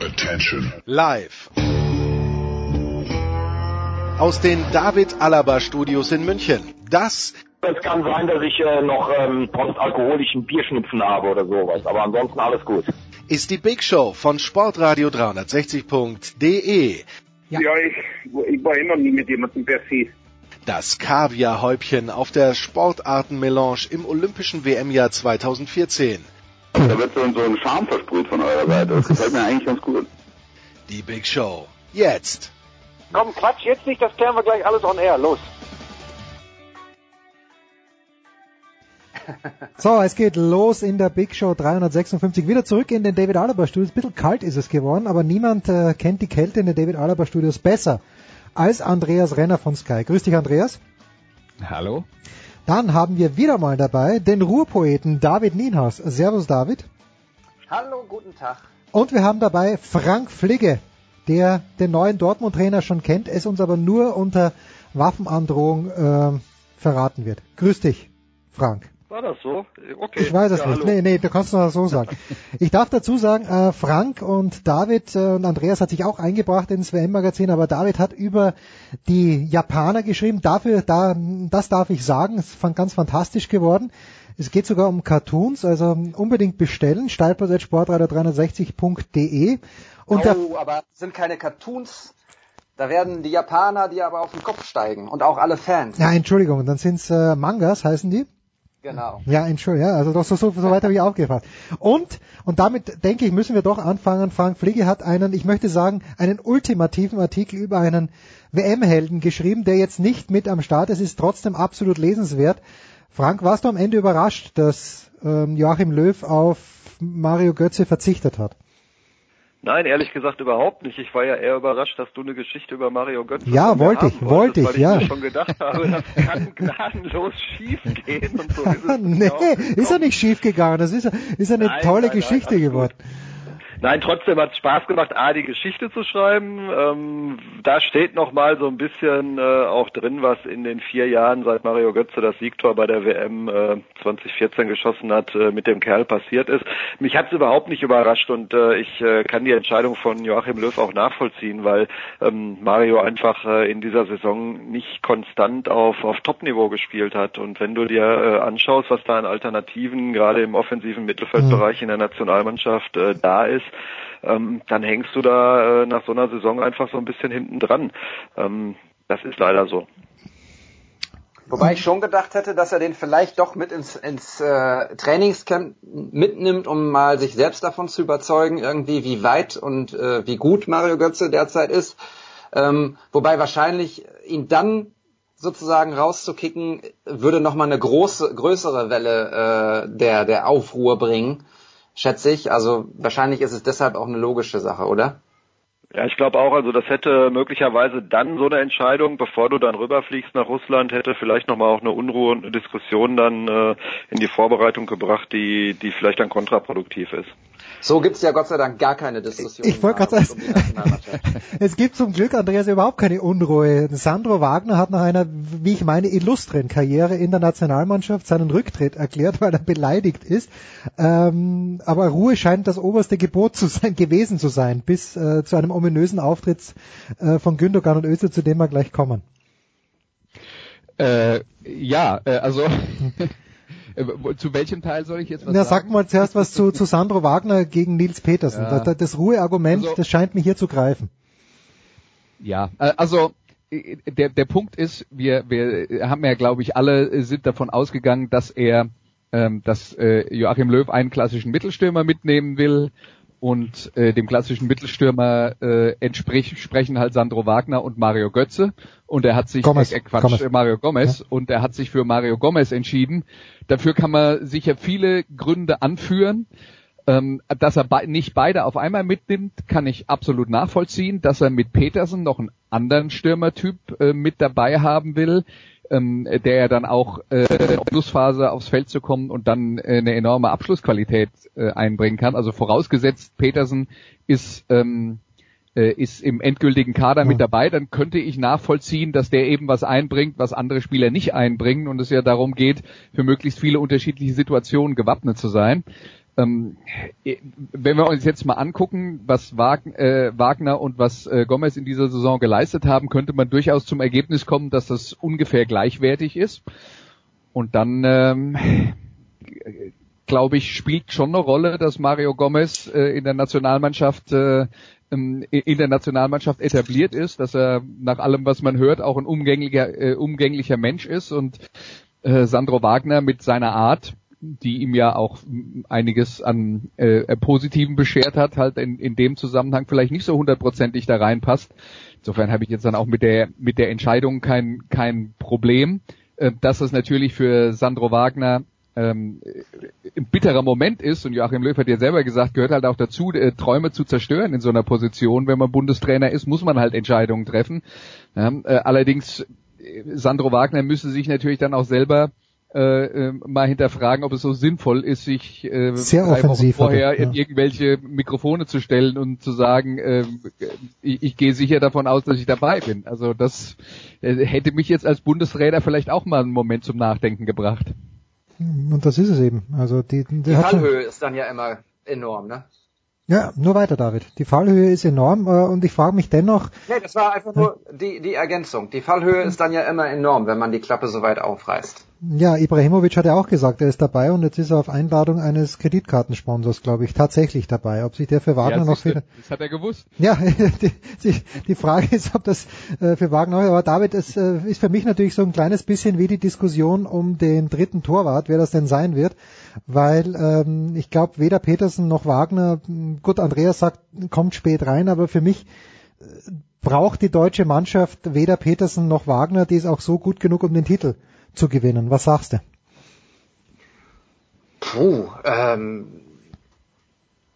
Attention. Live. Aus den David Alaba Studios in München. Das es kann sein, dass ich äh, noch ähm, postalkoholischen Bierschnupfen habe oder sowas, aber ansonsten alles gut. Ist die Big Show von Sportradio 360.de. Ja, ja ich, ich war immer nie mit jemandem per se. Das Kaviarhäubchen auf der Sportartenmelange im Olympischen WM-Jahr 2014. Da wird so, so ein Charme versprüht von eurer Seite. Das gefällt mir eigentlich ganz gut. Die Big Show. Jetzt. Komm, Quatsch, jetzt nicht, das klären wir gleich alles on air. Los. So, es geht los in der Big Show 356. Wieder zurück in den David Alaba Studios. Ein bisschen kalt ist es geworden, aber niemand äh, kennt die Kälte in den David Alaba Studios besser als Andreas Renner von Sky. Grüß dich, Andreas. Hallo. Dann haben wir wieder mal dabei den Ruhrpoeten David Nienhaus. Servus, David. Hallo, guten Tag. Und wir haben dabei Frank Fligge, der den neuen Dortmund-Trainer schon kennt, es uns aber nur unter Waffenandrohung äh, verraten wird. Grüß dich, Frank. War das so? Okay. Ich weiß es ja, nicht. Hallo. Nee, nee, du kannst es noch so sagen. Ich darf dazu sagen, äh, Frank und David äh, und Andreas hat sich auch eingebracht ins WM-Magazin, aber David hat über die Japaner geschrieben. Dafür, da, das darf ich sagen, es ist ganz fantastisch geworden. Es geht sogar um Cartoons, also unbedingt bestellen. Steilpass.sportradio360.de. Und oh, aber sind keine Cartoons. Da werden die Japaner, die aber auf den Kopf steigen und auch alle Fans. Ja, Entschuldigung, dann sind's äh, Mangas, heißen die? Genau. Ja, Entschuldigung, ja, also doch so, so, so weit habe ich aufgefasst. Und, und damit denke ich, müssen wir doch anfangen. Frank Pflege hat einen, ich möchte sagen, einen ultimativen Artikel über einen WM-Helden geschrieben, der jetzt nicht mit am Start ist, ist trotzdem absolut lesenswert. Frank, warst du am Ende überrascht, dass ähm, Joachim Löw auf Mario Götze verzichtet hat? Nein, ehrlich gesagt überhaupt nicht. Ich war ja eher überrascht, dass du eine Geschichte über Mario Götze Ja, wollte ich, wollte ich, weil ja. ich mir schon gedacht habe, das kann gnadenlos schief gehen und so ist es nee, ist er nicht schief gegangen. Das ist, ist eine Nein, tolle nein, nein, Geschichte alles geworden. Nein, trotzdem hat es Spaß gemacht, A, die Geschichte zu schreiben. Ähm, da steht noch mal so ein bisschen äh, auch drin, was in den vier Jahren, seit Mario Götze das Siegtor bei der WM äh, 2014 geschossen hat, äh, mit dem Kerl passiert ist. Mich hat es überhaupt nicht überrascht und äh, ich äh, kann die Entscheidung von Joachim Löw auch nachvollziehen, weil ähm, Mario einfach äh, in dieser Saison nicht konstant auf, auf Top-Niveau gespielt hat. Und wenn du dir äh, anschaust, was da an Alternativen gerade im offensiven Mittelfeldbereich in der Nationalmannschaft äh, da ist, ähm, dann hängst du da äh, nach so einer Saison einfach so ein bisschen hinten dran. Ähm, das ist leider so. Wobei ich schon gedacht hätte, dass er den vielleicht doch mit ins, ins äh, Trainingscamp mitnimmt, um mal sich selbst davon zu überzeugen, irgendwie wie weit und äh, wie gut Mario Götze derzeit ist. Ähm, wobei wahrscheinlich ihn dann sozusagen rauszukicken, würde nochmal eine große, größere Welle äh, der, der Aufruhr bringen schätze ich. Also wahrscheinlich ist es deshalb auch eine logische Sache, oder? Ja, ich glaube auch, also das hätte möglicherweise dann so eine Entscheidung, bevor du dann rüberfliegst nach Russland, hätte vielleicht nochmal auch eine Unruhe und eine Diskussion dann äh, in die Vorbereitung gebracht, die, die vielleicht dann kontraproduktiv ist. So gibt's ja Gott sei Dank gar keine Diskussion. Ich wollte gerade sagen, es gibt zum Glück, Andreas, überhaupt keine Unruhe. Sandro Wagner hat nach einer, wie ich meine, illustren Karriere in der Nationalmannschaft seinen Rücktritt erklärt, weil er beleidigt ist. Ähm, aber Ruhe scheint das oberste Gebot zu sein, gewesen zu sein, bis äh, zu einem ominösen Auftritt äh, von Gündogan und Özil, zu dem wir gleich kommen. Äh, ja, äh, also zu welchem Teil soll ich jetzt was Na, sagen? sag mal zuerst was zu, zu Sandro Wagner gegen Nils Petersen. Ja. Das, das Ruheargument, Also- das scheint mir hier zu greifen. Ja, äh, also äh, der, der Punkt ist, wir, wir haben ja, glaube ich, alle äh, sind davon ausgegangen, dass er, ähm, dass äh, Joachim Löw einen klassischen Mittelstürmer mitnehmen will und äh, dem klassischen Mittelstürmer äh, entsprechen halt Sandro Wagner und Mario Götze und er hat sich Gomez. Äh, Quatsch, Gomez. äh, Mario Gomez und er hat sich für Mario Gomez entschieden. Dafür kann man sicher viele Gründe anführen. Ähm, dass er be nicht beide auf einmal mitnimmt, kann ich absolut nachvollziehen. Dass er mit Petersen noch einen anderen Stürmertyp äh, mit dabei haben will, ähm, der ja dann auch äh, in der Schlussphase aufs Feld zu kommen und dann äh, eine enorme Abschlussqualität äh, einbringen kann. Also vorausgesetzt, Petersen ist ähm, äh, ist im endgültigen Kader mit dabei, dann könnte ich nachvollziehen, dass der eben was einbringt, was andere Spieler nicht einbringen und es ja darum geht, für möglichst viele unterschiedliche Situationen gewappnet zu sein. Ähm, wenn wir uns jetzt mal angucken, was Wagner und was äh, Gomez in dieser Saison geleistet haben, könnte man durchaus zum Ergebnis kommen, dass das ungefähr gleichwertig ist. Und dann ähm, glaube ich, spielt schon eine Rolle, dass Mario Gomez äh, in der Nationalmannschaft äh, in der Nationalmannschaft etabliert ist, dass er nach allem, was man hört, auch ein umgänglicher, äh, umgänglicher Mensch ist und äh, Sandro Wagner mit seiner Art die ihm ja auch einiges an äh, Positiven beschert hat, halt in, in dem Zusammenhang vielleicht nicht so hundertprozentig da reinpasst. Insofern habe ich jetzt dann auch mit der mit der Entscheidung kein kein Problem. Äh, dass es natürlich für Sandro Wagner ähm, ein bitterer Moment ist, und Joachim Löw hat ja selber gesagt, gehört halt auch dazu, äh, Träume zu zerstören in so einer Position. Wenn man Bundestrainer ist, muss man halt Entscheidungen treffen. Ja, äh, allerdings, äh, Sandro Wagner müsse sich natürlich dann auch selber äh, äh, mal hinterfragen, ob es so sinnvoll ist, sich äh, Sehr drei Wochen vorher hatte, ja. in irgendwelche Mikrofone zu stellen und zu sagen, äh, ich, ich gehe sicher davon aus, dass ich dabei bin. Also das äh, hätte mich jetzt als Bundesräder vielleicht auch mal einen Moment zum Nachdenken gebracht. Und das ist es eben. Also die, die, die Fallhöhe ist dann ja immer enorm, ne? Ja, nur weiter, David. Die Fallhöhe ist enorm äh, und ich frage mich dennoch. Nee, das war einfach nur die, die Ergänzung. Die Fallhöhe ist dann ja immer enorm, wenn man die Klappe so weit aufreißt. Ja, Ibrahimovic hat ja auch gesagt, er ist dabei und jetzt ist er auf Einladung eines Kreditkartensponsors, glaube ich, tatsächlich dabei. Ob sich der für Wagner ja, noch für... Das hat er gewusst. Ja, die, die Frage ist, ob das äh, für Wagner, aber David, es äh, ist für mich natürlich so ein kleines bisschen wie die Diskussion um den dritten Torwart, wer das denn sein wird, weil ähm, ich glaube, weder Petersen noch Wagner, gut, Andreas sagt, kommt spät rein, aber für mich äh, braucht die deutsche Mannschaft weder Petersen noch Wagner, die ist auch so gut genug, um den Titel zu gewinnen. Was sagst du? Puh, ähm,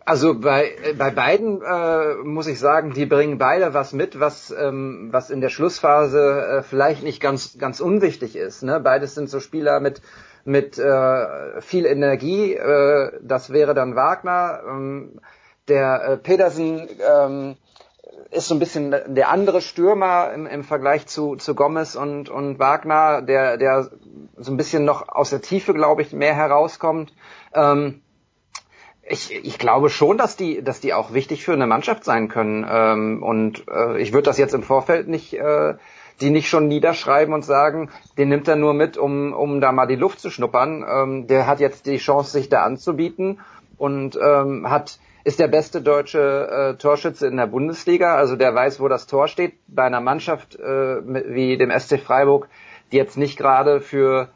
also bei, bei beiden äh, muss ich sagen, die bringen beide was mit, was, ähm, was in der Schlussphase äh, vielleicht nicht ganz, ganz unwichtig ist. Ne? Beides sind so Spieler mit, mit äh, viel Energie. Äh, das wäre dann Wagner. Ähm, der äh, Pedersen ähm, ist so ein bisschen der andere Stürmer im, im Vergleich zu, zu Gomez und, und Wagner, der, der so ein bisschen noch aus der Tiefe, glaube ich, mehr herauskommt. Ähm, ich, ich glaube schon, dass die, dass die auch wichtig für eine Mannschaft sein können. Ähm, und äh, ich würde das jetzt im Vorfeld nicht, äh, die nicht schon niederschreiben und sagen, den nimmt er nur mit, um, um da mal die Luft zu schnuppern. Ähm, der hat jetzt die Chance, sich da anzubieten und ähm, hat ist der beste deutsche äh, Torschütze in der Bundesliga. Also der weiß, wo das Tor steht. Bei einer Mannschaft äh, wie dem SC Freiburg, die jetzt nicht gerade für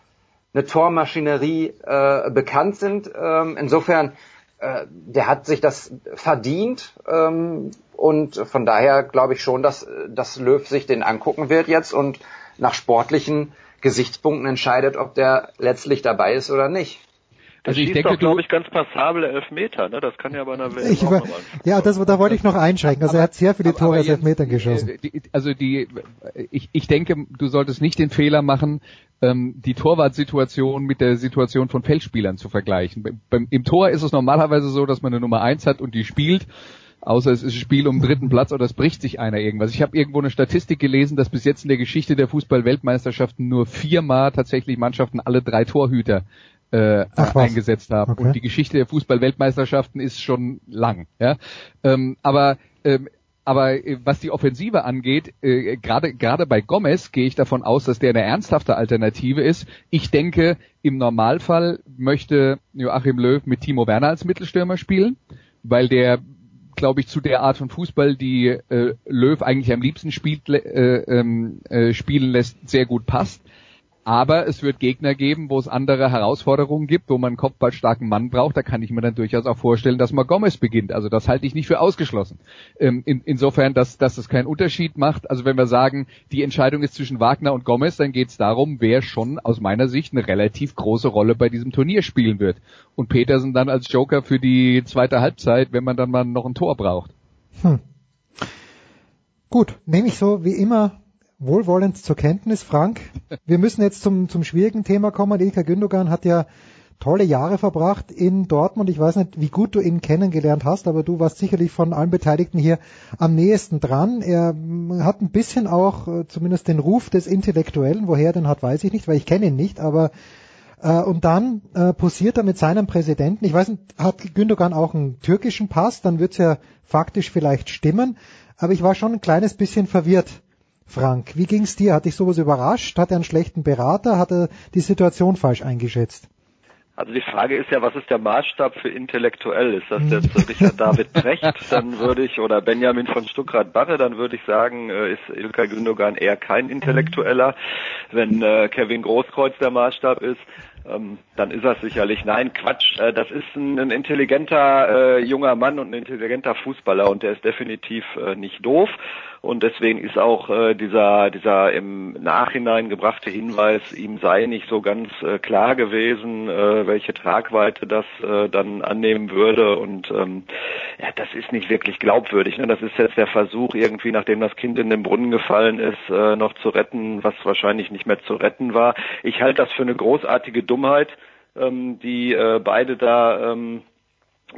eine Tormaschinerie äh, bekannt sind. Ähm, insofern, äh, der hat sich das verdient. Ähm, und von daher glaube ich schon, dass, dass Löw sich den angucken wird jetzt und nach sportlichen Gesichtspunkten entscheidet, ob der letztlich dabei ist oder nicht. Also ich denke, glaube ich, ganz passable Elfmeter, ne? Das kann ja bei einer Welt ich war, Ja, das, da wollte ich noch einschränken. Also aber, er hat sehr viele aber, Tore aus Elfmetern geschossen. Die, also die, ich, ich denke, du solltest nicht den Fehler machen, ähm, die Torwartsituation mit der Situation von Feldspielern zu vergleichen. Beim, Im Tor ist es normalerweise so, dass man eine Nummer eins hat und die spielt außer es ist ein Spiel um den dritten Platz oder es bricht sich einer irgendwas. Ich habe irgendwo eine Statistik gelesen, dass bis jetzt in der Geschichte der Fußball-Weltmeisterschaften nur viermal tatsächlich Mannschaften alle drei Torhüter äh, eingesetzt haben. Okay. Und die Geschichte der Fußball-Weltmeisterschaften ist schon lang. Ja? Ähm, aber ähm, aber äh, was die Offensive angeht, äh, gerade gerade bei Gomez gehe ich davon aus, dass der eine ernsthafte Alternative ist. Ich denke, im Normalfall möchte Joachim Löw mit Timo Werner als Mittelstürmer spielen, weil der glaube ich, zu der Art von Fußball, die äh, Löw eigentlich am liebsten spielt, äh, ähm, äh, spielen lässt, sehr gut passt. Aber es wird Gegner geben, wo es andere Herausforderungen gibt, wo man einen kopfballstarken Mann braucht. Da kann ich mir dann durchaus auch vorstellen, dass man Gomez beginnt. Also das halte ich nicht für ausgeschlossen. Ähm, in, insofern, dass, dass es keinen Unterschied macht. Also wenn wir sagen, die Entscheidung ist zwischen Wagner und Gomez, dann geht es darum, wer schon aus meiner Sicht eine relativ große Rolle bei diesem Turnier spielen wird. Und Petersen dann als Joker für die zweite Halbzeit, wenn man dann mal noch ein Tor braucht. Hm. Gut, nehme ich so wie immer wohlwollend zur Kenntnis, Frank. Wir müssen jetzt zum, zum schwierigen Thema kommen. Ilka Gündogan hat ja tolle Jahre verbracht in Dortmund. Ich weiß nicht, wie gut du ihn kennengelernt hast, aber du warst sicherlich von allen Beteiligten hier am nächsten dran. Er hat ein bisschen auch äh, zumindest den Ruf des Intellektuellen. Woher er den hat, weiß ich nicht, weil ich kenne ihn nicht, aber Äh, und dann äh, posiert er mit seinem Präsidenten. Ich weiß nicht, hat Gündogan auch einen türkischen Pass? Dann wird's ja faktisch vielleicht stimmen. Aber ich war schon ein kleines bisschen verwirrt. Frank, wie ging's dir? Hat dich sowas überrascht? Hat er einen schlechten Berater? Hat er die Situation falsch eingeschätzt? Also die Frage ist ja, was ist der Maßstab für intellektuell? Ist das jetzt Richard David Precht? Dann würde ich, oder Benjamin von Stuckrad-Barre, dann würde ich sagen, äh, ist Ilkay Gündogan eher kein Intellektueller. Wenn äh, Kevin Großkreuz der Maßstab ist, ähm, dann ist das sicherlich. Nein, Quatsch. Äh, das ist ein, ein intelligenter äh, junger Mann und ein intelligenter Fußballer und der ist definitiv äh, nicht doof. Und deswegen ist auch äh, dieser, dieser im Nachhinein gebrachte Hinweis, ihm sei nicht so ganz äh, klar gewesen, äh, welche Tragweite das äh, dann annehmen würde. Und ähm, ja, das ist nicht wirklich glaubwürdig. Ne? Das ist jetzt der Versuch, irgendwie, nachdem das Kind in den Brunnen gefallen ist, äh, noch zu retten, was wahrscheinlich nicht mehr zu retten war. Ich halte das für eine großartige Dummheit, ähm, die äh, beide da ähm,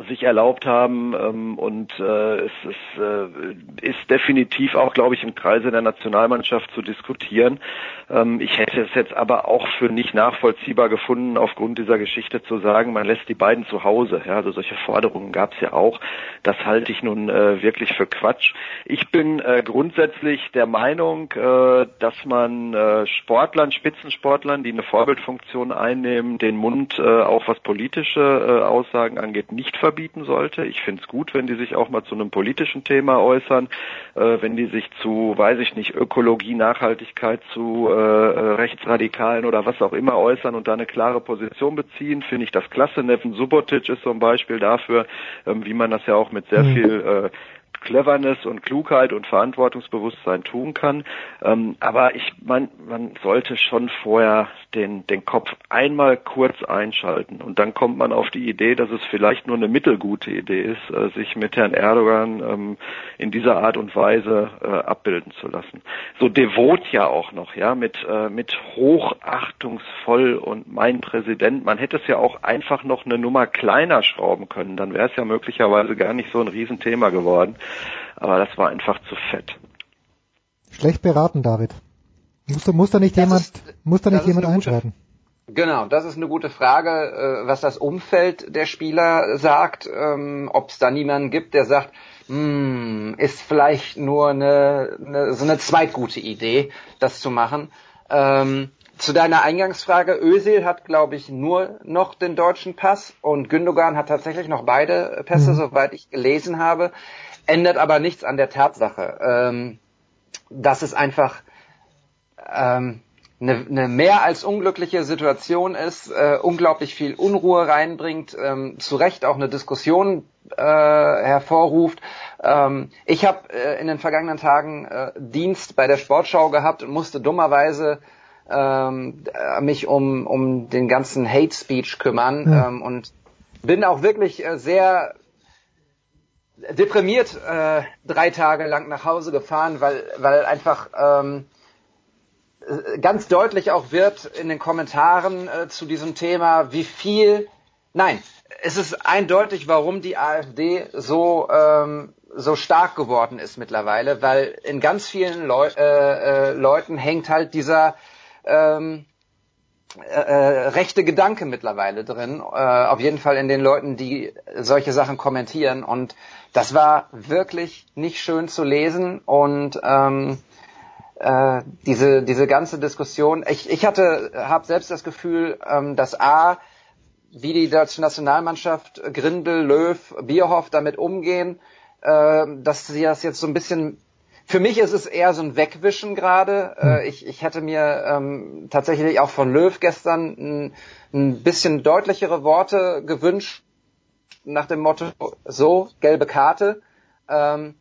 sich erlaubt haben ähm, und äh, es ist, äh, ist definitiv auch, glaube ich, im Kreise der Nationalmannschaft zu diskutieren. Ähm, ich hätte es jetzt aber auch für nicht nachvollziehbar gefunden, aufgrund dieser Geschichte zu sagen, man lässt die beiden zu Hause. Ja, also solche Forderungen gab es ja auch. Das halte ich nun äh, wirklich für Quatsch. Ich bin äh, grundsätzlich der Meinung, äh, dass man äh, Sportlern, Spitzensportlern, die eine Vorbildfunktion einnehmen, den Mund äh, auch was politische äh, Aussagen angeht, nicht verbieten sollte. Ich finde es gut, wenn die sich auch mal zu einem politischen Thema äußern, wenn die sich zu, weiß ich nicht, Ökologie, Nachhaltigkeit, zu äh, äh, Rechtsradikalen oder was auch immer äußern und da eine klare Position beziehen, finde ich das klasse. Neven Subotic ist so ein Beispiel dafür, ähm, wie man das ja auch mit sehr mhm. viel äh, Cleverness und Klugheit und Verantwortungsbewusstsein tun kann. Ähm, aber ich mein, man sollte schon vorher den, den Kopf einmal kurz einschalten und dann kommt man auf die Idee, dass es vielleicht nur eine mittelgute Idee ist, äh, sich mit Herrn Erdogan ähm, in dieser Art und Weise äh, abbilden zu lassen. So devot ja auch noch, ja, mit, äh, mit hochachtungsvoll und mein Präsident. Man hätte es ja auch einfach noch eine Nummer kleiner schrauben können, dann wäre es ja möglicherweise gar nicht so ein Riesenthema geworden. Aber das war einfach zu fett. Schlecht beraten, David. Muss da, muss da nicht das jemand, ist, muss da nicht jemand einschreiten? Genau, das ist eine gute Frage, äh, was das Umfeld der Spieler sagt, ähm, ob es da niemanden gibt, der sagt, hm, ist vielleicht nur eine, eine, so eine zweitgute Idee, das zu machen. Ähm, zu deiner Eingangsfrage, Özil hat, glaube ich, nur noch den deutschen Pass und Gündogan hat tatsächlich noch beide Pässe, mhm. soweit ich gelesen habe ändert aber nichts an der Tatsache, ähm, dass es einfach ähm, eine, eine mehr als unglückliche Situation ist, äh, unglaublich viel Unruhe reinbringt, ähm, zu Recht auch eine Diskussion äh, hervorruft. Ähm, ich habe äh, in den vergangenen Tagen äh, Dienst bei der Sportschau gehabt und musste dummerweise ähm, mich um, um den ganzen Hate Speech kümmern ja. ähm, und bin auch wirklich äh, sehr deprimiert äh, drei Tage lang nach Hause gefahren, weil, weil einfach ähm, ganz deutlich auch wird in den Kommentaren äh, zu diesem Thema, wie viel, nein, es ist eindeutig, warum die AfD so, ähm, so stark geworden ist mittlerweile, weil in ganz vielen Leu äh, äh, Leuten hängt halt dieser ähm, äh, äh, rechte Gedanke mittlerweile drin, äh, auf jeden Fall in den Leuten, die solche Sachen kommentieren und das war wirklich nicht schön zu lesen und ähm, äh, diese diese ganze Diskussion. Ich, ich hatte habe selbst das Gefühl, ähm, dass a wie die deutsche Nationalmannschaft Grindel, Löw, Bierhoff damit umgehen, äh, dass sie das jetzt so ein bisschen für mich ist es eher so ein Wegwischen gerade. Äh, hm. ich, ich hätte mir ähm, tatsächlich auch von Löw gestern ein, ein bisschen deutlichere Worte gewünscht, nach dem Motto, so, gelbe Karte, ähm,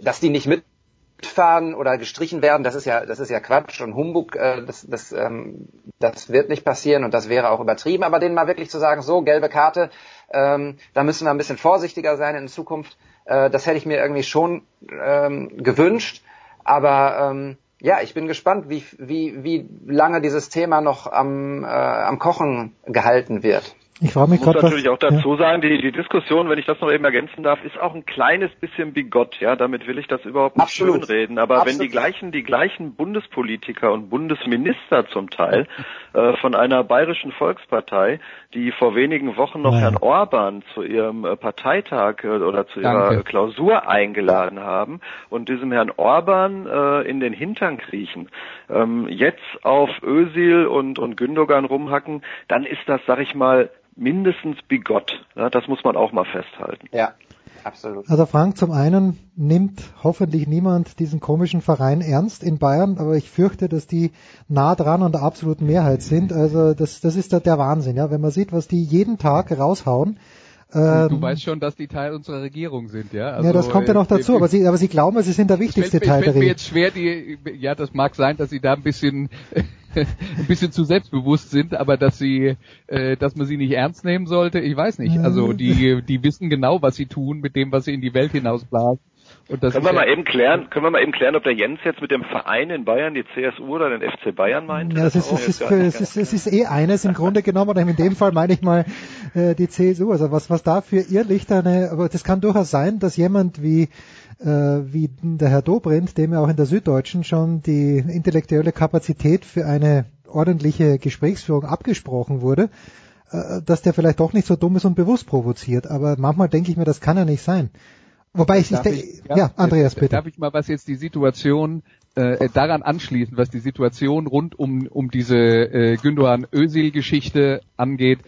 dass die nicht mitfahren oder gestrichen werden, das ist ja, das ist ja Quatsch und Humbug, äh, das, das, ähm, das wird nicht passieren und das wäre auch übertrieben, aber denen mal wirklich zu sagen, so, gelbe Karte, ähm, da müssen wir ein bisschen vorsichtiger sein in Zukunft, äh, das hätte ich mir irgendwie schon ähm, gewünscht, aber ähm, ja, ich bin gespannt, wie, wie, wie lange dieses Thema noch am, äh, am Kochen gehalten wird. Ich frage mich muss natürlich was, auch dazu ja. sagen, die, die Diskussion, wenn ich das noch eben ergänzen darf, ist auch ein kleines bisschen bigott, ja, damit will ich das überhaupt nicht schönreden. Aber Absolut. wenn die gleichen, die gleichen Bundespolitiker und Bundesminister zum Teil äh, von einer bayerischen Volkspartei, die vor wenigen Wochen noch ja. Herrn Orban zu ihrem äh, Parteitag äh, oder zu ihrer Danke. Klausur eingeladen haben und diesem Herrn Orban äh, in den Hintern kriechen. Ähm, jetzt auf Ösil und, und Gündogan rumhacken, dann ist das, sag ich mal, mindestens bigott. Ja, das muss man auch mal festhalten. Ja, absolut. Also Frank, zum einen nimmt hoffentlich niemand diesen komischen Verein ernst in Bayern, aber ich fürchte, dass die nah dran an der absoluten Mehrheit sind. Also das, das ist der Wahnsinn, ja. Wenn man sieht, was die jeden Tag raushauen, ähm, du weißt schon, dass die Teil unserer Regierung sind, ja? Also, ja, das kommt ja noch dazu, äh, aber sie, aber sie glauben, sie sind der wichtigste Teil der Regierung. mir jetzt schwer, die, ja, das mag sein, dass sie da ein bisschen, ein bisschen zu selbstbewusst sind, aber dass sie, äh, dass man sie nicht ernst nehmen sollte, ich weiß nicht. Also die, die wissen genau, was sie tun mit dem, was sie in die Welt hinausblasen können wir mal eben klären, können wir mal eben klären, ob der Jens jetzt mit dem Verein in Bayern die CSU oder den FC Bayern meint? Ja, es ist, es, ist, es, ist, es ist eh eines im Grunde genommen, oder in dem Fall meine ich mal äh, die CSU. Also was, was da für Irrlichter eine, aber das kann durchaus sein, dass jemand wie äh, wie der Herr Dobrindt, dem ja auch in der Süddeutschen schon die intellektuelle Kapazität für eine ordentliche Gesprächsführung abgesprochen wurde, äh, dass der vielleicht doch nicht so dumm ist und bewusst provoziert. Aber manchmal denke ich mir, das kann ja nicht sein. Wobei ich, ich, ich ja, ja, Andreas, bitte. Darf ich mal was jetzt die Situation äh, daran anschließen, was die Situation rund um, um diese äh, Gündogan Özil Geschichte angeht, äh,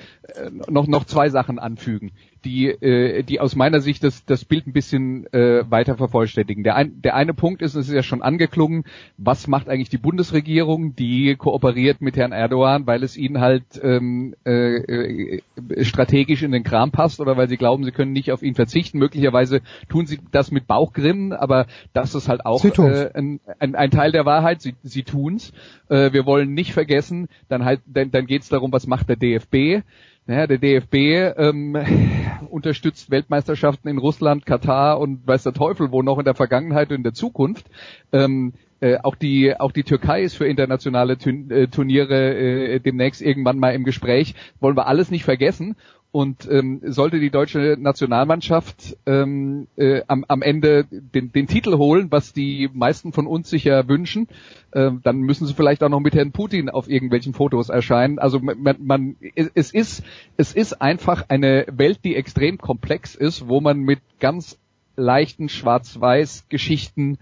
noch noch zwei Sachen anfügen die, äh, die aus meiner Sicht das, das Bild ein bisschen äh, weiter vervollständigen. Der, ein, der eine Punkt ist, es ist ja schon angeklungen, was macht eigentlich die Bundesregierung, die kooperiert mit Herrn Erdogan, weil es ihnen halt ähm, äh, äh, strategisch in den Kram passt oder weil sie glauben, sie können nicht auf ihn verzichten. Möglicherweise tun sie das mit Bauchgrinnen, aber das ist halt auch äh, ein, ein, ein Teil der Wahrheit. Sie, sie tun's. Äh, wir wollen nicht vergessen, dann halt, dann, dann geht es darum, was macht der DFB. Naja, der DFB ähm, unterstützt Weltmeisterschaften in Russland, Katar und weiß der Teufel wo noch in der Vergangenheit und in der Zukunft. Ähm, äh, auch die auch die Türkei ist für internationale äh, Turniere äh, demnächst irgendwann mal im Gespräch. Wollen wir alles nicht vergessen. Und ähm, sollte die deutsche Nationalmannschaft ähm, äh, am, am Ende den, den Titel holen, was die meisten von uns sich ja wünschen, äh, dann müssen sie vielleicht auch noch mit Herrn Putin auf irgendwelchen Fotos erscheinen. Also man, man es ist es ist einfach eine Welt, die extrem komplex ist, wo man mit ganz leichten Schwarz-Weiß-Geschichten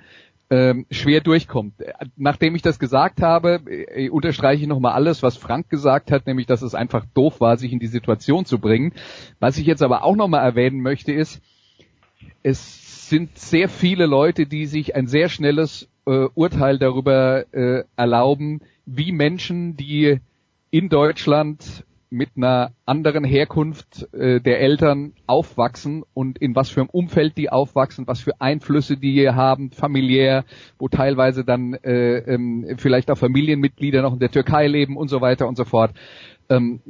ähm, schwer durchkommt. Nachdem ich das gesagt habe, äh, unterstreiche ich nochmal alles, was Frank gesagt hat, nämlich, dass es einfach doof war, sich in die Situation zu bringen. Was ich jetzt aber auch nochmal erwähnen möchte, ist, es sind sehr viele Leute, die sich ein sehr schnelles äh, Urteil darüber äh, erlauben, wie Menschen, die in Deutschland mit einer anderen Herkunft äh, der Eltern aufwachsen und in was für einem Umfeld die aufwachsen, was für Einflüsse die haben, familiär, wo teilweise dann äh, ähm, vielleicht auch Familienmitglieder noch in der Türkei leben und so weiter und so fort. Ähm,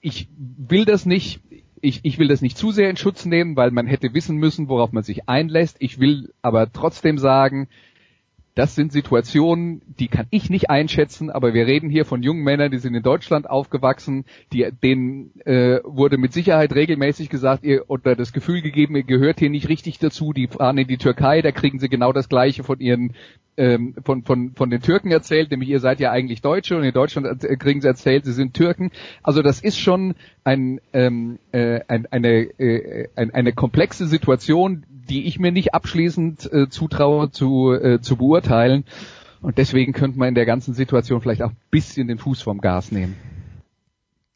ich will das nicht, ich, ich will das nicht zu sehr in Schutz nehmen, weil man hätte wissen müssen, worauf man sich einlässt. Ich will aber trotzdem sagen, das sind Situationen, die kann ich nicht einschätzen, aber wir reden hier von jungen Männern, die sind in Deutschland aufgewachsen, die, denen äh, wurde mit Sicherheit regelmäßig gesagt, ihr oder das Gefühl gegeben, ihr gehört hier nicht richtig dazu, die fahren in die Türkei, da kriegen sie genau das gleiche von ihren ähm, von, von, von den Türken erzählt, nämlich ihr seid ja eigentlich Deutsche und in Deutschland kriegen sie erzählt, sie sind Türken. Also das ist schon ein, ähm, äh, ein, eine, äh, ein, eine komplexe Situation, die ich mir nicht abschließend äh, zutraue zu, äh, zu beurteilen. Und deswegen könnte man in der ganzen Situation vielleicht auch ein bisschen den Fuß vom Gas nehmen.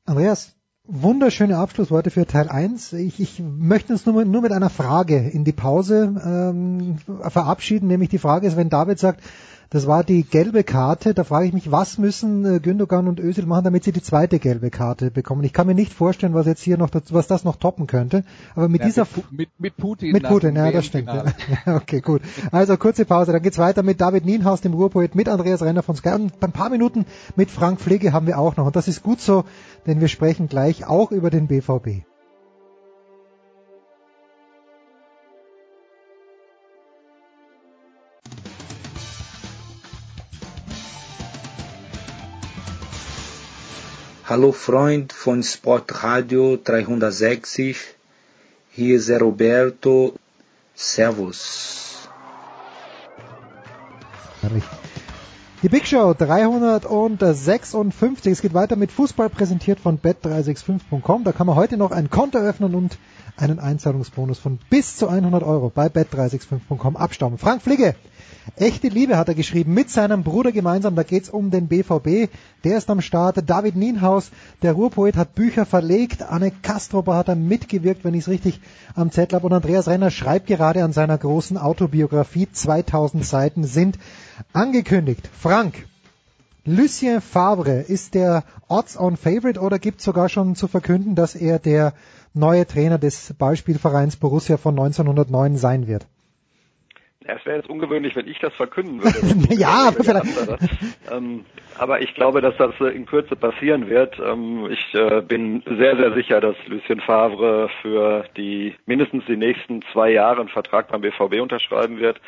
Andreas, wunderschöne Abschlussworte für Teil 1. Ich, ich möchte uns nur, nur mit einer Frage in die Pause ähm, verabschieden, nämlich die Frage ist, wenn David sagt, das war die gelbe Karte. Da frage ich mich, was müssen äh, Gündogan und Özil machen, damit sie die zweite gelbe Karte bekommen? Ich kann mir nicht vorstellen, was jetzt hier noch, dazu, was das noch toppen könnte. Aber mit ja, dieser mit, mit, mit, Putin. Mit Putin, ja, das stimmt. Ja. okay, gut. Also kurze Pause. Dann geht's weiter mit David Nienhaus, dem Ruhrpoet, mit Andreas Renner von Sky und ein paar Minuten mit Frank Pflege haben wir auch noch. Und das ist gut so, denn wir sprechen gleich auch über den BVB. Hallo Freund von Sportradio 360, hier ist Roberto. Servus. Die Big Show 356. Es geht weiter mit Fußball präsentiert von bet365.com. Da kann man heute noch ein Konto öffnen und einen Einzahlungsbonus von bis zu 100 Euro bei bet365.com abstauben. Frank Fligge, echte Liebe hat er geschrieben mit seinem Bruder gemeinsam. Da geht's um den BVB. Der ist am Start. David Nienhaus, der Ruhrpoet, hat Bücher verlegt. Anne Kastrober hat da mitgewirkt, wenn ich es richtig am Zettel habe. Und Andreas Renner schreibt gerade an seiner großen Autobiografie. 2000 Seiten sind angekündigt. Frank, Lucien Favre, ist der Odds-on-Favorite oder gibt sogar schon zu verkünden, dass er der neue Trainer des Ballspielvereins Borussia von 1909 sein wird? Es wäre jetzt ungewöhnlich, wenn ich das verkünden würde. ja, aber vielleicht. Ähm, aber ich glaube, dass das in Kürze passieren wird. Ähm, ich äh, bin sehr, sehr sicher, dass Lucien Favre für die mindestens die nächsten zwei Jahre einen Vertrag beim BVB unterschreiben wird.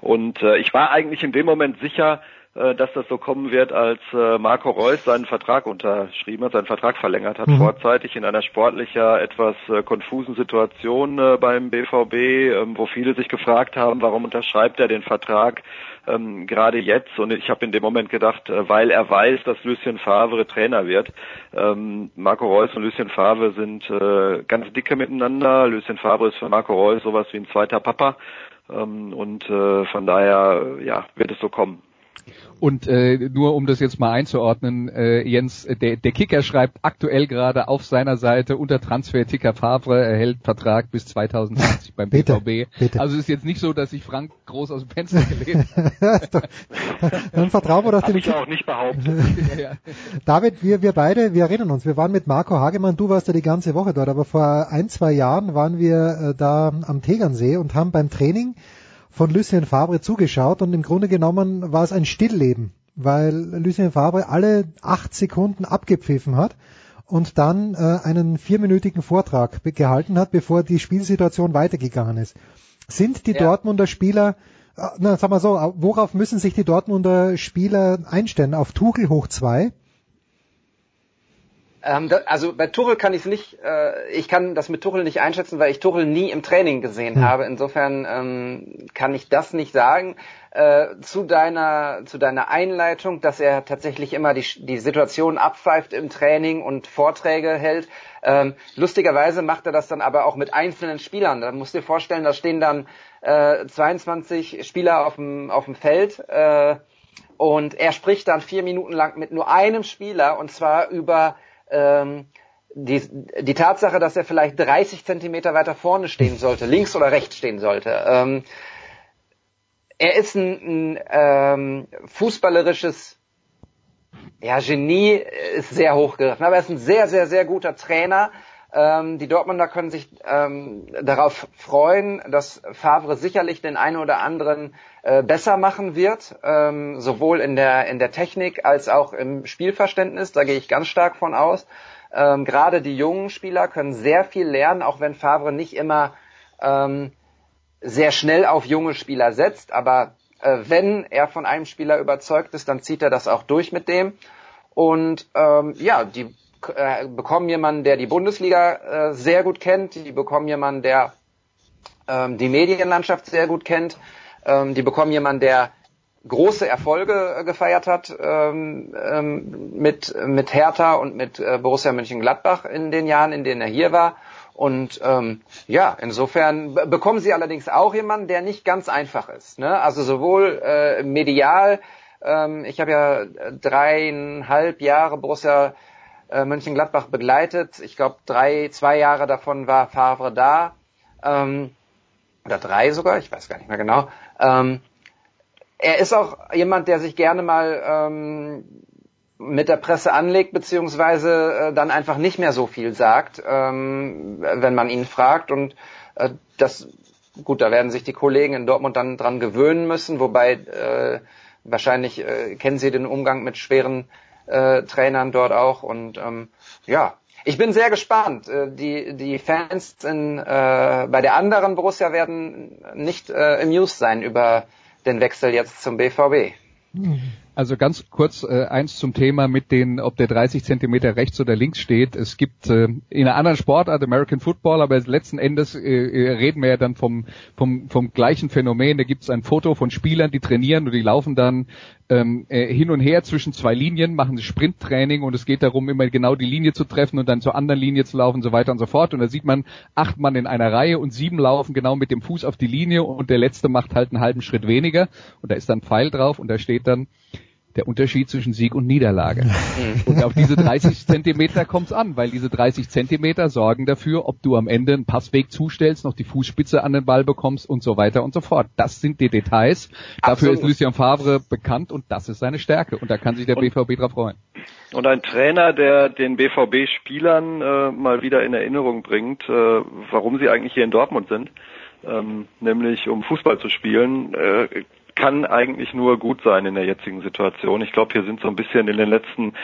Und äh, ich war eigentlich in dem Moment sicher, äh, dass das so kommen wird, als äh, Marco Reus seinen Vertrag unterschrieben hat, seinen Vertrag verlängert hat, mhm. vorzeitig in einer sportlicher, etwas äh, konfusen Situation beim BVB, ähm, wo viele sich gefragt haben, warum unterschreibt er den Vertrag ähm, gerade jetzt. Und ich habe in dem Moment gedacht, weil er weiß, dass Lucien Favre Trainer wird. Ähm, Marco Reus und Lucien Favre sind äh, ganz dicke miteinander. Lucien Favre ist für Marco Reus sowas wie ein zweiter Papa. Ähm, und äh, von daher ja, wird es so kommen. Und äh, nur um das jetzt mal einzuordnen, äh, Jens, der, der Kicker schreibt aktuell gerade auf seiner Seite unter Transfer-Ticker Favre erhält Vertrag bis 2020 beim bitte, BVB. Bitte. Also ist jetzt nicht so, dass sich Frank groß aus dem Fenster gelehnt Dann vertrauen wir doch dem ich auch nicht behauptet. David, wir, wir beide, wir erinnern uns, wir waren mit Marco Hagemann, du warst ja die ganze Woche dort, aber vor ein, zwei Jahren waren wir äh, da am Tegernsee und haben beim Training von Lucien Fabre zugeschaut und im Grunde genommen war es ein Stillleben, weil Lucien Fabre alle acht Sekunden abgepfiffen hat und dann äh, einen vierminütigen Vortrag gehalten hat, bevor die Spielsituation weitergegangen ist. Sind die ja. Dortmunder Spieler, äh, na, sag mal so, worauf müssen sich die Dortmunder Spieler einstellen? Auf Tuchel hoch zwei? Ähm, da, also bei Tuchel kann ich es nicht, äh, ich kann das mit Tuchel nicht einschätzen, weil ich Tuchel nie im Training gesehen hm. habe. Insofern ähm, kann ich das nicht sagen. Äh, zu deiner zu deiner Einleitung, dass er tatsächlich immer die, die Situation abpfeift im Training und Vorträge hält. Ähm, lustigerweise macht er das dann aber auch mit einzelnen Spielern. Da musst du dir vorstellen, da stehen dann äh, 22 Spieler auf dem auf dem Feld. Äh, und er spricht dann vier Minuten lang mit nur einem Spieler und zwar über ähm, die, die Tatsache, dass er vielleicht 30 Zentimeter weiter vorne stehen sollte, links oder rechts stehen sollte. Ähm, er ist ein, ein ähm, fußballerisches ja, Genie, ist sehr hochgegriffen, aber er ist ein sehr, sehr, sehr guter Trainer. Ähm, die Dortmunder können sich ähm, darauf freuen, dass Favre sicherlich den einen oder anderen äh, besser machen wird, ähm, sowohl in der, in der Technik als auch im Spielverständnis. Da gehe ich ganz stark von aus. Ähm, Gerade die jungen Spieler können sehr viel lernen, auch wenn Favre nicht immer ähm, sehr schnell auf junge Spieler setzt. Aber äh, wenn er von einem Spieler überzeugt ist, dann zieht er das auch durch mit dem. Und ähm, ja, die äh, bekommen jemanden, der die Bundesliga äh, sehr gut kennt, die bekommen jemanden, der ähm, die Medienlandschaft sehr gut kennt, ähm, die bekommen jemanden, der große Erfolge äh, gefeiert hat ähm, ähm, mit, mit Hertha und mit äh, Borussia Mönchengladbach in den Jahren, in denen er hier war. Und ähm, ja, insofern bekommen sie allerdings auch jemanden, der nicht ganz einfach ist. Ne? Also sowohl äh, medial, ähm, ich habe ja dreieinhalb Jahre Borussia äh, Mönchengladbach begleitet. Ich glaube, drei, zwei Jahre davon war Favre da. Ähm, oder drei sogar, ich weiß gar nicht mehr genau. Ähm, er ist auch jemand, der sich gerne mal ähm, mit der Presse anlegt, beziehungsweise äh, dann einfach nicht mehr so viel sagt, ähm, wenn man ihn fragt. Und äh, das, gut, da werden sich die Kollegen in Dortmund dann dran gewöhnen müssen, wobei äh, wahrscheinlich äh, kennen sie den Umgang mit schweren äh, Trainern dort auch. Und ähm, ja, ich bin sehr gespannt. Äh, die, die Fans in, äh, bei der anderen Borussia werden nicht äh, amused sein über den Wechsel jetzt zum BVB. Also ganz kurz äh, eins zum Thema mit den, ob der 30 Zentimeter rechts oder links steht. Es gibt äh, in einer anderen Sportart American Football, aber letzten Endes äh, äh, reden wir ja dann vom, vom, vom gleichen Phänomen. Da gibt es ein Foto von Spielern, die trainieren und die laufen dann ähm, äh, hin und her zwischen zwei Linien, machen Sprinttraining und es geht darum, immer genau die Linie zu treffen und dann zur anderen Linie zu laufen und so weiter und so fort. Und da sieht man acht Mann in einer Reihe und sieben laufen genau mit dem Fuß auf die Linie und der letzte macht halt einen halben Schritt weniger und da ist dann Pfeil drauf und da steht dann der Unterschied zwischen Sieg und Niederlage. Mhm. und auf diese 30 Zentimeter kommt es an, weil diese 30 Zentimeter sorgen dafür, ob du am Ende einen Passweg zustellst, noch die Fußspitze an den Ball bekommst und so weiter und so fort. Das sind die Details. Dafür Absolut. ist Lucien Favre bekannt und das ist seine Stärke. Und da kann sich der und, BVB drauf freuen. Und ein Trainer, der den BVB-Spielern äh, mal wieder in Erinnerung bringt, äh, warum sie eigentlich hier in Dortmund sind, ähm, nämlich um Fußball zu spielen, äh, kann eigentlich nur gut sein in der jetzigen Situation. Ich glaube, hier sind so ein bisschen in den letzten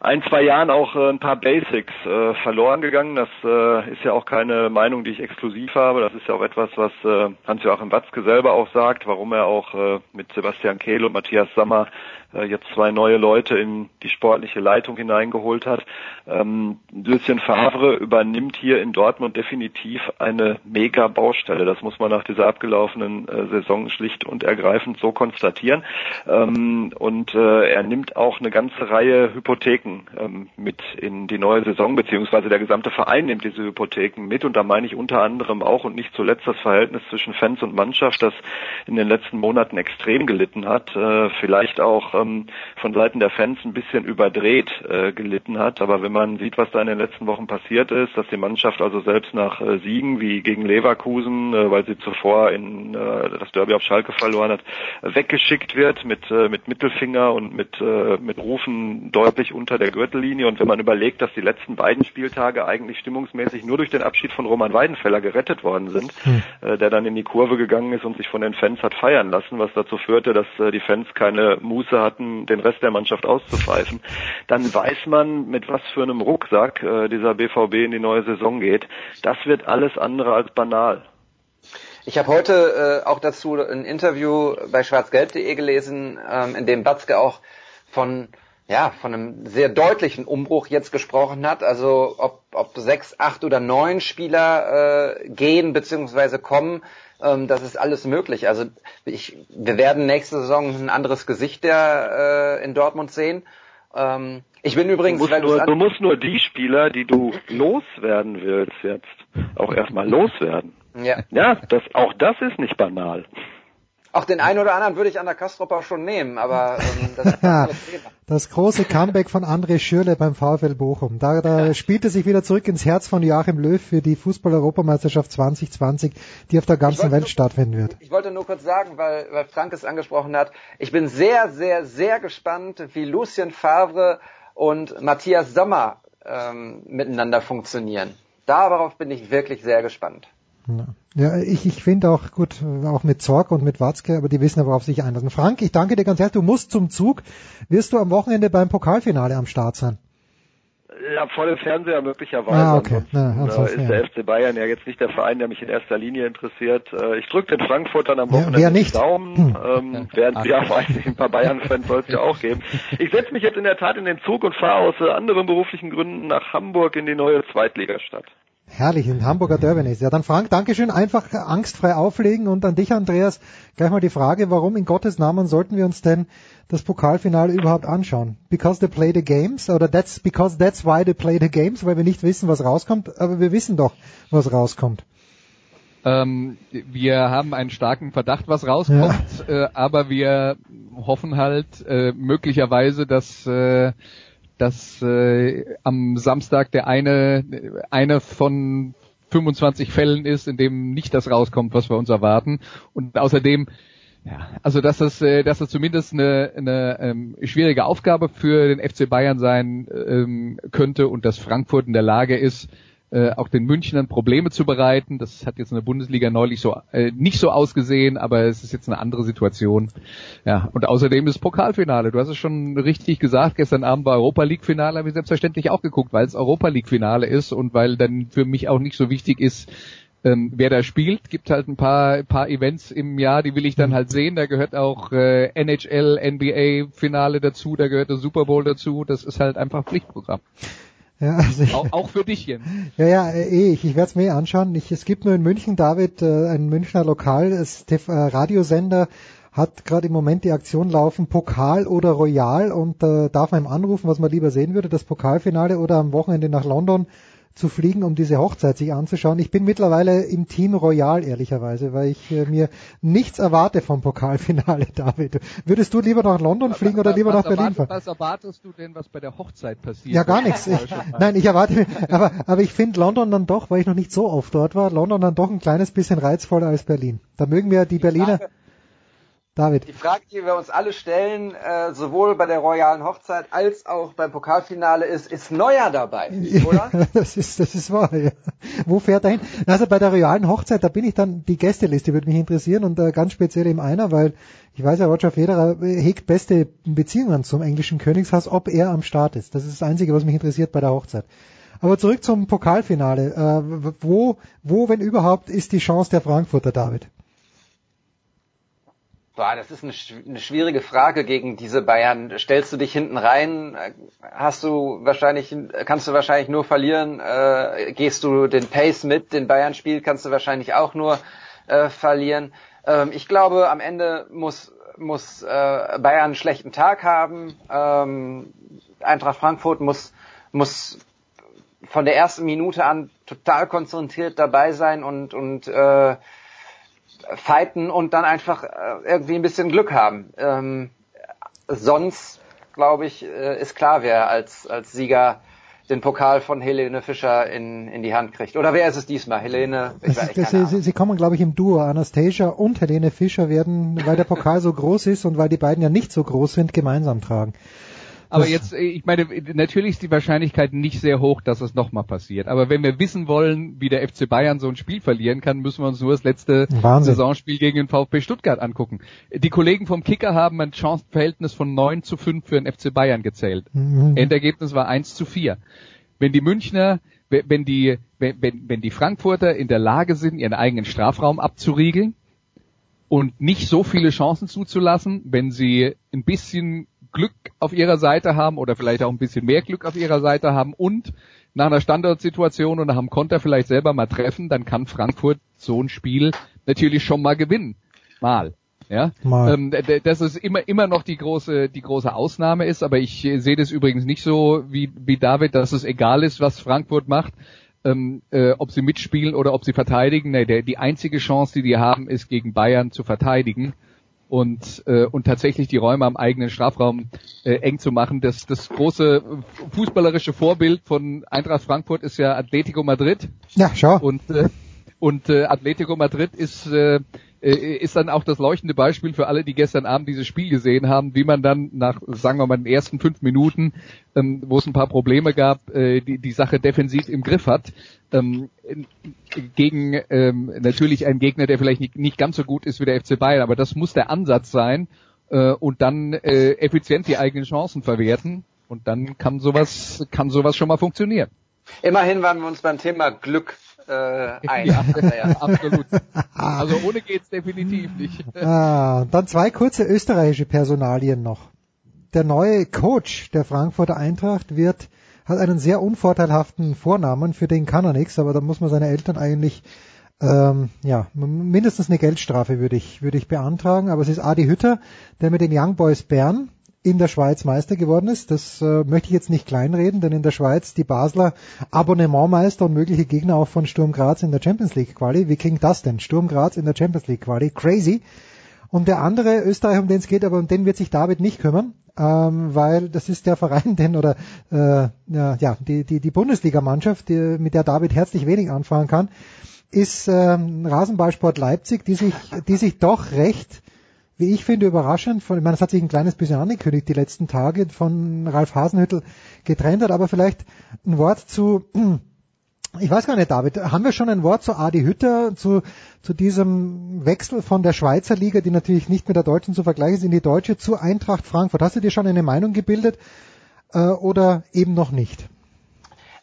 ein, zwei Jahren auch äh, ein paar Basics äh, verloren gegangen. Das äh, ist ja auch keine Meinung, die ich exklusiv habe. Das ist ja auch etwas, was äh, Hans-Joachim Watzke selber auch sagt, warum er auch äh, mit Sebastian Kehl und Matthias Sammer äh, jetzt zwei neue Leute in die sportliche Leitung hineingeholt hat. Ähm, Lucien Favre übernimmt hier in Dortmund definitiv eine mega Baustelle. Das muss man nach dieser abgelaufenen äh, Saison schlicht und ergreifend so konstatieren. Ähm, und äh, er nimmt auch eine ganze Reihe Hypotheken ähm, mit in die neue Saison, beziehungsweise der gesamte Verein nimmt diese Hypotheken mit. Und da meine ich unter anderem auch und nicht zuletzt das Verhältnis zwischen Fans und Mannschaft, das in den letzten Monaten extrem gelitten hat. Äh, vielleicht auch ähm, von Seiten der Fans ein bisschen überdreht äh, gelitten hat. Aber wenn man sieht, was da in den letzten Wochen passiert ist, dass die Mannschaft also selbst nach äh, Siegen wie gegen Leverkusen, äh, weil sie zuvor in äh, das Derby auf Schalke verloren hat, weggeschickt wird mit äh, mit Mittelfinger und mit äh, mit Rufen deutlich unter der Gürtellinie. Und wenn man überlegt, dass die letzten beiden Spieltage eigentlich stimmungsmäßig nur durch den Abschied von Roman Weidenfeller gerettet worden sind, hm. äh, der dann in die Kurve gegangen ist und sich von den Fans hat feiern lassen, was dazu führte, dass äh, die Fans keine Muße hatten, den Rest der Mannschaft auszupfeifen, dann weiß man, mit was für einem Rucksack äh, dieser BVB in die neue Saison geht. Das wird alles andere als banal. Ich habe heute äh, auch dazu ein Interview bei schwarzgelb.de gelesen, ähm, in dem Batzke auch von ja, von einem sehr deutlichen Umbruch jetzt gesprochen hat. Also ob, ob sechs, acht oder neun Spieler äh, gehen bzw. kommen, ähm, das ist alles möglich. Also ich, wir werden nächste Saison ein anderes Gesicht der äh, in Dortmund sehen. Ähm, ich bin übrigens. Du musst, nur, du musst nur die Spieler, die du loswerden willst, jetzt auch erstmal loswerden. Ja. Ja, das, auch das ist nicht banal. Auch den einen oder anderen würde ich an der Kastropper schon nehmen, aber ähm, das ist ja, das große Comeback von André Schürle beim VfL Bochum. Da, da spielte sich wieder zurück ins Herz von Joachim Löw für die Fußball-Europameisterschaft 2020, die auf der ganzen Welt nur, stattfinden wird. Ich wollte nur kurz sagen, weil, weil Frank es angesprochen hat, ich bin sehr, sehr, sehr gespannt, wie Lucien Favre und Matthias Sommer ähm, miteinander funktionieren. Darauf bin ich wirklich sehr gespannt. Ja, ich, ich finde auch gut, auch mit Zorg und mit Watzke, aber die wissen ja, worauf sich einlassen. Frank, ich danke dir ganz herzlich. Du musst zum Zug. Wirst du am Wochenende beim Pokalfinale am Start sein? Ja, vor dem Fernseher möglicherweise. Ah, okay. Ja, da ist der FC Bayern ja jetzt nicht der Verein, der mich in erster Linie interessiert. Äh, ich drücke den Frankfurtern am Wochenende ja, nicht? Daumen. Hm. Ähm, während, ja, weiß ich, ein paar Bayern-Fans soll es ja auch geben. Ich setze mich jetzt in der Tat in den Zug und fahre aus anderen beruflichen Gründen nach Hamburg in die neue Zweitligastadt. Herrlich, in Hamburger Derby Ja, dann Frank, Dankeschön. Einfach angstfrei auflegen und an dich, Andreas, gleich mal die Frage, warum in Gottes Namen sollten wir uns denn das Pokalfinale überhaupt anschauen? Because they play the games oder that's because that's why they play the games, weil wir nicht wissen, was rauskommt, aber wir wissen doch, was rauskommt. Ähm, wir haben einen starken Verdacht, was rauskommt, ja. äh, aber wir hoffen halt äh, möglicherweise, dass äh, dass äh, am Samstag der eine eine von 25 Fällen ist, in dem nicht das rauskommt, was wir uns erwarten. Und außerdem, ja, also dass das, äh, dass das zumindest eine, eine ähm, schwierige Aufgabe für den FC Bayern sein ähm, könnte und dass Frankfurt in der Lage ist, äh, auch den Münchnern Probleme zu bereiten. Das hat jetzt in der Bundesliga neulich so äh, nicht so ausgesehen, aber es ist jetzt eine andere Situation. Ja, und außerdem ist Pokalfinale. Du hast es schon richtig gesagt, gestern Abend war Europa League Finale, habe ich selbstverständlich auch geguckt, weil es Europa League Finale ist und weil dann für mich auch nicht so wichtig ist, ähm, wer da spielt. Gibt halt ein paar, paar Events im Jahr, die will ich dann halt sehen. Da gehört auch äh, NHL, NBA Finale dazu, da gehört der Super Bowl dazu. Das ist halt einfach Pflichtprogramm. Ja, also ich, Auch, auch für dich, Jens. ja, ja, eh, ich, ich werde es mir anschauen. Ich, es gibt nur in München, David, äh, ein Münchner Lokal, es- TV, äh, Radiosender, hat gerade im Moment die Aktion laufen, Pokal oder Royal und äh, darf man ihm anrufen, was man lieber sehen würde, das Pokalfinale oder am Wochenende nach London zu fliegen, um diese Hochzeit sich anzuschauen. Ich bin mittlerweile im Team Royal, ehrlicherweise, weil ich äh, mir nichts erwarte vom Pokalfinale, David. Würdest du lieber nach London fliegen oder lieber was nach Berlin erwartest, fahren? Was erwartest du denn, was bei der Hochzeit passiert? Ja, gar nichts. Ich, nein, ich erwarte, aber, aber ich finde London dann doch, weil ich noch nicht so oft dort war, London dann doch ein kleines bisschen reizvoller als Berlin. Da mögen wir die Berliner. Frage- David. Die Frage, die wir uns alle stellen, äh, sowohl bei der royalen Hochzeit als auch beim Pokalfinale ist, ist Neuer dabei, oder? das ist, das ist wahr, ja. Wo fährt er hin? Also bei der royalen Hochzeit, da bin ich dann, die Gästeliste würde mich interessieren und äh, ganz speziell im einer, weil ich weiß ja, Roger Federer äh, hegt beste Beziehungen zum englischen Königshaus, ob er am Start ist. Das ist das Einzige, was mich interessiert bei der Hochzeit. Aber zurück zum Pokalfinale. Äh, wo, wo, wenn überhaupt, ist die Chance der Frankfurter, David? Boah, das ist eine, schw- eine schwierige Frage gegen diese Bayern. Stellst du dich hinten rein? Hast du wahrscheinlich, kannst du wahrscheinlich nur verlieren. Äh, gehst du den Pace mit, den Bayern spielt, kannst du wahrscheinlich auch nur äh, verlieren. Ähm, ich glaube, am Ende muss muss äh, Bayern einen schlechten Tag haben. Ähm, Eintracht Frankfurt muss muss von der ersten Minute an total konzentriert dabei sein und und äh, fighten und dann einfach äh, irgendwie ein bisschen Glück haben. Ähm, sonst, glaube ich, äh, ist klar, wer als, als Sieger den Pokal von Helene Fischer in, in die Hand kriegt. Oder wer ist es diesmal? Helene? Ich weiß, keine sie, Ahnung. sie kommen, glaube ich, im Duo. Anastasia und Helene Fischer werden, weil der Pokal so groß ist und weil die beiden ja nicht so groß sind, gemeinsam tragen. Aber jetzt, äh, ich meine, natürlich ist die Wahrscheinlichkeit nicht sehr hoch, dass es nochmal passiert. Aber wenn wir wissen wollen, wie der FC Bayern so ein Spiel verlieren kann, müssen wir uns nur das letzte Wahnsinn. Saisonspiel gegen den VfB Stuttgart angucken. Die Kollegen vom Kicker haben ein Chancenverhältnis von 9 zu 5 für den FC Bayern gezählt. Mhm. Endergebnis war 1 zu 4. Wenn die Münchner, wenn die, wenn, wenn wenn die Frankfurter in der Lage sind, ihren eigenen Strafraum abzuriegeln und nicht so viele Chancen zuzulassen, wenn sie ein bisschen Glück auf ihrer Seite haben oder vielleicht auch ein bisschen mehr Glück auf ihrer Seite haben und nach einer Standardsituation und nach einem Konter vielleicht selber mal treffen, dann kann Frankfurt so ein Spiel natürlich schon mal gewinnen. Mal. Ja, Mal. Ähm, dass es immer immer noch die große die große Ausnahme ist, aber ich äh, sehe das übrigens nicht so wie wie David, dass es egal ist, was Frankfurt macht, ähm, äh, ob sie mitspielen oder ob sie verteidigen. Nee, der, die einzige Chance, die die haben, ist gegen Bayern zu verteidigen und äh, und tatsächlich die Räume am eigenen Strafraum äh, eng zu machen. Das das große fußballerische Vorbild von Eintracht Frankfurt ist ja Atletico Madrid Ja, schau. und äh, und äh, Atletico Madrid ist äh, ist dann auch das leuchtende Beispiel für alle, die gestern Abend dieses Spiel gesehen haben, wie man dann nach, sagen wir mal, den ersten fünf Minuten, ähm, wo es ein paar Probleme gab, äh, die, die Sache defensiv im Griff hat. Ähm, gegen ähm, natürlich einen Gegner, der vielleicht nicht, nicht ganz so gut ist wie der FC Bayern, aber das muss der Ansatz sein äh, und dann äh, effizient die eigenen Chancen verwerten und dann kann sowas kann sowas schon mal funktionieren. Immerhin waren wir uns beim Thema Glück äh, einig. Ja, ja, absolut. Also ohne geht's definitiv nicht. Ah, dann zwei kurze österreichische Personalien noch. Der neue Coach der Frankfurter Eintracht wird, hat einen sehr unvorteilhaften Vornamen, für den kann er nichts, aber da muss man seine Eltern eigentlich, ähm, ja, mindestens eine Geldstrafe würde ich, würde ich beantragen, aber es ist Adi Hütter, der mit den Young Boys Bern in der Schweiz Meister geworden ist. Das äh, möchte ich jetzt nicht kleinreden, denn in der Schweiz die Basler Abonnementmeister und mögliche Gegner auch von Sturm Graz in der Champions League Quali. Wie klingt das denn? Sturm Graz in der Champions League Quali. Crazy. Und der andere Österreicher, um den es geht, aber um den wird sich David nicht kümmern, ähm, weil das ist der Verein, den oder äh, ja, die, die, die Bundesligamannschaft, die, mit der David herzlich wenig anfangen kann, ist ähm, Rasenballsport Leipzig, die sich, die sich doch recht, wie ich finde, überraschend, von, ich meine, es hat sich ein kleines bisschen angekündigt die letzten Tage, von Ralf Hasenhüttel getrennt hat, aber vielleicht ein Wort zu ich weiß gar nicht, David, haben wir schon ein Wort zu Adi Hütter, zu, zu diesem Wechsel von der Schweizer Liga, die natürlich nicht mit der deutschen zu vergleichen ist, in die deutsche, zu Eintracht Frankfurt? Hast du dir schon eine Meinung gebildet äh, oder eben noch nicht?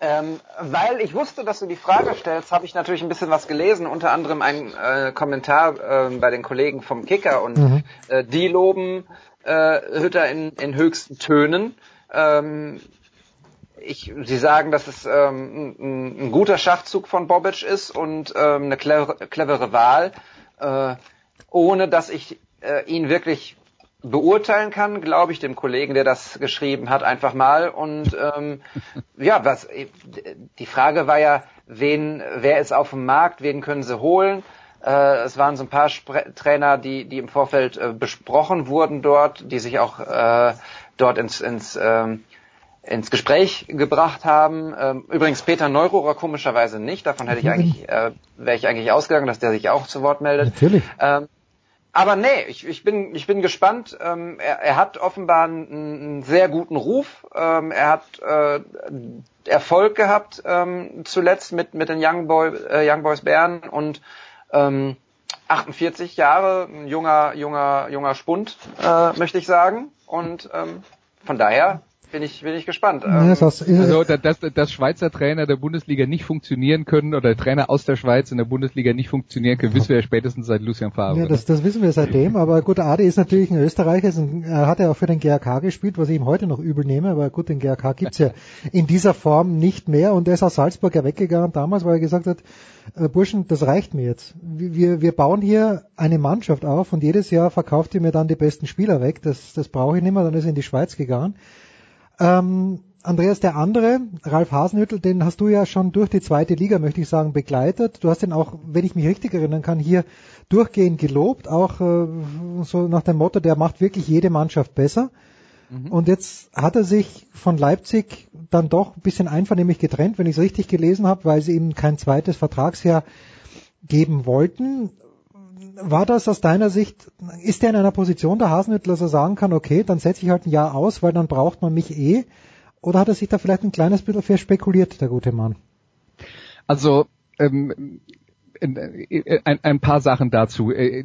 Ähm, weil ich wusste, dass du die Frage stellst, habe ich natürlich ein bisschen was gelesen, unter anderem ein äh, Kommentar äh, bei den Kollegen vom Kicker und mhm. äh, die loben äh, Hütter in, in höchsten Tönen. Ähm, ich, sie sagen, dass es ähm, ein, ein, guter Schachzug von Bobic ist und ähm, eine clevere, clevere Wahl, äh, ohne dass ich äh, ihn wirklich beurteilen kann, glaube ich dem Kollegen, der das geschrieben hat, einfach mal. Und ähm, ja, was die Frage war ja, wen, wer ist auf dem Markt, wen können sie holen? Äh, es waren so ein paar Spre Trainer, die, die im Vorfeld äh, besprochen wurden dort, die sich auch äh, dort ins, ins, ähm, ins Gespräch gebracht haben. Ähm, übrigens Peter Neururer komischerweise nicht. Davon hätte ich eigentlich, äh, wäre ich eigentlich ausgegangen, dass der sich auch zu Wort meldet. Natürlich. Ähm, aber nee, ich, ich bin ich bin gespannt. Ähm, er, er hat offenbar einen, einen sehr guten Ruf. Ähm, er hat äh, Erfolg gehabt ähm, zuletzt mit mit den Young, Boy, äh, Young Boys Bern und ähm, 48 Jahre, ein junger junger junger Spund, äh, möchte ich sagen. Und ähm, von daher bin ich, bin ich gespannt. Ja, ähm, also, dass, dass Schweizer Trainer der Bundesliga nicht funktionieren können oder Trainer aus der Schweiz in der Bundesliga nicht funktionieren können, wissen wir ja spätestens seit Lucian Favre. Ja, das, das wissen wir seitdem, aber gut, Adi ist natürlich ein Österreicher, er hat ja auch für den GRK gespielt, was ich ihm heute noch übel nehme, aber gut, den GRK gibt's ja in dieser Form nicht mehr und er ist aus Salzburg ja weggegangen damals, weil er gesagt hat, äh, Burschen, das reicht mir jetzt. Wir, wir bauen hier eine Mannschaft auf und jedes Jahr verkauft ihr mir dann die besten Spieler weg, das, das brauche ich nicht mehr, dann ist er in die Schweiz gegangen. Ähm, Andreas, der andere, Ralf Hasenhüttel, den hast du ja schon durch die zweite Liga, möchte ich sagen, begleitet. Du hast ihn auch, wenn ich mich richtig erinnern kann, hier durchgehend gelobt, auch äh, so nach dem Motto, der macht wirklich jede Mannschaft besser. Mhm. Und jetzt hat er sich von Leipzig dann doch ein bisschen einvernehmlich getrennt, wenn ich es richtig gelesen habe, weil sie ihm kein zweites Vertragsjahr geben wollten war das aus deiner Sicht, ist der in einer Position der Hasenhüttler, dass er sagen kann, okay, dann setze ich halt ein Jahr aus, weil dann braucht man mich eh? Oder hat er sich da vielleicht ein kleines bisschen verspekuliert, der gute Mann? Also, ähm, ein, ein paar Sachen dazu. Äh,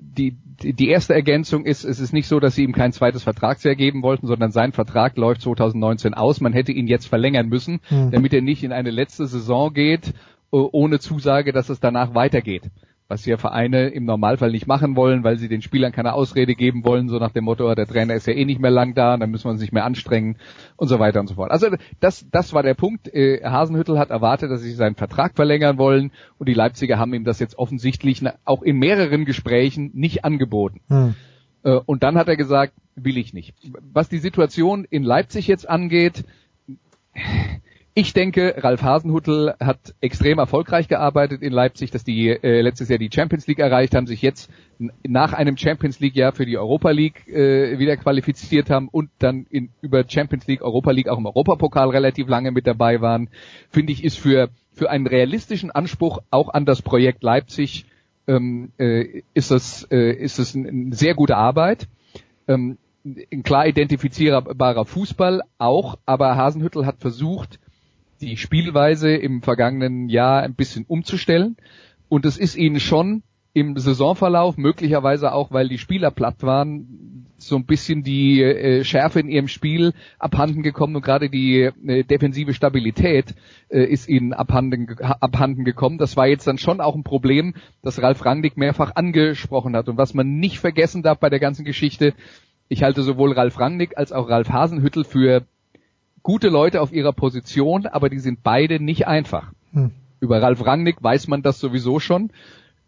die, die erste Ergänzung ist, es ist nicht so, dass sie ihm kein zweites Vertragsjahr geben wollten, sondern sein Vertrag läuft 2019 aus. Man hätte ihn jetzt verlängern müssen, mhm. damit er nicht in eine letzte Saison geht, ohne Zusage, dass es danach weitergeht was hier Vereine im Normalfall nicht machen wollen, weil sie den Spielern keine Ausrede geben wollen, so nach dem Motto, der Trainer ist ja eh nicht mehr lang da, dann müssen wir uns nicht mehr anstrengen und so weiter und so fort. Also das, das war der Punkt. Äh, Hasenhüttel hat erwartet, dass sie seinen Vertrag verlängern wollen und die Leipziger haben ihm das jetzt offensichtlich auch in mehreren Gesprächen nicht angeboten. Hm. Äh, und dann hat er gesagt, will ich nicht. Was die Situation in Leipzig jetzt angeht, ich denke, Ralf Hasenhuttel hat extrem erfolgreich gearbeitet in Leipzig, dass die äh, letztes Jahr die Champions League erreicht haben, sich jetzt nach einem Champions League Jahr für die Europa League äh, wieder qualifiziert haben und dann in, über Champions League, Europa League auch im Europapokal relativ lange mit dabei waren, finde ich, ist für für einen realistischen Anspruch auch an das Projekt Leipzig ähm, äh, ist es äh, ist es eine ein sehr gute Arbeit. Ähm, ein klar identifizierbarer Fußball auch, aber Hasenhüttel hat versucht, die Spielweise im vergangenen Jahr ein bisschen umzustellen. Und es ist ihnen schon im Saisonverlauf, möglicherweise auch, weil die Spieler platt waren, so ein bisschen die äh, Schärfe in ihrem Spiel abhanden gekommen und gerade die äh, defensive Stabilität äh, ist ihnen abhanden, abhanden gekommen. Das war jetzt dann schon auch ein Problem, das Ralf Rangnick mehrfach angesprochen hat. Und was man nicht vergessen darf bei der ganzen Geschichte, ich halte sowohl Ralf Rangnick als auch Ralf Hasenhüttel für gute Leute auf ihrer Position, aber die sind beide nicht einfach. Hm. Über Ralf Rangnick weiß man das sowieso schon.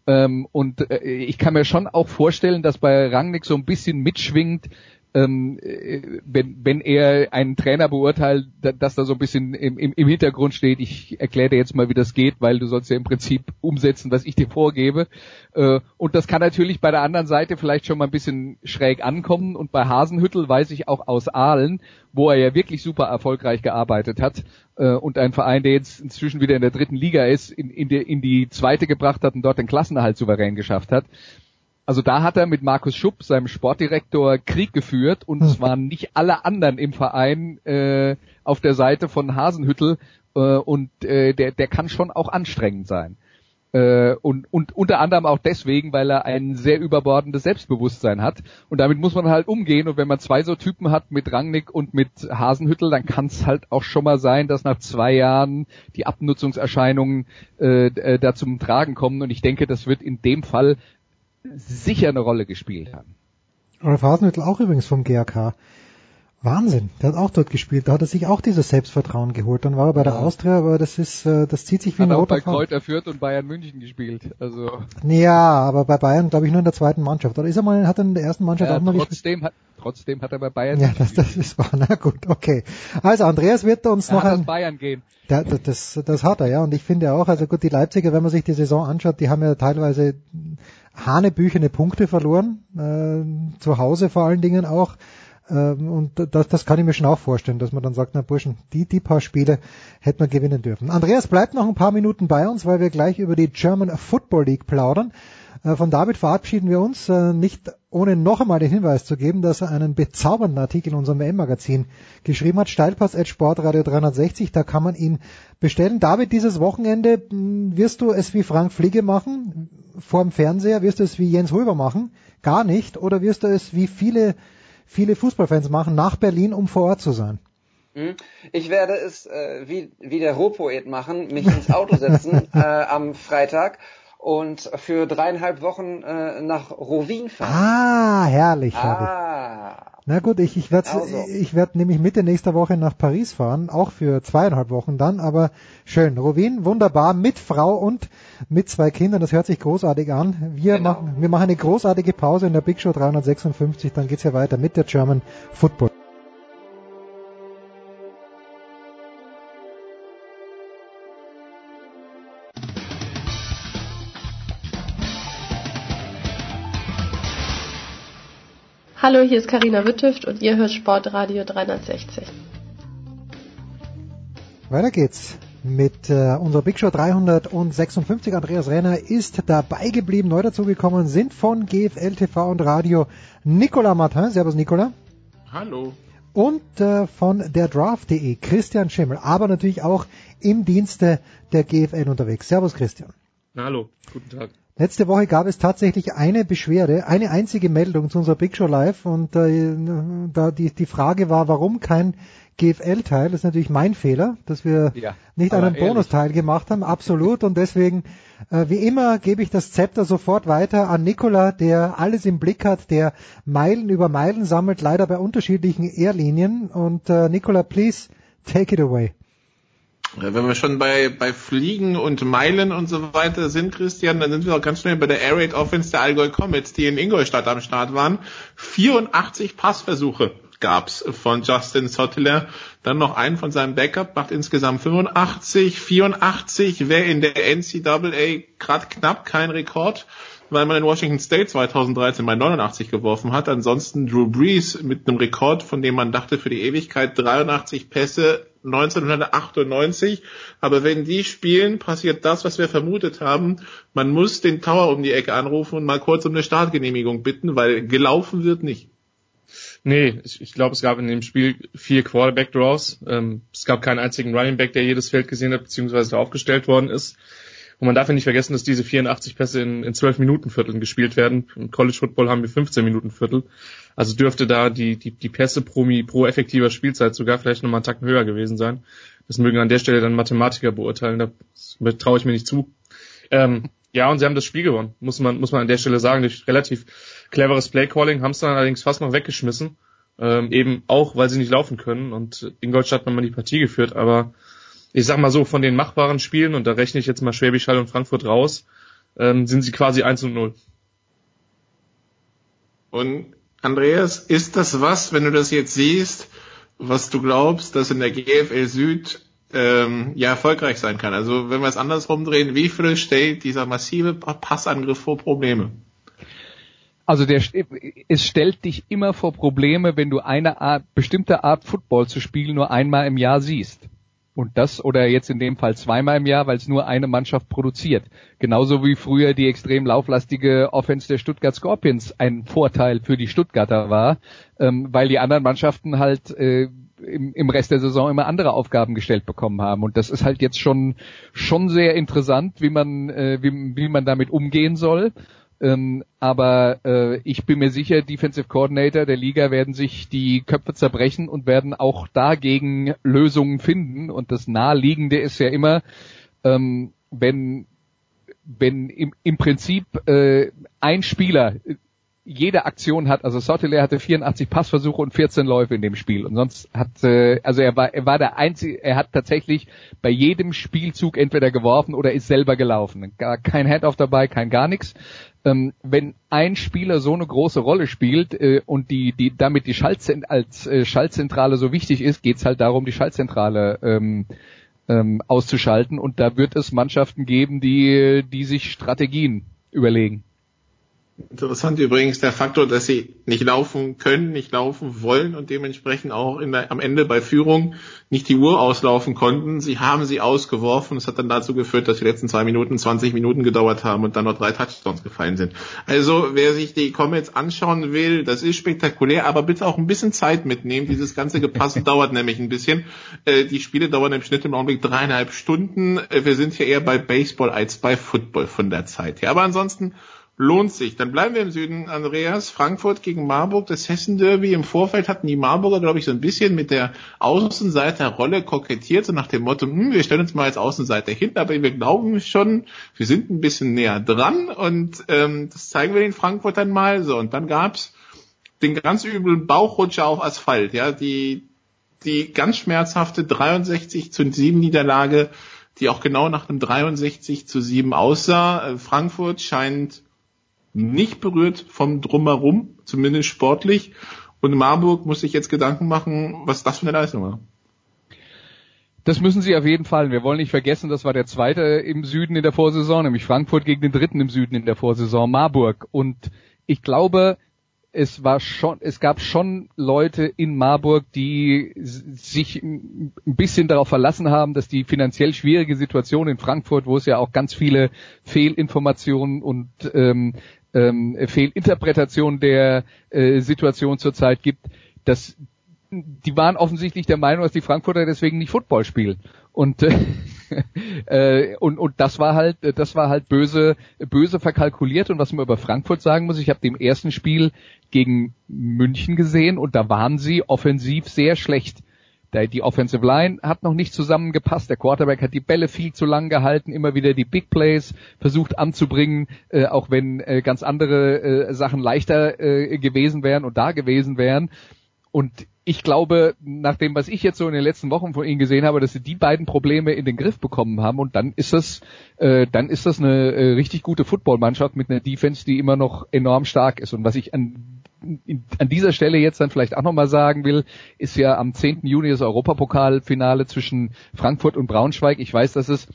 Ähm, und äh, ich kann mir schon auch vorstellen, dass bei Rangnick so ein bisschen mitschwingt, ähm, äh, wenn, wenn er einen Trainer beurteilt, dass da so ein bisschen im, im, im Hintergrund steht, ich erkläre dir jetzt mal, wie das geht, weil du sollst ja im Prinzip umsetzen, was ich dir vorgebe. Äh, und das kann natürlich bei der anderen Seite vielleicht schon mal ein bisschen schräg ankommen. Und bei Hasenhüttel weiß ich auch aus Aalen, wo er ja wirklich super erfolgreich gearbeitet hat äh, und ein Verein, der jetzt inzwischen wieder in der dritten Liga ist, in, in, die, in die zweite gebracht hat und dort den Klassenerhalt souverän geschafft hat also da hat er mit Markus Schupp, seinem Sportdirektor, Krieg geführt und es hm. waren nicht alle anderen im Verein äh, auf der Seite von Hasenhüttel äh, und äh, der, der kann schon auch anstrengend sein. Äh, und, und unter anderem auch deswegen, weil er ein sehr überbordendes Selbstbewusstsein hat. Und damit muss man halt umgehen. Und wenn man zwei so Typen hat mit Rangnick und mit Hasenhüttel, dann kann es halt auch schon mal sein, dass nach zwei Jahren die Abnutzungserscheinungen äh, äh, da zum Tragen kommen. Und ich denke, das wird in dem Fall sicher eine Rolle gespielt haben. Rolf Hasenhüttel auch übrigens vom GRK. Wahnsinn, der hat auch dort gespielt. Da hat er sich auch dieses Selbstvertrauen geholt. Dann war er bei der Austria, aber das ist, äh, das zieht sich wie hat ein auch roter bei Faden. Kräuter Fürth und Bayern München gespielt. Also Ja, aber bei Bayern glaube ich nur in der zweiten Mannschaft. Oder ist er mal, hat er in der ersten Mannschaft ja, auch mal gespielt? trotzdem hat trotzdem hat er bei Bayern Ja, das, das ist wahr. Na gut, okay. Also Andreas wird uns Er noch ein, Bayern gehen. Ja, das, das, das hat er, ja. Und ich finde auch, also gut, die Leipziger, wenn man sich die Saison anschaut, die haben ja teilweise hanebüchene Punkte verloren, äh, zu Hause vor allen Dingen auch. Ähm, und das, das kann ich mir schon auch vorstellen, dass man dann sagt, na Burschen, die, die paar Spiele hätten wir gewinnen dürfen. Andreas bleibt noch ein paar Minuten bei uns, weil wir gleich über die German Football League plaudern. Äh, Von David verabschieden wir uns, äh, nicht ohne noch einmal den Hinweis zu geben, dass er einen bezaubernden Artikel in unserem WM-Magazin geschrieben hat, Steilpass at Sportradio 360, da kann man ihn bestellen. David, dieses Wochenende mh, wirst du es wie Frank Fliege machen, vorm Fernseher, wirst du es wie Jens Röber machen, gar nicht, oder wirst du es wie viele, viele Fußballfans machen, nach Berlin, um vor Ort zu sein? Hm? Ich werde es äh, wie, wie der Rohpoet machen, mich ins Auto setzen äh, am Freitag und für dreieinhalb Wochen äh, nach Rovin fahren. Ah, herrlich, herrlich. Ah, Na gut, ich, ich werde Also. ich werd nämlich Mitte nächster Woche nach Paris fahren, auch für zweieinhalb Wochen dann, aber schön. Rovin, wunderbar, mit Frau und mit zwei Kindern, das hört sich großartig an. Wir, Genau. machen, wir machen eine großartige Pause in der Big Show 356, dann geht's ja weiter mit der German Football. Hallo, hier ist Karina Wittüft und ihr hört Sportradio 360. Weiter geht's mit äh, unserer Big Show 356. Andreas Renner ist dabei geblieben, neu dazugekommen sind von GFL TV und Radio Nicolas Martin. Servus Nicolas. Hallo. und äh, von der Draft.de Christian Schimmel, aber natürlich auch im Dienste der GFL unterwegs. Servus Christian. Hallo, guten Tag. Letzte Woche gab es tatsächlich eine Beschwerde, eine einzige Meldung zu unserer Big Show Live und äh, da die, die Frage war, warum kein GFL-Teil. Das ist natürlich mein Fehler, dass wir Ja, nicht einen. Bonusteil gemacht haben, absolut. Und deswegen, äh, wie immer, gebe ich das Zepter sofort weiter an Nikola, der alles im Blick hat, der Meilen über Meilen sammelt, leider bei unterschiedlichen Airlinien. Und äh, Nikola, please take it away. Äh, Wenn wir schon bei, bei Fliegen und Meilen und so weiter sind, Christian, dann sind wir auch ganz schnell bei der Air Raid Offense der Allgäu Comets, die in Ingolstadt am Start waren. 84 Passversuche gab's von Justin Sotteler. Dann noch einen von seinem Backup, macht insgesamt 85. 84 wäre in der NCAA gerade knapp kein Rekord, weil man in Washington State 2013 bei 89 geworfen hat. Ansonsten Drew Brees mit einem Rekord, von dem man dachte für die Ewigkeit 83 Pässe 1998. Aber wenn die spielen, passiert das, was wir vermutet haben. Man muss den Tower um die Ecke anrufen und mal kurz um eine Startgenehmigung bitten, weil gelaufen wird nicht. Nee, ich, ich glaube, es gab in dem Spiel vier Quarterback-Draws. Ähm, es gab keinen einzigen Running Back, der jedes Feld gesehen hat, beziehungsweise aufgestellt worden ist. Und man darf ja nicht vergessen, dass diese 84 Pässe in, in 12 Minuten Vierteln gespielt werden. Im College Football haben wir 15 Minuten Viertel. Also dürfte da die, die, die Pässe pro, pro effektiver Spielzeit sogar vielleicht nochmal einen Tacken höher gewesen sein. Das mögen an der Stelle dann Mathematiker beurteilen, da traue ich mir nicht zu. Ähm, ja, und sie haben das Spiel gewonnen, muss man, muss man an der Stelle sagen, durch relativ cleveres Playcalling, haben es dann allerdings fast noch weggeschmissen, ähm, eben auch, weil sie nicht laufen können und Ingolstadt nochmal die Partie geführt, aber ich sag mal so, von den machbaren Spielen, und da rechne ich jetzt mal Schwäbisch Hall und Frankfurt raus, ähm, sind sie quasi 1 und 0. Und Andreas, ist das was, wenn du das jetzt siehst, was du glaubst, dass in der GFL Süd ähm, ja erfolgreich sein kann? Also wenn wir es andersrum drehen, wie viel stellt dieser massive Passangriff vor Probleme? Also der, es stellt dich immer vor Probleme, wenn du eine Art, bestimmte Art Football zu spielen nur einmal im Jahr siehst. Und das, oder jetzt in dem Fall zweimal im Jahr, weil es nur eine Mannschaft produziert. Genauso wie früher die extrem lauflastige Offense der Stuttgart Scorpions ein Vorteil für die Stuttgarter war, ähm, weil die anderen Mannschaften halt äh, im, im Rest der Saison immer andere Aufgaben gestellt bekommen haben. Und das ist halt jetzt schon schon sehr interessant, wie man äh, wie, wie man damit umgehen soll. Ähm, aber äh, ich bin mir sicher, Defensive Coordinator der Liga werden sich die Köpfe zerbrechen und werden auch dagegen Lösungen finden. Und das Naheliegende ist ja immer, ähm, wenn wenn im, im Prinzip äh, ein Spieler jede Aktion hat, also Sottile hatte 84 Passversuche und 14 Läufe in dem Spiel und sonst hat, äh, also er war, er war der einzige, er hat tatsächlich bei jedem Spielzug entweder geworfen oder ist selber gelaufen. Gar kein Handoff dabei, kein gar nichts. Ähm, wenn ein Spieler so eine große Rolle spielt äh, und die, die damit die Schaltzent als äh, Schaltzentrale so wichtig ist, geht's halt darum, die Schaltzentrale ähm, ähm, auszuschalten und da wird es Mannschaften geben, die, die sich Strategien überlegen. Interessant übrigens der Faktor, dass sie nicht laufen können, nicht laufen wollen und dementsprechend auch der, am Ende bei Führung nicht die Uhr auslaufen konnten. Sie haben sie ausgeworfen. Das hat dann dazu geführt, dass die letzten zwei Minuten 20 Minuten gedauert haben und dann noch drei Touchdowns gefallen sind. Also wer sich die Comets anschauen will, das ist spektakulär, aber bitte auch ein bisschen Zeit mitnehmen. Dieses ganze Gepasse dauert nämlich ein bisschen. Äh, die Spiele dauern im Schnitt im Augenblick dreieinhalb Stunden. Äh, wir sind hier eher bei Baseball als bei Football von der Zeit her. Aber ansonsten lohnt sich. Dann bleiben wir im Süden, Andreas. Frankfurt gegen Marburg, das Hessen-Derby. Im Vorfeld hatten die Marburger, glaube ich, so ein bisschen mit der Außenseiterrolle kokettiert, so nach dem Motto, hm, wir stellen uns mal als Außenseiter hin, aber wir glauben schon, wir sind ein bisschen näher dran und ähm, das zeigen wir den Frankfurtern mal. So, und dann gab's den ganz üblen Bauchrutscher auf Asphalt, ja, die, die ganz schmerzhafte 63 zu 7 Niederlage, die auch genau nach einem 63 zu 7 aussah. Frankfurt scheint nicht berührt vom Drumherum, zumindest sportlich. Und Marburg muss sich jetzt Gedanken machen, was das für eine Leistung war. Das müssen sie auf jeden Fall. Wir wollen nicht vergessen, das war der zweite im Süden in der Vorsaison, nämlich Frankfurt gegen den dritten im Süden in der Vorsaison, Marburg. Und ich glaube, es war schon, es gab schon Leute in Marburg, die sich ein bisschen darauf verlassen haben, dass die finanziell schwierige Situation in Frankfurt, wo es ja auch ganz viele Fehlinformationen und ähm, ähm, Fehlinterpretation der äh, Situation zurzeit gibt, dass die waren offensichtlich der Meinung, dass die Frankfurter deswegen nicht Football spielen. Und äh, äh, und, und das war halt, das war halt böse, böse verkalkuliert. Und was man über Frankfurt sagen muss, ich habe dem ersten Spiel gegen München gesehen und da waren sie offensiv sehr schlecht. Die Offensive Line hat noch nicht zusammengepasst. Der Quarterback hat die Bälle viel zu lang gehalten, immer wieder die Big Plays versucht anzubringen, äh, auch wenn äh, ganz andere äh, Sachen leichter äh, gewesen wären und da gewesen wären. Und ich glaube, nach dem, was ich jetzt so in den letzten Wochen von ihnen gesehen habe, dass sie die beiden Probleme in den Griff bekommen haben und dann ist das, äh, dann ist das eine äh, richtig gute Footballmannschaft mit einer Defense, die immer noch enorm stark ist. Und was ich an an dieser Stelle jetzt dann vielleicht auch nochmal sagen will, ist ja am 10. Juni das Europapokalfinale zwischen Frankfurt und Braunschweig. Ich weiß, dass es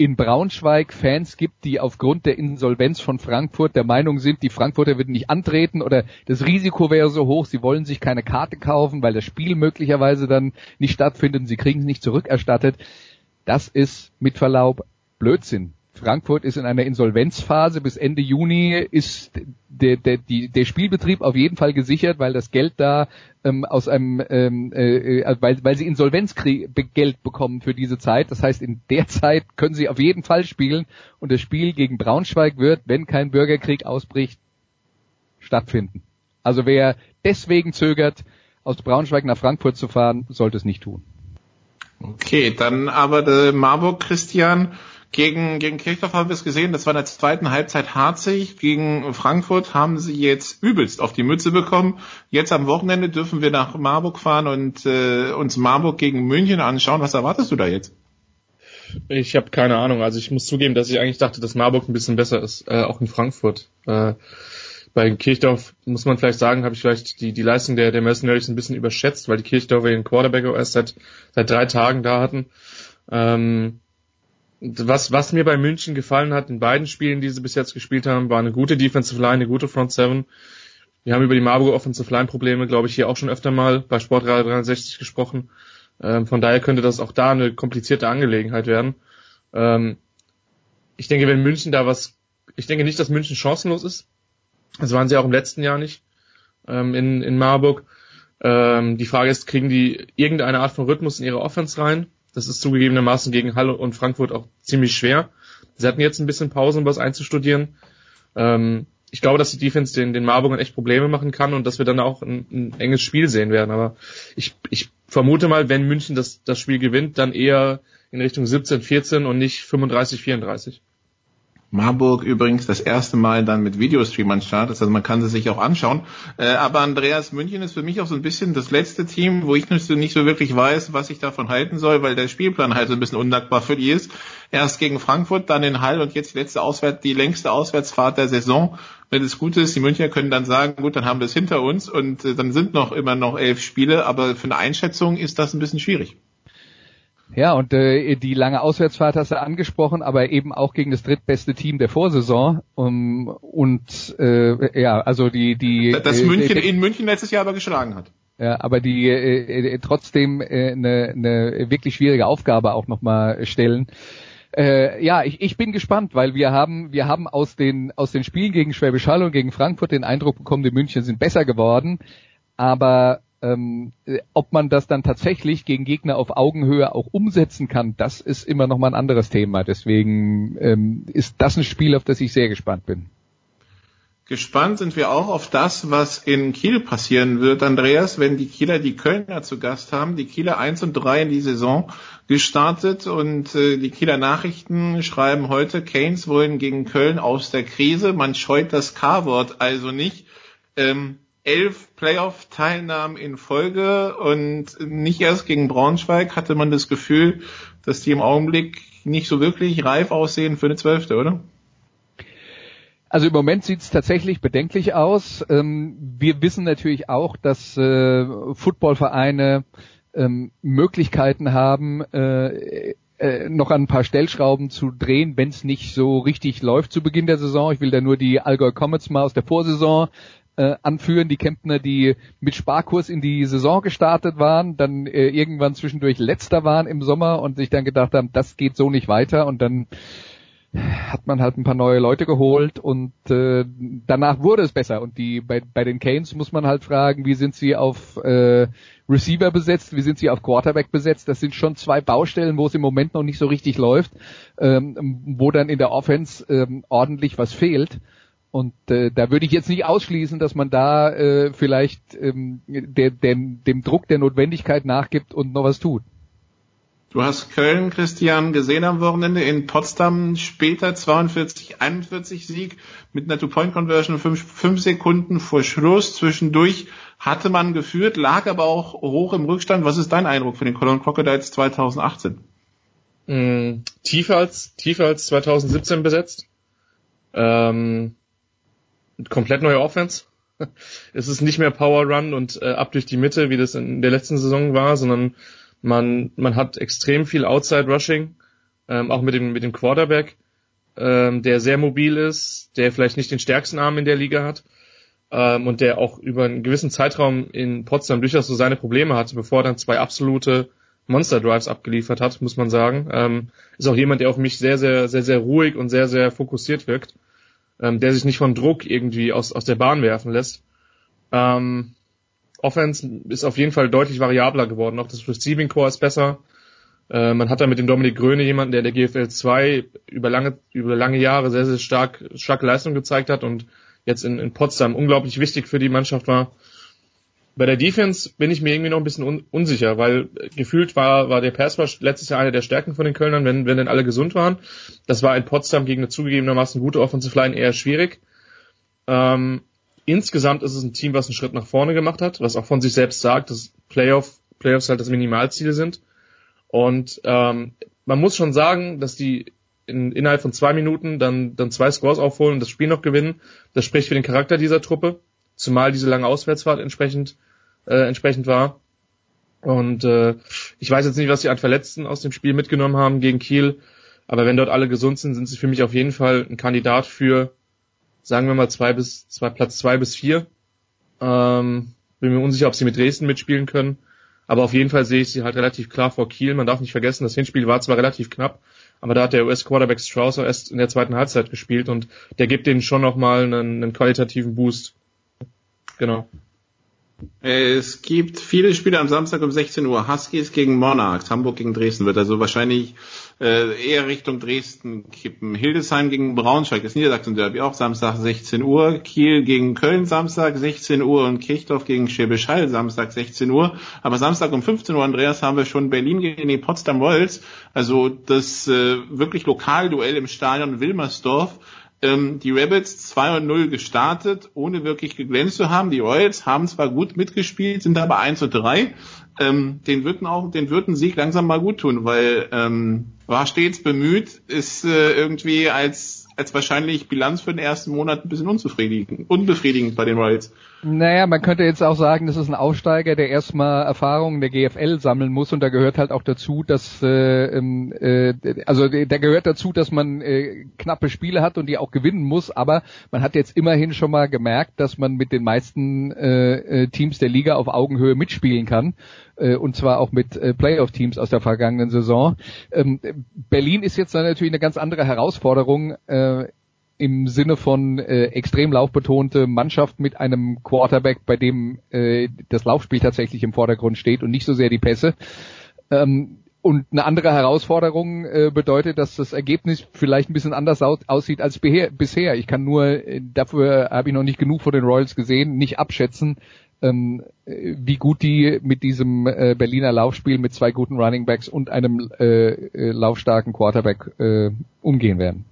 in Braunschweig Fans gibt, die aufgrund der Insolvenz von Frankfurt der Meinung sind, die Frankfurter würden nicht antreten oder das Risiko wäre so hoch, sie wollen sich keine Karte kaufen, weil das Spiel möglicherweise dann nicht stattfindet und sie kriegen es nicht zurückerstattet. Das ist mit Verlaub Blödsinn. Frankfurt ist in einer Insolvenzphase. Bis Ende Juni ist der, der, die, der Spielbetrieb auf jeden Fall gesichert, weil das Geld da ähm, aus einem, ähm, äh, äh weil, weil sie Insolvenzgeld bekommen für diese Zeit. Das heißt, in der Zeit können sie auf jeden Fall spielen und das Spiel gegen Braunschweig wird, wenn kein Bürgerkrieg ausbricht, stattfinden. Also wer deswegen zögert, aus Braunschweig nach Frankfurt zu fahren, sollte es nicht tun. Okay, dann aber der Marburg Christian gegen, gegen Kirchdorf haben wir es gesehen, das war in der zweiten Halbzeit harzig. Gegen Frankfurt haben sie jetzt übelst auf die Mütze bekommen. Jetzt am Wochenende dürfen wir nach Marburg fahren und äh, uns Marburg gegen München anschauen. Was erwartest du da jetzt? Ich habe keine Ahnung. Also ich muss zugeben, dass ich eigentlich dachte, dass Marburg ein bisschen besser ist, äh, auch in Frankfurt. Äh, bei Kirchdorf muss man vielleicht sagen, habe ich vielleicht die, die Leistung der, der Mercenaries ein bisschen überschätzt, weil die Kirchdorfer den Quarterback erst seit, seit drei Tagen da hatten. Ähm, was, was mir bei München gefallen hat in beiden Spielen, die sie bis jetzt gespielt haben, war eine gute Defensive Line, eine gute Front Seven. Wir haben über die Marburger Offensive Line Probleme, glaube ich, hier auch schon öfter mal bei Sportradio 63 gesprochen. Ähm, von daher könnte das auch da eine komplizierte Angelegenheit werden. Ähm, ich denke, wenn München da was, ich denke nicht, dass München chancenlos ist. Das waren sie auch im letzten Jahr nicht ähm, in, in Marburg. Ähm, die Frage ist, kriegen die irgendeine Art von Rhythmus in ihre Offense rein? Das ist zugegebenermaßen gegen Halle und Frankfurt auch ziemlich schwer. Sie hatten jetzt ein bisschen Pause, um was einzustudieren. Ähm, ich glaube, dass die Defense den, den Marburgern echt Probleme machen kann und dass wir dann auch ein, ein enges Spiel sehen werden. Aber ich, ich vermute mal, wenn München das, das Spiel gewinnt, dann eher in Richtung 17, 14 und nicht 35, 34. Marburg übrigens das erste Mal dann mit Videostream an Start also man kann sie sich auch anschauen. Äh, aber Andreas München ist für mich auch so ein bisschen das letzte Team, wo ich nicht so, wirklich weiß, was ich davon halten soll, weil der Spielplan halt so ein bisschen undankbar für die ist. Erst gegen Frankfurt, dann in Hall und jetzt die letzte Auswärts, die längste Auswärtsfahrt der Saison. Wenn es gut ist, die Münchner können dann sagen, gut, dann haben wir es hinter uns und äh, dann sind noch immer noch elf Spiele, aber für eine Einschätzung ist das ein bisschen schwierig. Ja, und äh, die lange Auswärtsfahrt hast du angesprochen, aber eben auch gegen das drittbeste Team der Vorsaison. Um, und äh, ja, also die die das München äh, in München letztes Jahr aber geschlagen hat. Ja, aber die äh, äh, trotzdem äh, eine, eine wirklich schwierige Aufgabe auch nochmal stellen. Äh, ja, ich, ich bin gespannt, weil wir haben wir haben aus den aus den Spielen gegen Schwäbisch Hall und gegen Frankfurt den Eindruck bekommen, die München sind besser geworden, aber ähm, äh, ob man das dann tatsächlich gegen Gegner auf Augenhöhe auch umsetzen kann, das ist immer noch mal ein anderes Thema. Deswegen ähm, ist das ein Spiel, auf das ich sehr gespannt bin. Gespannt sind wir auch auf das, was in Kiel passieren wird, Andreas, wenn die Kieler die Kölner zu Gast haben. Die Kieler 1 und 3 in die Saison gestartet und äh, die Kieler Nachrichten schreiben heute, Keynes wollen gegen Köln aus der Krise. Man scheut das K-Wort also nicht. Ähm, elf Playoff-Teilnahmen in Folge und nicht erst gegen Braunschweig hatte man das Gefühl, dass die im Augenblick nicht so wirklich reif aussehen für eine Zwölfte, oder? Also im Moment sieht es tatsächlich bedenklich aus. Ähm, wir wissen natürlich auch, dass äh, Footballvereine ähm, Möglichkeiten haben, äh, äh, noch an ein paar Stellschrauben zu drehen, wenn es nicht so richtig läuft zu Beginn der Saison. Ich will da nur die Allgäu Comets mal aus der Vorsaison äh, anführen, die Kempner, die mit Sparkurs in die Saison gestartet waren, dann äh, irgendwann zwischendurch letzter waren im Sommer und sich dann gedacht haben, das geht so nicht weiter und dann hat man halt ein paar neue Leute geholt und äh, danach wurde es besser. Und die bei, bei den Canes muss man halt fragen, wie sind sie auf äh, Receiver besetzt, wie sind sie auf Quarterback besetzt. Das sind schon zwei Baustellen, wo es im Moment noch nicht so richtig läuft, ähm, wo dann in der Offense ähm, ordentlich was fehlt. Und äh, da würde ich jetzt nicht ausschließen, dass man da äh, vielleicht ähm, der, der, dem Druck der Notwendigkeit nachgibt und noch was tut. Du hast Köln, Christian, gesehen am Wochenende in Potsdam später 42-41 Sieg mit einer Two-Point-Conversion fünf, fünf Sekunden vor Schluss. Zwischendurch hatte man geführt, lag aber auch hoch im Rückstand. Was ist dein Eindruck für den Cologne Crocodiles 2018? Mm, tiefer als, tiefer als 2017 besetzt. Ähm, komplett neue Offense. es ist nicht mehr Power Run und äh, ab durch die Mitte, wie das in der letzten Saison war, sondern man, man hat extrem viel Outside Rushing, ähm, auch mit dem, mit dem Quarterback, ähm, der sehr mobil ist, der vielleicht nicht den stärksten Arm in der Liga hat ähm, und der auch über einen gewissen Zeitraum in Potsdam durchaus so seine Probleme hatte, bevor er dann zwei absolute Monster Drives abgeliefert hat, muss man sagen. Ähm, ist auch jemand, der auf mich sehr, sehr, sehr, sehr ruhig und sehr, sehr fokussiert wirkt ähm, der sich nicht von Druck irgendwie aus, aus der Bahn werfen lässt. Ähm, Offense ist auf jeden Fall deutlich variabler geworden. Auch das Receiving Core ist besser. Äh, man hat da mit dem Dominik Gröne jemanden, der der GFL 2 über lange, über lange Jahre sehr, sehr stark, starke Leistung gezeigt hat und jetzt in, in Potsdam unglaublich wichtig für die Mannschaft war. Bei der Defense bin ich mir irgendwie noch ein bisschen un unsicher, weil gefühlt war, war der Pass Rush letztes Jahr eine der Stärken von den Kölnern, wenn, wenn denn alle gesund waren. Das war in Potsdam gegen eine zugegebenermaßen gute Offensive Line eher schwierig. Ähm, insgesamt ist es ein Team, was einen Schritt nach vorne gemacht hat, was auch von sich selbst sagt, dass Playoff, Playoffs halt das Minimalziel sind. Und ähm, man muss schon sagen, dass die in, innerhalb von zwei Minuten dann, dann zwei Scores aufholen und das Spiel noch gewinnen. Das spricht für den Charakter dieser Truppe zumal diese lange Auswärtsfahrt entsprechend, äh, entsprechend war. Und äh, ich weiß jetzt nicht, was sie an Verletzten aus dem Spiel mitgenommen haben gegen Kiel, aber wenn dort alle gesund sind, sind sie für mich auf jeden Fall ein Kandidat für, sagen wir mal, zwei bis zwei, Platz zwei bis vier. Ähm, bin mir unsicher, ob sie mit Dresden mitspielen können. Aber auf jeden Fall sehe ich sie halt relativ klar vor Kiel. Man darf nicht vergessen, das Hinspiel war zwar relativ knapp, aber da hat der US-Quarterback Strauss erst in der zweiten Halbzeit gespielt und der gibt denen schon nochmal einen, einen qualitativen Boost. Genau. Es gibt viele Spiele am Samstag um 16 Uhr. Huskies gegen Monarchs, Hamburg gegen Dresden wird also wahrscheinlich äh, eher Richtung Dresden kippen. Hildesheim gegen Braunschweig, das Niedersachsen Derby auch Samstag 16 Uhr. Kiel gegen Köln Samstag 16 Uhr und Kirchdorf gegen Schwäbisch Hall Samstag 16 Uhr. Aber Samstag um 15 Uhr, Andreas, haben wir schon Berlin gegen die Potsdam Royals. Also das äh, wirklich Lokalduell im Stadion Wilmersdorf ähm, die Rabbits 2 und 0 gestartet, ohne wirklich geglänzt zu haben. Die Royals haben zwar gut mitgespielt, sind aber 1 und 3. Ähm, den würden auch, den würden Sieg langsam mal gut tun, weil ähm, war stets bemüht, ist äh, irgendwie als als wahrscheinlich Bilanz für den ersten Monat ein bisschen unzufriedigend, unbefriedigend bei den Royals. Naja, man könnte jetzt auch sagen, das ist ein Aufsteiger, der erstmal Erfahrungen der GFL sammeln muss. Und da gehört halt auch dazu, dass äh, ähm, äh, also da gehört dazu, dass man äh, knappe Spiele hat und die auch gewinnen muss, aber man hat jetzt immerhin schon mal gemerkt, dass man mit den meisten äh, äh Teams der Liga auf Augenhöhe mitspielen kann äh, und zwar auch mit äh, Playoff-Teams aus der vergangenen Saison. Ähm, Berlin ist jetzt natürlich eine ganz andere Herausforderung äh, im Sinne von extrem laufbetonte Mannschaft mit einem Quarterback, bei dem das Laufspiel tatsächlich im Vordergrund steht und nicht so sehr die Pässe. Ähm, und eine andere Herausforderung bedeutet, dass das Ergebnis vielleicht ein bisschen anders aus, aussieht als bisher. Ich kann nur, dafür habe ich noch nicht genug von den Royals gesehen, nicht abschätzen, ähm, wie gut die mit diesem äh, Berliner Laufspiel mit zwei guten Running Backs und einem äh, äh, laufstarken Quarterback äh, umgehen werden.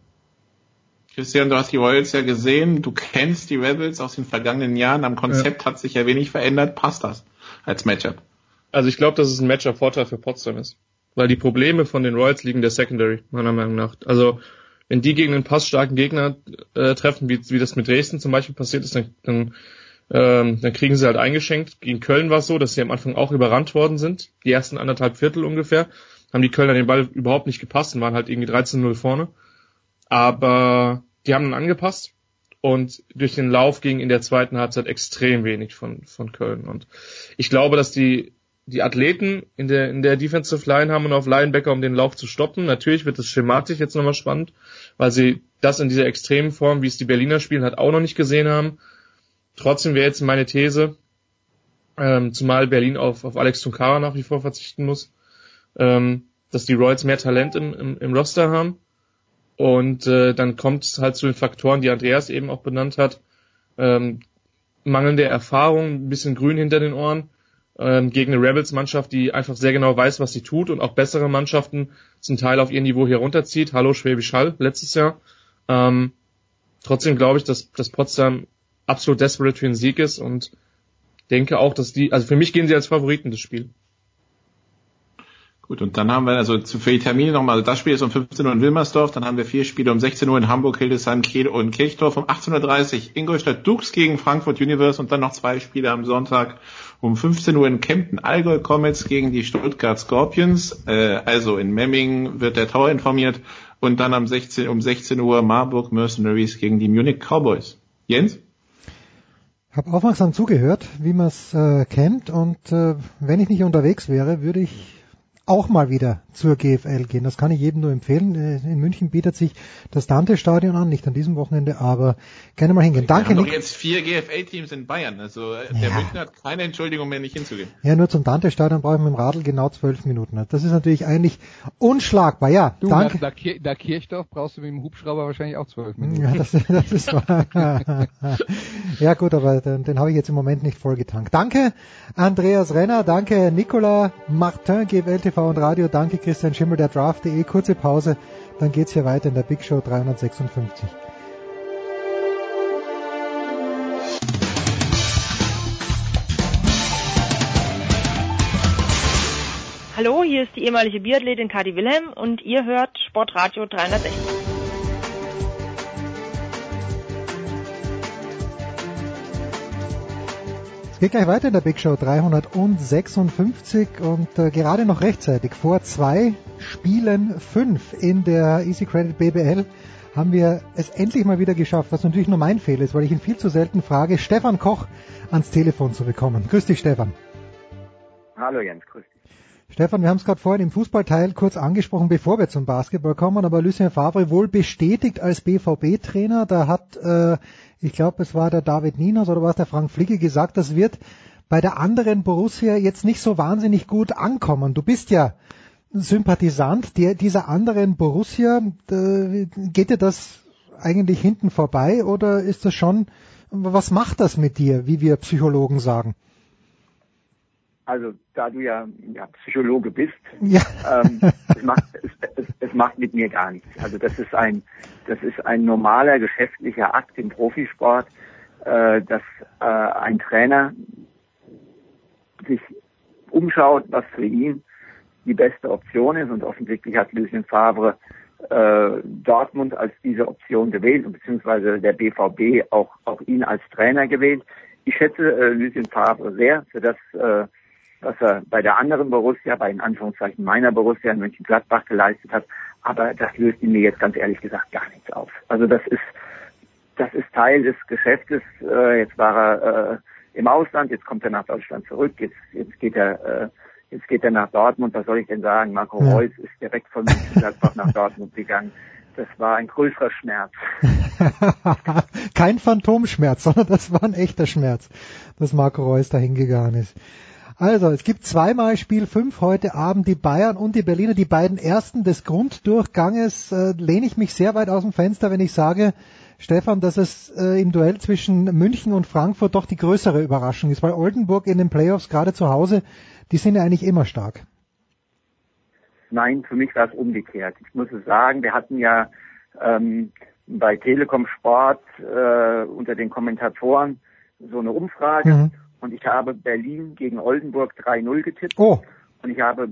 Christian, du hast die Royals ja gesehen, du kennst die Rebels aus den vergangenen Jahren, am Konzept ja. hat sich ja wenig verändert, passt das als Matchup? Also ich glaube, dass es ein Matchup-Vorteil für Potsdam ist, weil die Probleme von den Royals liegen der Secondary, meiner Meinung nach. Also wenn die gegen einen passstarken Gegner äh, treffen, wie, wie das mit Dresden zum Beispiel passiert ist, dann, dann ähm, dann kriegen sie halt eingeschenkt. Gegen Köln war es so, dass sie am Anfang auch überrannt worden sind. Die ersten anderthalb Viertel ungefähr. Haben die Kölner den Ball überhaupt nicht gepasst und waren halt irgendwie 13-0 vorne. Aber die haben dann angepasst und durch den Lauf ging in der zweiten Halbzeit extrem wenig von, von Köln. Und ich glaube, dass die, die Athleten in der, in der Defensive Line haben und auf Linebacker, um den Lauf zu stoppen. Natürlich wird es schematisch jetzt nochmal spannend, weil sie das in dieser extremen Form, wie es die Berliner spielen, halt auch noch nicht gesehen haben. Trotzdem wäre jetzt meine These, ähm, zumal Berlin auf, auf Alex Tunkara nach wie vor verzichten muss, ähm, dass die Royals mehr Talent im, im, im Roster haben. Und äh, dann kommt es halt zu den Faktoren, die Andreas eben auch benannt hat. Ähm, mangelnde Erfahrung, ein bisschen grün hinter den Ohren ähm, gegen eine Rebels-Mannschaft, die einfach sehr genau weiß, was sie tut und auch bessere Mannschaften zum Teil auf ihr Niveau hier runterzieht. Hallo Schwäbisch Hall letztes Jahr. Ähm, trotzdem glaube ich, dass, dass Potsdam absolut desperate für einen Sieg ist und denke auch, dass die, also für mich gehen sie als Favoriten das Spiel. Gut, und dann haben wir also für die Termine nochmal, also das Spiel ist um 15 Uhr in Wilmersdorf, dann haben wir vier Spiele um 16 Uhr in Hamburg, Hildesheim, Kiel und Kirchdorf, um 18.30 Uhr Ingolstadt Dukes gegen Frankfurt Universe und dann noch zwei Spiele am Sonntag um 15 Uhr in Kempten Allgäu Comets gegen die Stuttgart Scorpions, äh, also in Memming wird der Tower informiert und dann am 16, um 16 Uhr Marburg Mercenaries gegen die Munich Cowboys. Jens? Habe aufmerksam zugehört, wie man es äh, kennt. Und äh, wenn ich nicht unterwegs wäre, würde ich auch mal wieder zur GFL gehen. Das kann ich jedem nur empfehlen. Äh, in München bietet sich das Dante-Stadion an, nicht an diesem Wochenende, aber gerne mal hingehen. Danke. Wir haben doch jetzt vier GFL-Teams in Bayern, also äh, der ja. Münchner hat keine Entschuldigung mehr, nicht hinzugehen. Ja, nur zum Dante-Stadion brauche ich mit dem Radl genau zwölf Minuten. Das ist natürlich eigentlich unschlagbar. Ja, du, danke. Da, da, da Kirchdorf brauchst du mit dem Hubschrauber wahrscheinlich auch zwölf Minuten. Ja, das, das ist wahr. ja gut, aber den, den habe ich jetzt im Moment nicht vollgetankt. Danke Andreas Renner, danke Nicola Martin, GFL TV und Radio, danke Christian Schimmel, der Draft.de. Kurze Pause, dann geht's hier weiter in der Big Show 356. Hallo, hier ist die ehemalige Biathletin Kadi Wilhelm und ihr hört Sportradio 360. Es geht gleich weiter in der Big Show 356 und äh, gerade noch rechtzeitig vor zwei Spielen fünf in der Easy Credit BBL haben wir es endlich mal wieder geschafft, was natürlich nur mein Fehler ist, weil ich ihn viel zu selten frage, Stefan Koch ans Telefon zu bekommen. Grüß dich, Stefan. Hallo Jens, grüß dich. Stefan, wir haben es gerade vorhin im Fußballteil kurz angesprochen, bevor wir zum Basketball kommen, aber Lucien Favre wohl bestätigt als BVB-Trainer. Da hat äh, ich glaube, es war der David Ninos oder war es der Frank Flicke gesagt, das wird bei der anderen Borussia jetzt nicht so wahnsinnig gut ankommen. Du bist ja Sympathisant der, dieser anderen Borussia. Äh, geht dir das eigentlich hinten vorbei oder ist das schon, was macht das mit dir, wie wir Psychologen sagen? Also da du ja, ja Psychologe bist, ja. ähm, es, macht, es, es, es macht mit mir gar nichts. Also das ist ein das ist ein normaler geschäftlicher Akt im Profisport, äh, dass äh, ein Trainer sich umschaut, was für ihn die beste Option ist und offensichtlich hat Lucien Favre äh, Dortmund als diese Option gewählt, beziehungsweise der BVB auch, auch ihn als Trainer gewählt. Ich schätze äh, Lucien Favre sehr für das, äh, was er bei der anderen Borussia, bei in Anführungszeichen meiner Borussia in Mönchengladbach geleistet hat. Aber das löst ihn mir jetzt ganz ehrlich gesagt gar nichts auf. Also das ist, das ist Teil des Geschäftes. Äh, jetzt war er äh, im Ausland, jetzt kommt er nach Deutschland zurück, jetzt, jetzt geht er, äh, jetzt geht er nach Dortmund. Was soll ich denn sagen? Marco ja. Reus ist direkt von Mönchengladbach nach Dortmund gegangen. Das war ein größerer Schmerz. Kein Phantomschmerz, sondern das war ein echter Schmerz, dass Marco Reus dahin gegangen ist. Also, es gibt zweimal Spiel 5 heute Abend, die Bayern und die Berliner, die beiden ersten des Grunddurchganges. Äh, lehne ich mich sehr weit aus dem Fenster, wenn ich sage, Stefan, dass es äh, im Duell zwischen München und Frankfurt doch die größere Überraschung ist, weil Oldenburg in den Playoffs gerade zu Hause, die sind ja eigentlich immer stark. Nein, für mich war es umgekehrt. Ich muss es sagen, wir hatten ja ähm, bei Telekom Sport äh, unter den Kommentatoren so eine Umfrage mhm. Und ich habe Berlin gegen Oldenburg 3-0 getippt. Oh. Und ich habe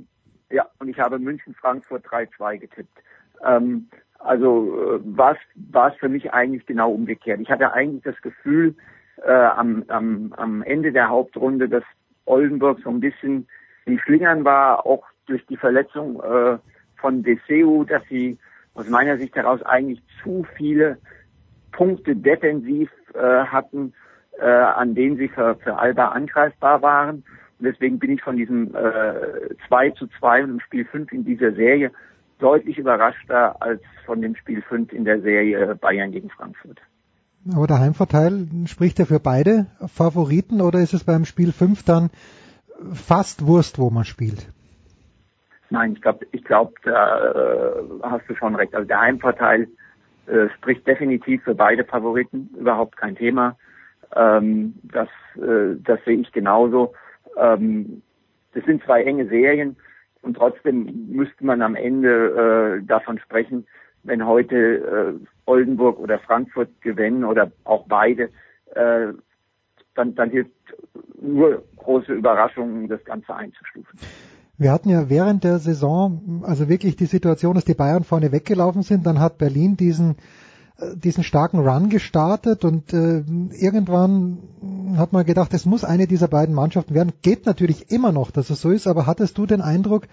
ja und ich habe München Frankfurt 3-2 getippt. Ähm, also äh, war es für mich eigentlich genau umgekehrt. Ich hatte eigentlich das Gefühl äh, am, am, am Ende der Hauptrunde, dass Oldenburg so ein bisschen im Schlingern war, auch durch die Verletzung äh, von Deseu, dass sie aus meiner Sicht heraus eigentlich zu viele Punkte defensiv äh, hatten, äh, an denen sie für, für Alba angreifbar waren. Und deswegen bin ich von diesem äh, 2 zu 2 im Spiel 5 in dieser Serie deutlich überraschter als von dem Spiel 5 in der Serie Bayern gegen Frankfurt. Aber der Heimvorteil spricht ja für beide Favoriten oder ist es beim Spiel 5 dann fast Wurst, wo man spielt? Nein, ich glaube, ich glaube, da äh, hast du schon recht. Also der Heimvorteil äh, spricht definitiv für beide Favoriten, überhaupt kein Thema. Ähm, das, äh, das sehe ich genauso. Ähm, das sind zwei enge Serien. Und trotzdem müsste man am Ende äh, davon sprechen, wenn heute äh, Oldenburg oder Frankfurt gewinnen oder auch beide, äh, dann, dann hilft nur große Überraschungen, das Ganze einzustufen. Wir hatten ja während der Saison also wirklich die Situation, dass die Bayern vorne weggelaufen sind. Dann hat Berlin diesen diesen starken Run gestartet und äh, irgendwann hat man gedacht, es muss eine dieser beiden Mannschaften werden. Geht natürlich immer noch, dass es so ist, aber hattest du den Eindruck,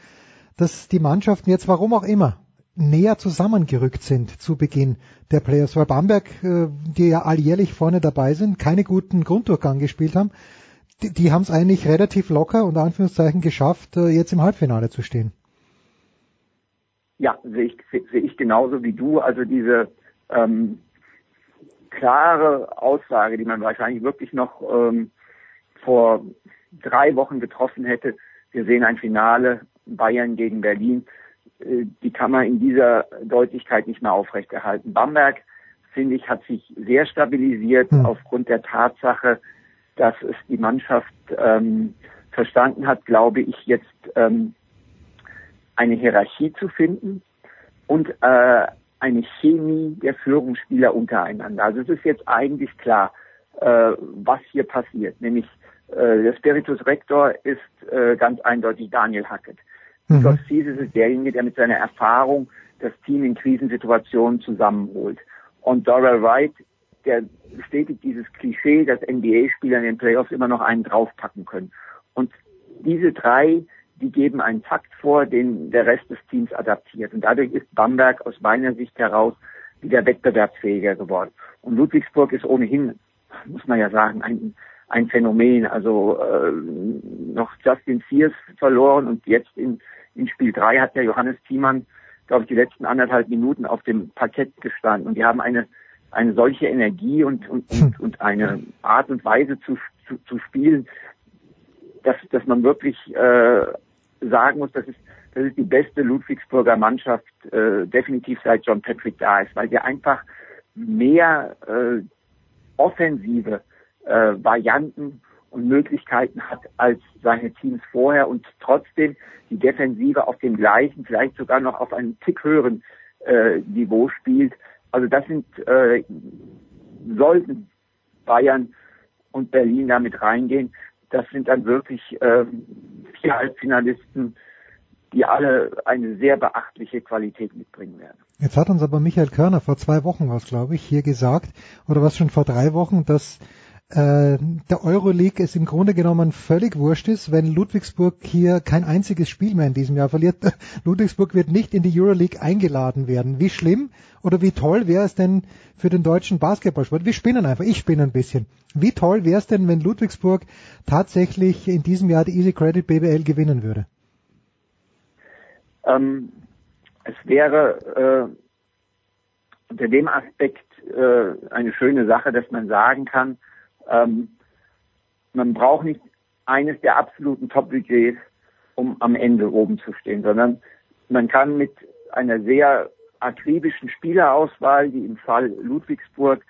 dass die Mannschaften jetzt, warum auch immer, näher zusammengerückt sind zu Beginn der Playoffs, weil Bamberg, äh, die ja alljährlich vorne dabei sind, keine guten Grunddurchgang gespielt haben, die, die haben es eigentlich relativ locker und Anführungszeichen geschafft, äh, jetzt im Halbfinale zu stehen. Ja, sehe ich, sehe ich genauso wie du. Also diese ähm, klare Aussage, die man wahrscheinlich wirklich noch ähm, vor drei Wochen getroffen hätte. Wir sehen ein Finale Bayern gegen Berlin. Äh, die kann man in dieser Deutlichkeit nicht mehr aufrechterhalten. Bamberg, finde ich, hat sich sehr stabilisiert mhm. aufgrund der Tatsache, dass es die Mannschaft ähm, verstanden hat, glaube ich, jetzt ähm, eine Hierarchie zu finden und äh, eine Chemie der Führungsspieler untereinander. Also es ist jetzt eigentlich klar, äh, was hier passiert. Nämlich äh, der Spiritus Rector ist äh, ganz eindeutig Daniel Hackett. Mhm. Fies ist derjenige, der mit seiner Erfahrung das Team in Krisensituationen zusammenholt. Und Dora Wright, der bestätigt dieses Klischee, dass NBA-Spieler in den Playoffs immer noch einen draufpacken können. Und diese drei die geben einen Takt vor, den der Rest des Teams adaptiert. Und dadurch ist Bamberg aus meiner Sicht heraus wieder wettbewerbsfähiger geworden. Und Ludwigsburg ist ohnehin, muss man ja sagen, ein, ein Phänomen. Also äh, noch Justin Sears verloren und jetzt in, in Spiel 3 hat der Johannes Thiemann, glaube ich, die letzten anderthalb Minuten auf dem Parkett gestanden. Und die haben eine, eine solche Energie und, und, und, und eine Art und Weise zu, zu, zu spielen, dass, dass man wirklich äh, sagen muss, dass es, das ist die beste Ludwigsburger Mannschaft äh, definitiv seit John Patrick da ist, weil wir einfach mehr äh, offensive äh, Varianten und Möglichkeiten hat als seine Teams vorher und trotzdem die Defensive auf dem gleichen, vielleicht sogar noch auf einem Tick höheren äh, Niveau spielt. Also das sind äh, sollten Bayern und Berlin damit reingehen. Das sind dann wirklich äh, vier Halbfinalisten, die alle eine sehr beachtliche Qualität mitbringen werden. Jetzt hat uns aber Michael Körner vor zwei Wochen was, glaube ich, hier gesagt, oder was schon vor drei Wochen, dass äh, der Euroleague es im Grunde genommen völlig wurscht ist, wenn Ludwigsburg hier kein einziges Spiel mehr in diesem Jahr verliert. Ludwigsburg wird nicht in die Euroleague eingeladen werden. Wie schlimm oder wie toll wäre es denn für den deutschen Basketballsport? Wir spinnen einfach, ich spinne ein bisschen. Wie toll wäre es denn, wenn Ludwigsburg tatsächlich in diesem Jahr die Easy Credit BBL gewinnen würde? Ähm, es wäre äh, unter dem Aspekt äh, eine schöne Sache, dass man sagen kann, ähm, man braucht nicht eines der absoluten Top-Budgets, um am Ende oben zu stehen, sondern man kann mit einer sehr akribischen Spielerauswahl, die im Fall Ludwigsburg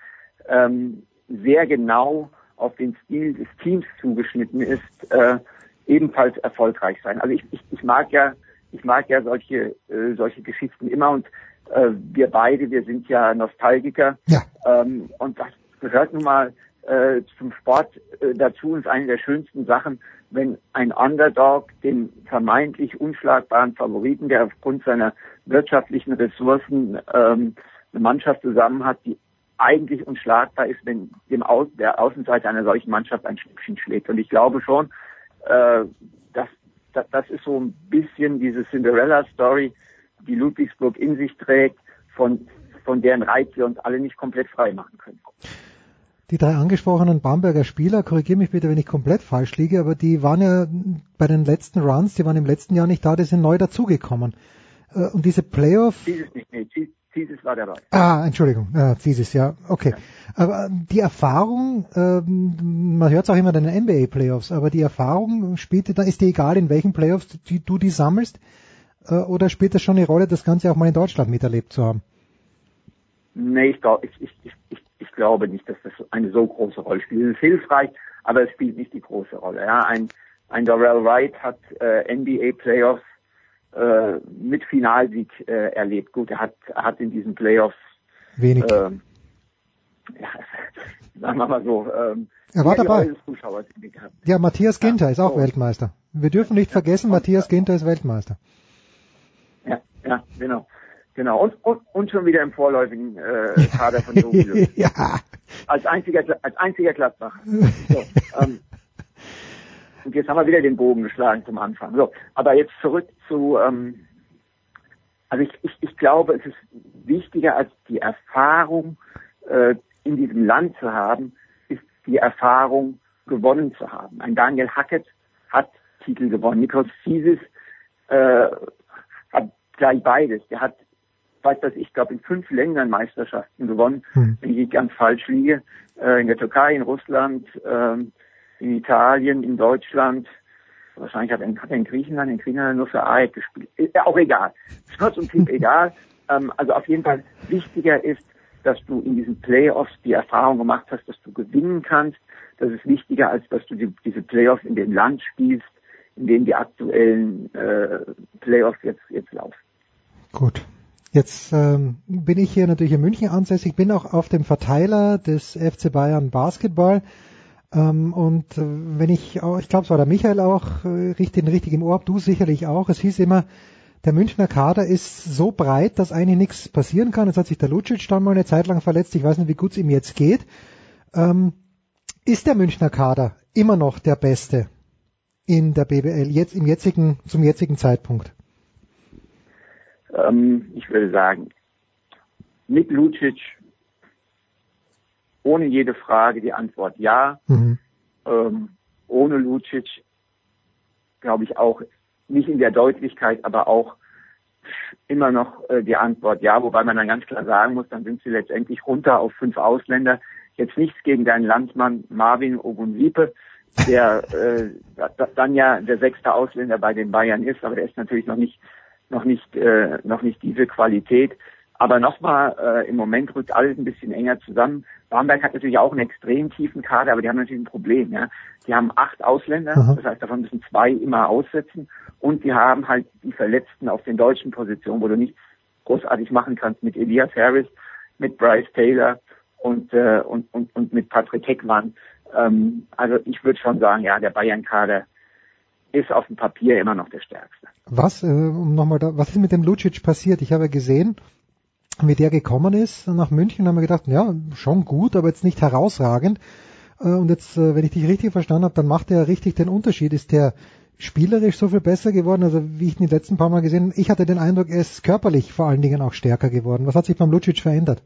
ähm, sehr genau auf den Stil des Teams zugeschnitten ist, äh, ebenfalls erfolgreich sein. Also ich, ich, ich mag ja, ich mag ja solche äh, solche Geschichten immer und äh, wir beide, wir sind ja Nostalgiker ja. Ähm, und das gehört nun mal äh, zum Sport äh, dazu ist eine der schönsten Sachen, wenn ein Underdog den vermeintlich unschlagbaren Favoriten, der aufgrund seiner wirtschaftlichen Ressourcen ähm, eine Mannschaft zusammen hat, die eigentlich unschlagbar ist, wenn dem Au der Außenseiter einer solchen Mannschaft ein Stückchen schlägt. Und ich glaube schon, äh, dass, dass das ist so ein bisschen diese Cinderella-Story, die Ludwigsburg in sich trägt, von, von deren Reiz wir uns alle nicht komplett frei machen können. Die drei angesprochenen Bamberger Spieler, korrigiere mich bitte, wenn ich komplett falsch liege, aber die waren ja bei den letzten Runs, die waren im letzten Jahr nicht da, die sind neu dazugekommen. Äh, und diese Playoff... Dieses nicht, nee, Thesis war dabei. Ah, Entschuldigung, äh, Thesis, ja, okay. Ja. Aber die Erfahrung, ähm, man hört es auch immer in den NBA-Playoffs, aber die Erfahrung spielt, da ist dir egal, in welchen Playoffs du die sammelst, äh, oder spielt das schon eine Rolle, das Ganze auch mal in Deutschland miterlebt zu haben? Nee, ich glaube, ich, ich, ich, ich glaube nicht, dass das eine so große Rolle spielt. Es ist hilfreich, aber es spielt nicht die große Rolle. Ja, ein, ein Darrell Wright hat äh, NBA Playoffs äh, mit Finalsieg äh, erlebt. Gut, er hat, er hat in diesen Playoffs wenig. Äh, ja, sagen wir mal so. Ähm, er war dabei. Ja, Matthias Ginter ja, ist auch so. Weltmeister. Wir dürfen nicht vergessen, ja, Matthias Ginter ist Weltmeister. Ja, ja, genau. Genau, und, und, und schon wieder im vorläufigen äh, Kader von Jogi Ja. Als einziger, als einziger Gladbach. So, ähm, und jetzt haben wir wieder den Bogen geschlagen zum Anfang. So, aber jetzt zurück zu, ähm, also ich, ich, ich glaube, es ist wichtiger als die Erfahrung äh, in diesem Land zu haben, ist die Erfahrung gewonnen zu haben. Ein Daniel Hackett hat Titel gewonnen. Nikos Fiesis äh, hat gleich beides. Der hat weiß was ich glaube in fünf Ländern Meisterschaften gewonnen, hm. wenn ich ganz falsch liege. Äh, in der Türkei, in Russland, ähm, in Italien, in Deutschland. Wahrscheinlich hat er, hat er in Griechenland, in Griechenland nur für AEK gespielt. Ja auch egal. Ist kurz und knapp egal. Ähm, also auf jeden Fall wichtiger ist, dass du in diesen Playoffs die Erfahrung gemacht hast, dass du gewinnen kannst. Das ist wichtiger, als dass du die, diese Playoffs in dem Land spielst, in dem die aktuellen äh, Playoffs jetzt, jetzt laufen. Gut. Jetzt ähm, bin ich hier natürlich in München ansässig, bin auch auf dem Verteiler des FC Bayern Basketball. Ähm, und äh, wenn ich, auch, ich glaube, es war der Michael auch, äh, richtig, richtig im Ohr, du sicherlich auch, es hieß immer, der Münchner Kader ist so breit, dass eigentlich nichts passieren kann. Jetzt hat sich der Lucic dann mal eine Zeit lang verletzt. Ich weiß nicht, wie gut es ihm jetzt geht. Ähm, ist der Münchner Kader immer noch der beste in der BBL jetzt im jetzigen, zum jetzigen Zeitpunkt? Ähm, ich würde sagen, mit Lucic ohne jede Frage die Antwort ja. Mhm. Ähm, ohne Lucic glaube ich auch nicht in der Deutlichkeit, aber auch immer noch äh, die Antwort ja, wobei man dann ganz klar sagen muss, dann sind sie letztendlich runter auf fünf Ausländer. Jetzt nichts gegen deinen Landsmann Marvin Ogunsipe, der äh, dann ja der sechste Ausländer bei den Bayern ist, aber der ist natürlich noch nicht noch nicht äh, noch nicht diese Qualität. Aber nochmal, äh, im Moment rückt alles ein bisschen enger zusammen. Bamberg hat natürlich auch einen extrem tiefen Kader, aber die haben natürlich ein Problem. Ja? Die haben acht Ausländer, Aha. das heißt, davon müssen zwei immer aussetzen. Und die haben halt die Verletzten auf den deutschen Positionen, wo du nichts großartig machen kannst mit Elias Harris, mit Bryce Taylor und, äh, und, und, und mit Patrick Heckmann. Ähm, also ich würde schon sagen, ja, der Bayern-Kader ist auf dem Papier immer noch der stärkste. Was, äh, um nochmal da, was ist mit dem Lucic passiert? Ich habe gesehen, wie der gekommen ist nach München, haben wir gedacht, ja, schon gut, aber jetzt nicht herausragend. Äh, und jetzt, äh, wenn ich dich richtig verstanden habe, dann macht er richtig den Unterschied. Ist der spielerisch so viel besser geworden? Also wie ich ihn die letzten paar Mal gesehen habe, ich hatte den Eindruck, er ist körperlich vor allen Dingen auch stärker geworden. Was hat sich beim Lucic verändert?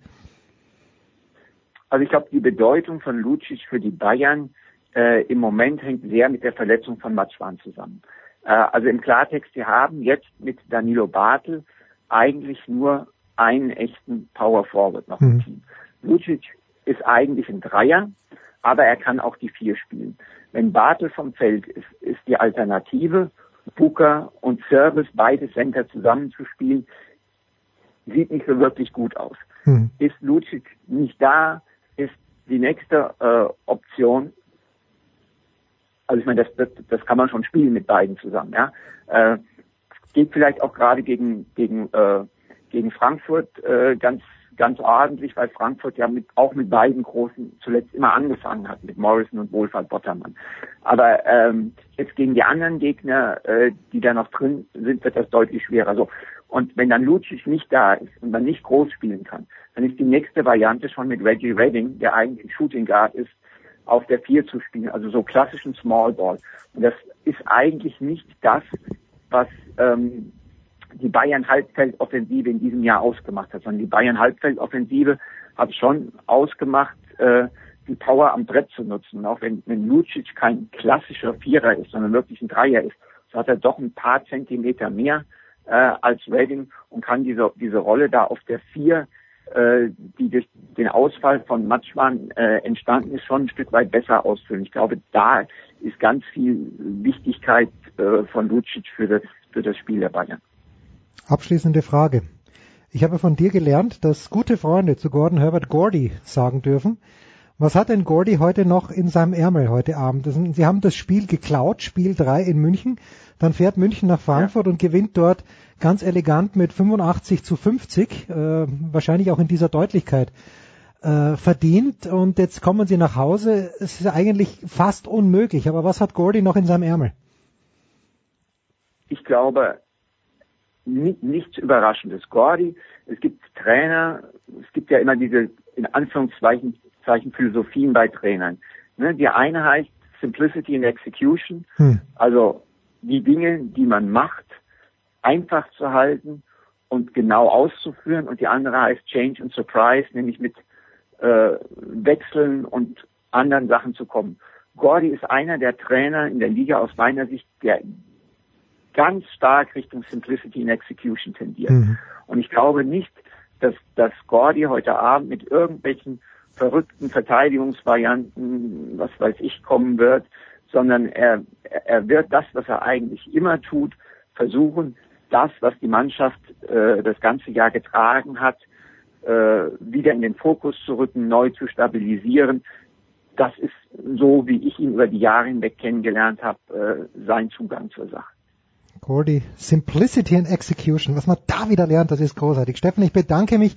Also ich glaube, die Bedeutung von Lucic für die Bayern äh, im Moment hängt sehr mit der Verletzung von Matschwan zusammen. Äh, also im Klartext, sie haben jetzt mit Danilo Bartel eigentlich nur einen echten Power Forward noch im mhm. Team. Lucic ist eigentlich ein Dreier, aber er kann auch die Vier spielen. Wenn Bartel vom Feld ist, ist die Alternative, Booker und Service, beide Center zusammenzuspielen, sieht nicht so wirklich gut aus. Mhm. Ist Lucic nicht da, ist die nächste äh, Option. Also ich meine, das, das, das kann man schon spielen mit beiden zusammen. Ja, äh, geht vielleicht auch gerade gegen gegen äh, gegen Frankfurt äh, ganz ganz ordentlich, weil Frankfurt ja mit, auch mit beiden Großen zuletzt immer angefangen hat, mit Morrison und Wohlfahrt Bottermann. Aber ähm, jetzt gegen die anderen Gegner, äh, die da noch drin sind, wird das deutlich schwerer. So. Und wenn dann Lucic nicht da ist und man nicht groß spielen kann, dann ist die nächste Variante schon mit Reggie Redding, der eigentlich Shooting Guard ist, auf der Vier zu spielen, also so klassischen Small Ball. Und das ist eigentlich nicht das, was ähm, die Bayern Halbfeldoffensive in diesem Jahr ausgemacht hat, sondern die Bayern Halbfeldoffensive hat schon ausgemacht, äh, die Power am Brett zu nutzen. Und auch wenn, wenn Lucic kein klassischer Vierer ist, sondern wirklich ein Dreier ist, so hat er doch ein paar Zentimeter mehr äh, als Redding und kann diese, diese Rolle da auf der Vier, äh, die durch den Ausfall von Matschmann äh, entstanden ist, schon ein Stück weit besser ausfüllen. Ich glaube, da ist ganz viel Wichtigkeit äh, von Lucic für das, für das Spiel der Bayern. Abschließende Frage. Ich habe von dir gelernt, dass gute Freunde zu Gordon Herbert Gordy sagen dürfen. Was hat denn Gordy heute noch in seinem Ärmel heute Abend? Sie haben das Spiel geklaut, Spiel 3 in München. Dann fährt München nach Frankfurt ja. und gewinnt dort ganz elegant mit 85 zu 50, äh, wahrscheinlich auch in dieser Deutlichkeit äh, verdient. Und jetzt kommen sie nach Hause. Es ist eigentlich fast unmöglich. Aber was hat Gordy noch in seinem Ärmel? Ich glaube, nichts Überraschendes. Gordy, es gibt Trainer, es gibt ja immer diese in Anführungszeichen Philosophien bei Trainern. Ne? Die eine heißt Simplicity in Execution, hm. also die Dinge, die man macht, einfach zu halten und genau auszuführen. Und die andere heißt Change and Surprise, nämlich mit äh, Wechseln und anderen Sachen zu kommen. Gordy ist einer der Trainer in der Liga aus meiner Sicht, der ganz stark Richtung Simplicity in Execution tendiert. Mhm. Und ich glaube nicht, dass, dass Gordy heute Abend mit irgendwelchen verrückten Verteidigungsvarianten, was weiß ich, kommen wird, sondern er, er wird das, was er eigentlich immer tut, versuchen, das, was die Mannschaft äh, das ganze Jahr getragen hat, äh, wieder in den Fokus zu rücken, neu zu stabilisieren. Das ist so, wie ich ihn über die Jahre hinweg kennengelernt habe, äh, sein Zugang zur Sache. Gordy, Simplicity and Execution. Was man da wieder lernt, das ist großartig. Steffen, ich bedanke mich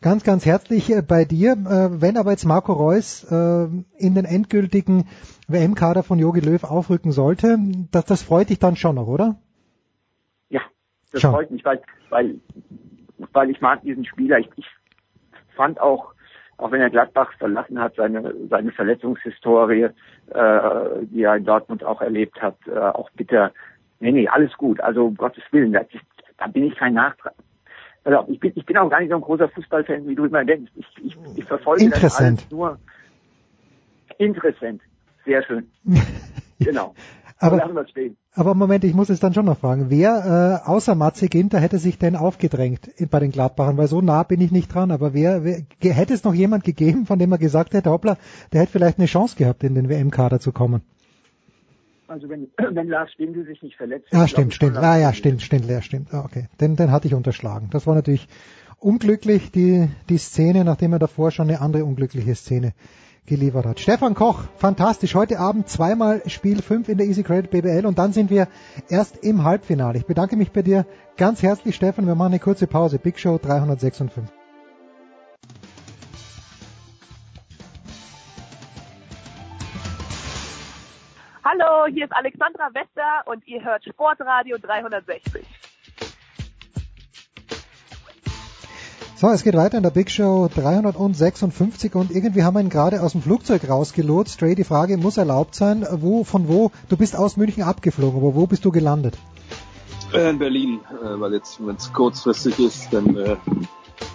ganz, ganz herzlich äh, bei dir. Äh, wenn aber jetzt Marco Reus äh, in den endgültigen WM-Kader von Jogi Löw aufrücken sollte, das, das freut dich dann schon noch, oder? Ja, das schon. freut mich, weil, weil, weil ich mag diesen Spieler. Ich, ich fand auch, auch wenn er Gladbach verlassen hat, seine, seine Verletzungshistorie, äh, die er in Dortmund auch erlebt hat, äh, auch bitter Nee, nee, alles gut. Also um Gottes Willen, da, da bin ich kein Nachtrag. Also ich bin, ich bin auch gar nicht so ein großer Fußballfan, wie du immer denkst. Ich, ich, ich verfolge das alles nur interessant. Sehr schön. genau. aber, aber Moment, ich muss es dann schon noch fragen. Wer äh, außer Matze Ginter hätte sich denn aufgedrängt bei den Gladbachern? Weil so nah bin ich nicht dran. Aber wer, wer hätte es noch jemand gegeben, von dem er gesagt hätte, hoppla, der hätte vielleicht eine Chance gehabt, in den WM-Kader zu kommen? Also wenn, wenn Lars Stindl sich nicht verletzt. Ah, stimmt, stimmt. Ah, ja, stimmt, stimmt, ja, stimmt. Ah, okay. Den, den hatte ich unterschlagen. Das war natürlich unglücklich, die, die Szene, nachdem er davor schon eine andere unglückliche Szene geliefert hat. Stefan Koch, fantastisch. Heute Abend zweimal Spiel 5 in der Easy Credit BBL und dann sind wir erst im Halbfinale. Ich bedanke mich bei dir ganz herzlich, Stefan. Wir machen eine kurze Pause. Big Show 356. Hallo, hier ist Alexandra Wester und ihr hört Sportradio 360. So, es geht weiter in der Big Show 356 und irgendwie haben wir ihn gerade aus dem Flugzeug rausgelotst. Stray, die Frage muss erlaubt sein, wo, von wo, du bist aus München abgeflogen, aber wo bist du gelandet? Äh, in Berlin, äh, weil jetzt, wenn es kurzfristig ist, dann äh,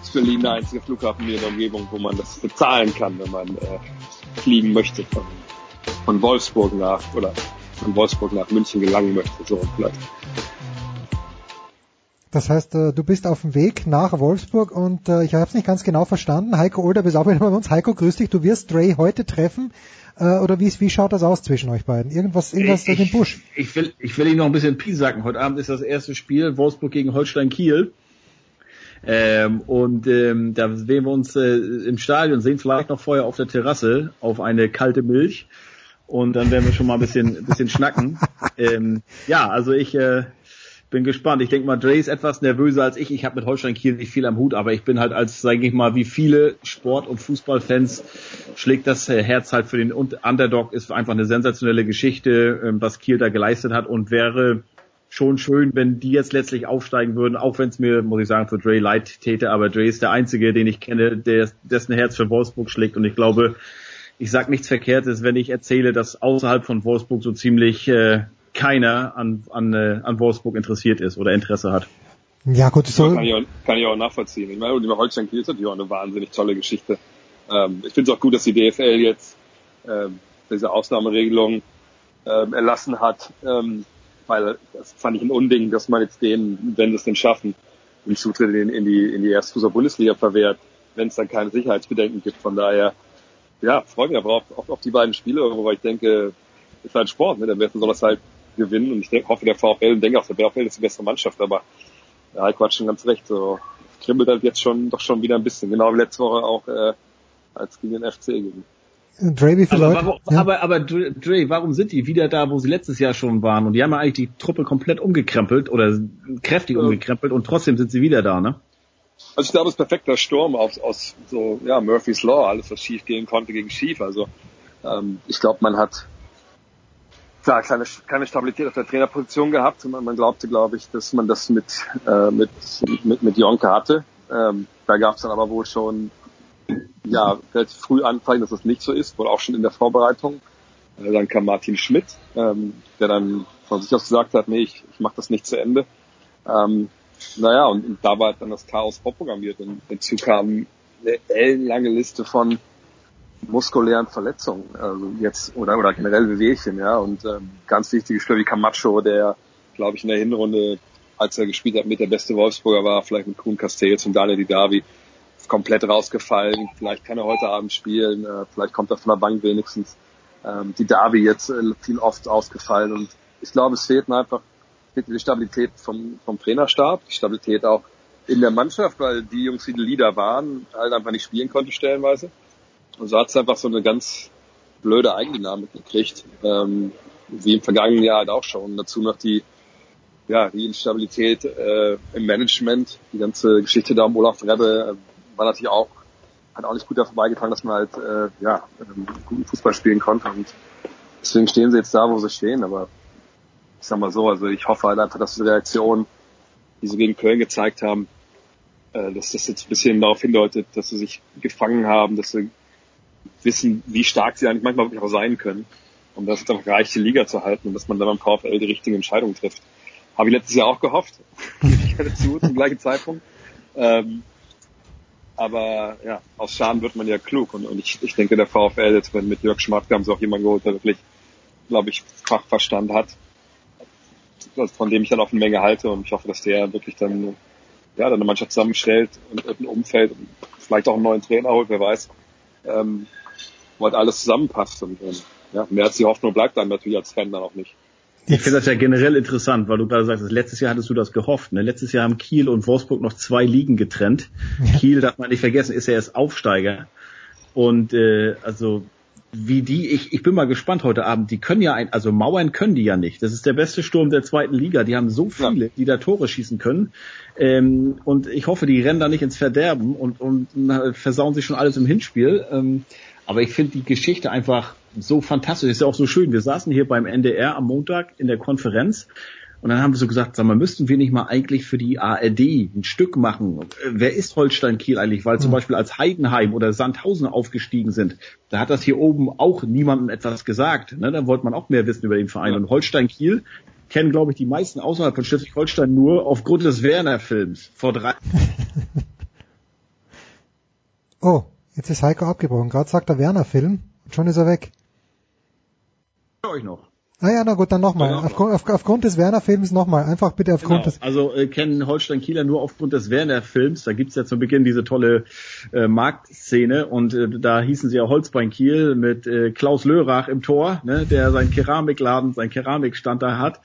ist Berlin der einzige Flughafen hier in der Umgebung, wo man das bezahlen kann, wenn man äh, fliegen möchte von, Wolfsburg nach, oder von Wolfsburg nach München gelangen möchte, so vielleicht. Das heißt, äh, du bist auf dem Weg nach Wolfsburg und äh, ich habe es nicht ganz genau verstanden. Heiko Older bist auch wieder bei uns. Heiko, grüß dich. Du wirst Dre heute treffen. Äh, oder wie, wie schaut das aus zwischen euch beiden? Irgendwas, irgendwas durch den Busch? Ich will, ich will ihn noch ein bisschen piesacken. Heute Abend ist das erste Spiel Wolfsburg gegen Holstein Kiel. Ähm, und ähm, da sehen wir uns äh, im Stadion, sehen vielleicht noch vorher auf der Terrasse auf eine kalte Milch. Und dann werden wir schon mal ein bisschen, ein bisschen schnacken. Ähm, ja, also ich äh, bin gespannt. Ich denke mal, Dre ist etwas nervöser als ich. Ich habe mit Holstein Kiel nicht viel am Hut, aber ich bin halt als, sage ich mal, wie viele Sport- und Fußballfans schlägt das Herz halt für den Underdog. Ist einfach eine sensationelle Geschichte, ähm, was Kiel da geleistet hat und wäre schon schön, wenn die jetzt letztlich aufsteigen würden, auch wenn es mir, muss ich sagen, für Dre leid täte, aber Dre ist der Einzige, den ich kenne, der dessen Herz für Wolfsburg schlägt und ich glaube, ich sag nichts Verkehrtes, wenn ich erzähle, dass außerhalb von Wolfsburg so ziemlich äh, keiner an, an, äh, an Wolfsburg interessiert ist oder Interesse hat. Ja, gut, so. Kann ich auch, kann ich auch nachvollziehen. Ich meine, über Holstein Kiel ist natürlich auch eine wahnsinnig tolle Geschichte. Ähm, ich finde es auch gut, dass die DFL jetzt ähm, diese Ausnahmeregelung ähm, erlassen hat, ähm, weil das fand ich ein Unding, dass man jetzt denen, wenn sie es denn schaffen, den Zutritt in, in die in die Erstfußball-Bundesliga verwehrt, wenn es dann keine Sicherheitsbedenken gibt. Von daher, ja, freue mich aber auf, auf, auf die beiden Spiele, wobei ich denke, ist halt Sport, ne? Der wird besonders halt gewinnen. Und ich denke, hoffe, der VfL und denke auch, der VfL ist die bessere Mannschaft, aber der Heiko hat schon ganz recht. So kribbelt halt jetzt schon doch schon wieder ein bisschen. Genau wie letzte Woche auch äh, als gegen den FC gegen. Dre, aber, Leute? Warum, ja. Aber, aber Dre, warum sind die wieder da, wo sie letztes Jahr schon waren? Und die haben ja eigentlich die Truppe komplett umgekrempelt oder kräftig ja. umgekrempelt und trotzdem sind sie wieder da, ne? Also ich glaube, es ist perfekter Sturm aus, aus so ja Murphy's Law, alles was schief gehen konnte gegen schief. Also ähm, ich glaube, man hat klar, keine, keine Stabilität auf der Trainerposition gehabt. Man, man glaubte, glaube ich, dass man das mit, äh, mit, mit, mit Jonke hatte. Ähm, da gab es dann aber wohl schon ja, relativ früh Anzeigen, dass das nicht so ist, wohl auch schon in der Vorbereitung. Äh, dann kam Martin Schmidt, ähm, der dann von sich aus gesagt hat, nee, ich, ich mache das nicht zu Ende. Ähm, naja, und, und da war dann das Chaos vorprogrammiert und dazu kam eine ellenlange Liste von muskulären Verletzungen, also jetzt oder oder generell Bewegchen, ja. Und ähm, ganz wichtige Spieler wie Camacho, der, glaube ich, in der Hinrunde, als er gespielt hat, mit der beste Wolfsburger war, vielleicht mit Kuhn Castells und Daniel Didavi, komplett rausgefallen. Vielleicht kann er heute Abend spielen, äh, vielleicht kommt er von der Bank wenigstens. Ähm, die Davi jetzt äh, viel oft ausgefallen und ich glaube, es fehlt mir einfach fehlt die Stabilität vom, vom Trainerstab, die Stabilität auch in der Mannschaft, weil die Jungs, die Leader waren, halt einfach nicht spielen konnten stellenweise. Und so hat es einfach so eine ganz blöde Eigendynamik gekriegt, ähm, wie im vergangenen Jahr halt auch schon. Und dazu noch die, ja, die Instabilität äh, im Management, die ganze Geschichte da um Olaf Rebbe äh, war natürlich auch, hat auch nicht gut davon beigetragen, dass man halt äh, ja, ähm, guten Fußball spielen konnte. Und deswegen stehen sie jetzt da, wo sie stehen. Aber ich sag mal so, also ich hoffe halt einfach, dass die Reaktion, die sie gegen Köln gezeigt haben, äh, dass das jetzt ein bisschen darauf hindeutet, dass sie sich gefangen haben, dass sie wissen, wie stark sie eigentlich manchmal wirklich auch sein können. Und das ist einfach reicht, die Liga zu halten und dass man dann beim VfL die richtigen Entscheidungen trifft. Habe ich letztes Jahr auch gehofft. ich dazu zum gleichen Zeitpunkt. Ähm, aber ja, aus Schaden wird man ja klug. Und, und ich, ich denke, der VfL jetzt mit Jörg Schmatke haben sie auch jemanden geholt, der wirklich, glaube ich, Fachverstand hat, von dem ich dann auch eine Menge halte. Und ich hoffe, dass der wirklich dann ja, dann eine Mannschaft zusammenstellt und ein Umfeld und vielleicht auch einen neuen Trainer holt, wer weiß. Ähm, wo halt alles zusammenpasst. Und ähm, ja, mehr als die Hoffnung bleibt dann natürlich als Fan dann auch nicht. Ich finde das ja generell interessant, weil du gerade sagst, letztes Jahr hattest du das gehofft. Ne? Letztes Jahr haben Kiel und Wolfsburg noch zwei Ligen getrennt. Ja. Kiel, darf man nicht vergessen, ist ja erst Aufsteiger. Und äh, also wie die, ich, ich bin mal gespannt heute Abend, die können ja ein, also Mauern können die ja nicht. Das ist der beste Sturm der zweiten Liga. Die haben so viele, die da Tore schießen können. Ähm, und ich hoffe, die rennen da nicht ins Verderben und, und versauen sich schon alles im Hinspiel. Ähm, aber ich finde die Geschichte einfach so fantastisch. Ist ja auch so schön. Wir saßen hier beim NDR am Montag in der Konferenz und dann haben wir so gesagt, sag mal, müssten wir nicht mal eigentlich für die ARD ein Stück machen? Wer ist Holstein Kiel eigentlich? Weil zum mhm. Beispiel als Heidenheim oder Sandhausen aufgestiegen sind, da hat das hier oben auch niemandem etwas gesagt. Ne? Da wollte man auch mehr wissen über den Verein. Ja. Und Holstein Kiel kennen, glaube ich, die meisten außerhalb von Schleswig-Holstein nur aufgrund des Werner-Films vor drei. oh, jetzt ist Heiko abgebrochen. Gerade sagt der Werner-Film und schon ist er weg. euch noch. Ah ja, na gut, dann nochmal. Genau. Auf, auf, aufgrund des Werner-Films nochmal. Einfach bitte aufgrund genau. des. Also äh, kennen Holstein-Kieler nur aufgrund des Werner-Films. Da gibt's ja zu Beginn diese tolle äh, Marktszene und äh, da hießen sie ja Holzbein Kiel mit äh, Klaus Lörach im Tor, ne, der seinen Keramikladen, sein Keramikstand da hat.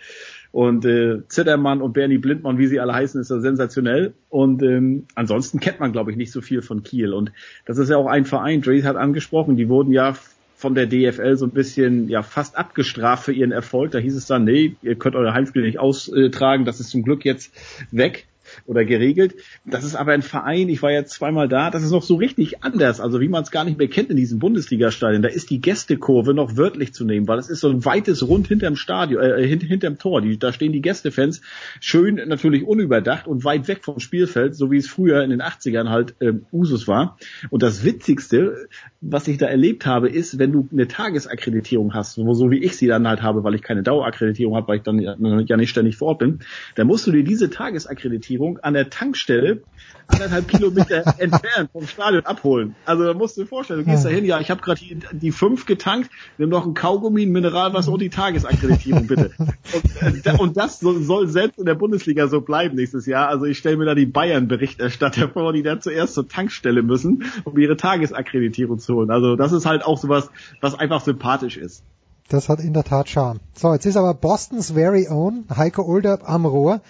Und äh, Zittermann und Bernie Blindmann, wie sie alle heißen, ist ja sensationell. Und ähm, ansonsten kennt man, glaube ich, nicht so viel von Kiel. Und das ist ja auch ein Verein, Dre hat angesprochen, die wurden ja von der DFL so ein bisschen ja fast abgestraft für ihren Erfolg. Da hieß es dann, nee, ihr könnt eure Heimspiele nicht austragen, das ist zum Glück jetzt weg oder geregelt. Das ist aber ein Verein, ich war jetzt zweimal da, das ist noch so richtig anders, also wie man es gar nicht mehr kennt in diesen Bundesliga-Stadien. Da ist die Gästekurve noch wörtlich zu nehmen, weil es ist so ein weites Rund hinterm Stadion, äh, hint, hinterm Tor. Die, da stehen die Gästefans schön natürlich unüberdacht und weit weg vom Spielfeld, so wie es früher in den 80ern halt ähm, Usus war. Und das Witzigste, was ich da erlebt habe, ist, wenn du eine Tagesakkreditierung hast, so wie ich sie dann halt habe, weil ich keine Dauerakkreditierung habe, weil ich dann ja nicht ständig vor Ort bin, dann musst du dir diese Tagesakkreditierung Registrierung an der Tankstelle anderthalb Kilometer entfernt vom Stadion abholen. Also da musst du dir vorstellen, du gehst da hin, ja, ich habe gerade die, die fünf getankt, nimm noch ein Kaugummi, ein Mineralwasser und die Tagesakkreditierung bitte. Und, äh, und das soll, soll selbst in der Bundesliga so bleiben nächstes Jahr. Also ich stelle mir da die Bayern-Berichterstatter vor, die da zuerst zur Tankstelle müssen, um ihre Tagesakkreditierung zu holen. Also das ist halt auch sowas, was einfach sympathisch ist. Das hat in der Tat Charme. So, jetzt ist aber Bostons very own Heiko Older am Rohr.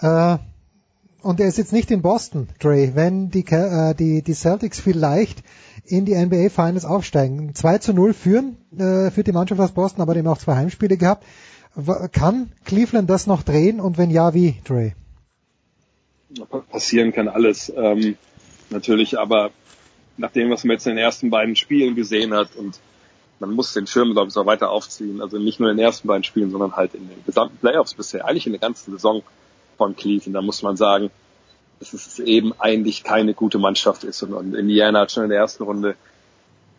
Äh, und er ist jetzt nicht in Boston, Dre, wenn die, äh, die, die Celtics vielleicht in die NBA Finals aufsteigen. 2 zu 0 führen, äh, führt die Mannschaft aus Boston, aber dem auch zwei Heimspiele gehabt. Kann Cleveland das noch drehen und wenn ja, wie, Dre? Passieren kann alles. Ähm, natürlich, aber nach dem, was man jetzt in den ersten beiden Spielen gesehen hat und man muss den Schirm, glaube ich, auch weiter aufziehen. Also nicht nur in den ersten beiden Spielen, sondern halt in den gesamten Playoffs bisher, eigentlich in der ganzen Saison von Cleveland. Da muss man sagen, dass es eben eigentlich keine gute Mannschaft ist. Und, und Indiana hat schon in der ersten Runde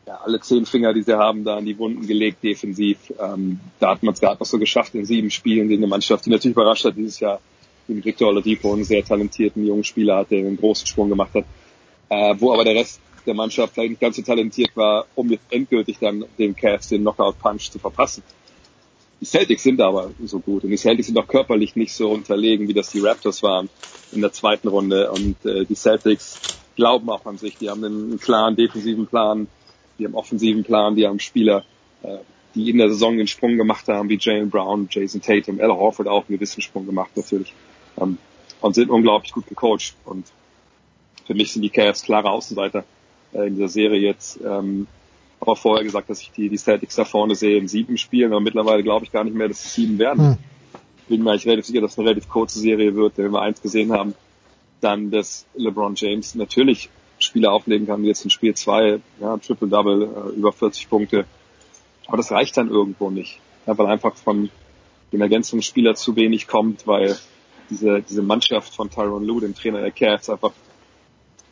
ja, alle zehn Finger, die sie haben, da an die Wunden gelegt, defensiv. Ähm, da hat man es gerade noch so geschafft in sieben Spielen gegen eine Mannschaft, die natürlich überrascht hat dieses Jahr, den Victor Oladipo, einen sehr talentierten jungen Spieler hat, der einen großen Sprung gemacht hat. Äh, wo aber der Rest der Mannschaft vielleicht nicht ganz so talentiert war, um jetzt endgültig dann dem Cavs den Knockout-Punch zu verpassen. Die Celtics sind aber so gut und die Celtics sind auch körperlich nicht so unterlegen, wie das die Raptors waren in der zweiten Runde. Und äh, die Celtics glauben auch an sich. Die haben einen klaren defensiven Plan, die haben offensiven Plan, die haben Spieler, äh, die in der Saison den Sprung gemacht haben, wie Jalen Brown, Jason Tatum, Ella Horford auch einen gewissen Sprung gemacht natürlich. Ähm, und sind unglaublich gut gecoacht. Und für mich sind die Cavs klare Außenseiter äh, in dieser Serie jetzt. Ähm, habe auch vorher gesagt, dass ich die, die Celtics da vorne sehe in sieben Spielen, aber mittlerweile glaube ich gar nicht mehr, dass es sieben werden. Hm. Bin mir eigentlich relativ sicher, dass es eine relativ kurze Serie wird, wenn wir eins gesehen haben, dann, dass LeBron James natürlich Spiele auflegen kann, wie jetzt in Spiel zwei, ja, Triple-Double, äh, über 40 Punkte. Aber das reicht dann irgendwo nicht, ja, weil einfach von den Ergänzungsspieler zu wenig kommt, weil diese, diese Mannschaft von Tyron Lue, dem Trainer der Cavs, einfach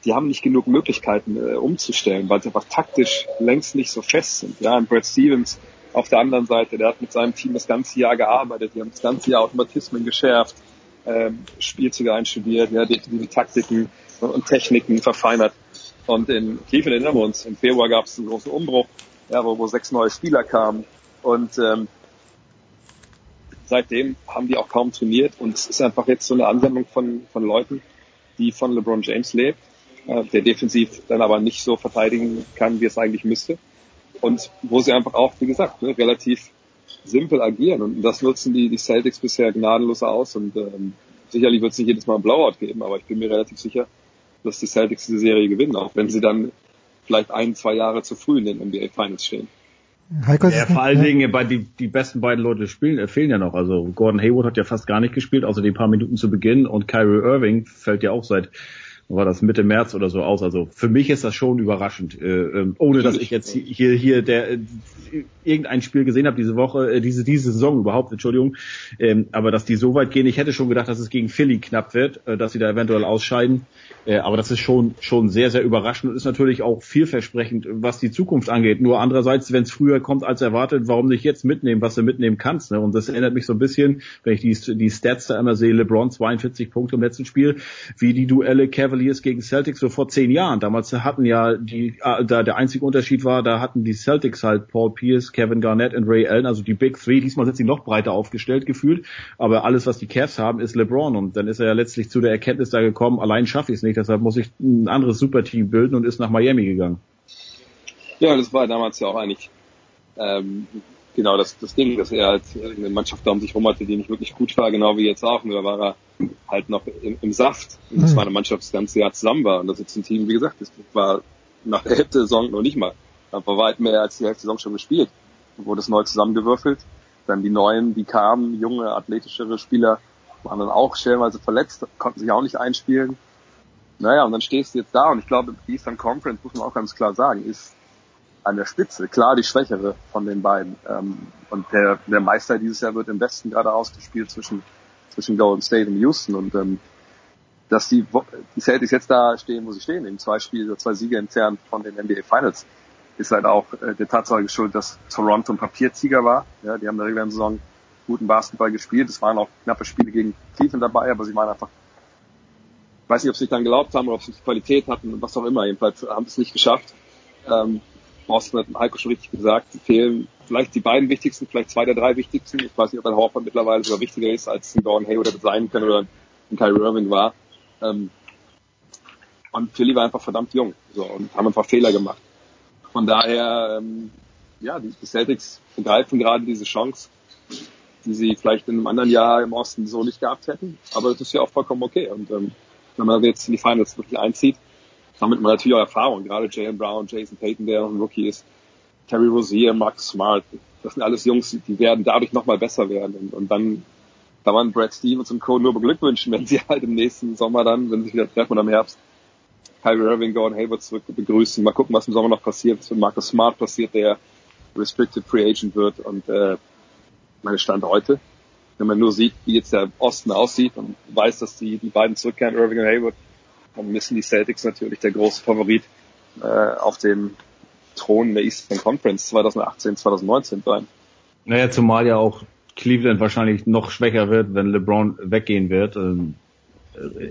die haben nicht genug Möglichkeiten äh, umzustellen, weil sie einfach taktisch längst nicht so fest sind. Ja, und Brad Stevens auf der anderen Seite, der hat mit seinem Team das ganze Jahr gearbeitet, die haben das ganze Jahr Automatismen geschärft, ähm, Spielzüge einstudiert, ja, die, die Taktiken und, Techniken verfeinert. Und in Cleveland erinnern wir uns, im Februar gab es einen großen Umbruch, ja, wo, wo sechs neue Spieler kamen. Und ähm, seitdem haben die auch kaum trainiert und es ist einfach jetzt so eine Ansammlung von, von Leuten, die von LeBron James lebt der defensiv dann aber nicht so verteidigen kann, wie es eigentlich müsste. Und wo sie einfach auch, wie gesagt, ne, relativ simpel agieren und das nutzen die, die Celtics bisher gnadenlos aus und ähm, sicherlich wird es nicht jedes Mal ein Blowout geben, aber ich bin mir relativ sicher, dass die Celtics diese Serie gewinnen, auch wenn sie dann vielleicht ein, zwei Jahre zu früh in den NBA Finals stehen. Heiko, ja, vor allen Dingen, bei die, die besten beiden Leute spielen, äh, fehlen ja noch. Also Gordon Hayward hat ja fast gar nicht gespielt, außer den paar Minuten zu Beginn und Kyrie Irving fällt ja auch seit war das Mitte März oder so aus. Also für mich ist das schon überraschend, äh, ähm, ohne dass ich jetzt hier hier der äh, irgendein Spiel gesehen habe diese Woche, äh, diese diese Saison überhaupt, Entschuldigung. Ähm, aber dass die so weit gehen, ich hätte schon gedacht, dass es gegen Philly knapp wird, äh, dass sie da eventuell ausscheiden. Äh, aber das ist schon schon sehr sehr überraschend und ist natürlich auch vielversprechend, was die Zukunft angeht. Nur andererseits, wenn es früher kommt als erwartet, warum nicht jetzt mitnehmen, was du mitnehmen kannst? Ne? Und das erinnert mich so ein bisschen, wenn ich die die Stats da immer sehe, LeBron 42 Punkte im letzten Spiel, wie die Duelle Cavaliers gegen Celtics so vor zehn Jahren. Damals hatten ja die äh, da der einzige Unterschied war, da hatten die Celtics halt Paul Pierce, Kevin Garnett und Ray Allen, also die Big Three. Diesmal sind sie noch breiter aufgestellt gefühlt, aber alles, was die Cavs haben, ist LeBron und dann ist er ja letztlich zu der Erkenntnis da gekommen, allein schaffe ich es nicht deshalb muss ich ein anderes Superteam bilden und ist nach Miami gegangen. Ja, das war damals ja auch eigentlich ähm, genau das, das Ding, dass er halt eine Mannschaft da um sich herum hatte, die nicht wirklich gut war, genau wie jetzt auch. Nur da war er halt noch im, im Saft. Und das mhm. war eine Mannschaft, die das ganze Jahr zusammen war. Und das ist jetzt ein Team, wie gesagt, das war nach der Hälfte der Saison noch nicht mal. Aber weit mehr als die Hälfte der Saison schon gespielt. Wurde es neu zusammengewürfelt. Dann die neuen, die kamen, junge, athletischere Spieler, waren dann auch stellenweise verletzt, konnten sich auch nicht einspielen. Naja, und dann stehst du jetzt da und ich glaube, die Eastern Conference, muss man auch ganz klar sagen, ist an der Spitze, klar die schwächere von den beiden. Ähm, und der, der Meister dieses Jahr wird im Westen gerade ausgespielt zwischen, zwischen Golden State und Houston und ähm, dass die, die Celtics jetzt da stehen, wo sie stehen, eben zwei Spiele, zwei Siege entfernt von den NBA Finals, ist halt auch äh, der Tatsache geschuldet, dass Toronto ein Papierzieger war. Ja, die haben in der regulären Saison guten Basketball gespielt. Es waren auch knappe Spiele gegen Cleveland dabei, aber sie waren einfach weiß nicht, ob sie dann geglaubt haben oder ob sie die Qualität hatten und was auch immer. Jedenfalls haben sie es nicht geschafft. Ähm, Boston hat Heiko schon richtig gesagt, fehlen vielleicht die beiden wichtigsten, vielleicht zwei der drei wichtigsten. Ich weiß nicht, ob ein Horford mittlerweile sogar wichtiger ist, als ein Gordon Hayward sein können oder ein Kyrie Irving war. Ähm, und Philly war einfach verdammt jung so, und haben einfach Fehler gemacht. Von daher, ähm, ja, die, die Celtics begreifen gerade diese Chance, die sie vielleicht in einem anderen Jahr im Osten so nicht gehabt hätten. Aber das ist ja auch vollkommen okay. Und ähm, wenn man jetzt in die Finals wirklich einzieht, damit man natürlich auch Erfahrung, gerade Jalen Brown, Jason Payton, der ein Rookie ist, Terry Rozier, Mark Smart, das sind alles Jungs, die werden dadurch nochmal besser werden. Und, und dann kann man Brad Stevens und Co. nur beglückwünschen, wenn sie halt im nächsten Sommer dann, wenn sie sich wieder treffen oder im Herbst, Kyrie Irving, Gordon Hayward zurück begrüßen. Mal gucken, was im Sommer noch passiert, was mit Marcus Smart passiert, der Restricted Free Agent wird. Und äh, meine Stand heute, wenn man nur sieht, wie jetzt der Osten aussieht und weiß, dass die, die beiden zurückkehren, Irving und Hayward, dann müssen die Celtics natürlich der große Favorit äh, auf dem Thron der Eastern Conference 2018, 2019 sein. Naja, zumal ja auch Cleveland wahrscheinlich noch schwächer wird, wenn LeBron weggehen wird. Ähm,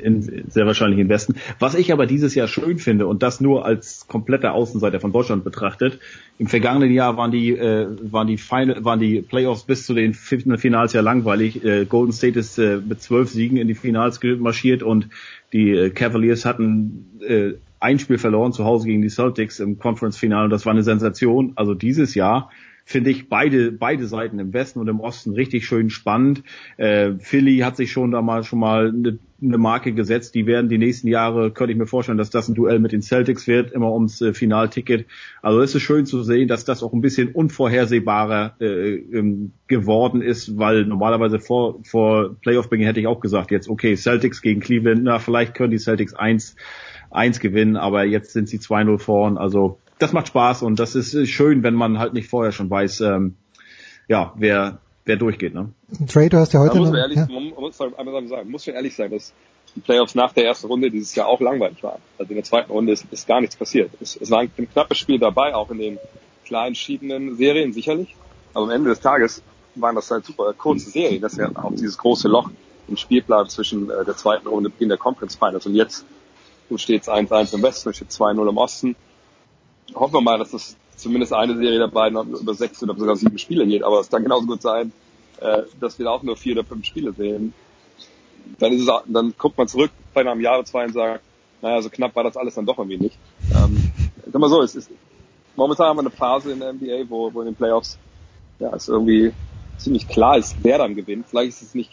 in, sehr wahrscheinlich im Westen. Was ich aber dieses Jahr schön finde und das nur als kompletter Außenseiter von Deutschland betrachtet, im vergangenen Jahr waren die äh, waren die Final, waren die Playoffs bis zu den Finals ja langweilig. Äh, Golden State ist äh, mit zwölf Siegen in die Finals marschiert und die äh, Cavaliers hatten äh, ein Spiel verloren zu Hause gegen die Celtics im Conference-Finale und das war eine Sensation. Also dieses Jahr finde ich beide beide Seiten im Westen und im Osten richtig schön spannend. Äh, Philly hat sich schon da mal schon mal eine, eine Marke gesetzt. Die werden die nächsten Jahre, könnte ich mir vorstellen, dass das ein Duell mit den Celtics wird, immer ums äh, Finalticket. Also es ist schön zu sehen, dass das auch ein bisschen unvorhersehbarer äh, ähm, geworden ist, weil normalerweise vor vor Playoff-Beginn hätte ich auch gesagt, jetzt okay, Celtics gegen Cleveland, na vielleicht können die Celtics eins eins gewinnen, aber jetzt sind sie 2-0 vorn. Also das macht Spaß und das ist schön, wenn man halt nicht vorher schon weiß, ähm, ja, wer wer durchgeht. Ne? Trey, du hast ja heute da muss man, ehrlich, ja. man muss sagen, muss schon ehrlich sein, dass die Playoffs nach der ersten Runde dieses Jahr auch langweilig waren. Also in der zweiten Runde ist, ist gar nichts passiert. Es, es war ein, ein knappes Spiel dabei, auch in den klar entschiedenen Serien sicherlich. Aber am Ende des Tages waren das halt super kurze Serien. Das ist ja auch dieses große Loch im Spielplan zwischen äh, der zweiten Runde und Beginn der Conference Finals. Und jetzt steht es 1-1 im Westen, steht 2-0 im Osten hoffen wir mal, dass das zumindest eine Serie der beiden über sechs oder sogar sieben Spiele geht, aber es kann genauso gut sein, äh, dass wir auch nur vier oder fünf Spiele sehen. Dann ist es, dann guckt man zurück bei einem Jahr oder zwei und sagt, naja, so knapp war das alles dann doch irgendwie nicht. Ähm, sag mal so, es ist, momentan haben wir eine Phase in der NBA, wo, wo in den Playoffs, ja, es irgendwie ziemlich klar ist, wer dann gewinnt. Vielleicht ist es nicht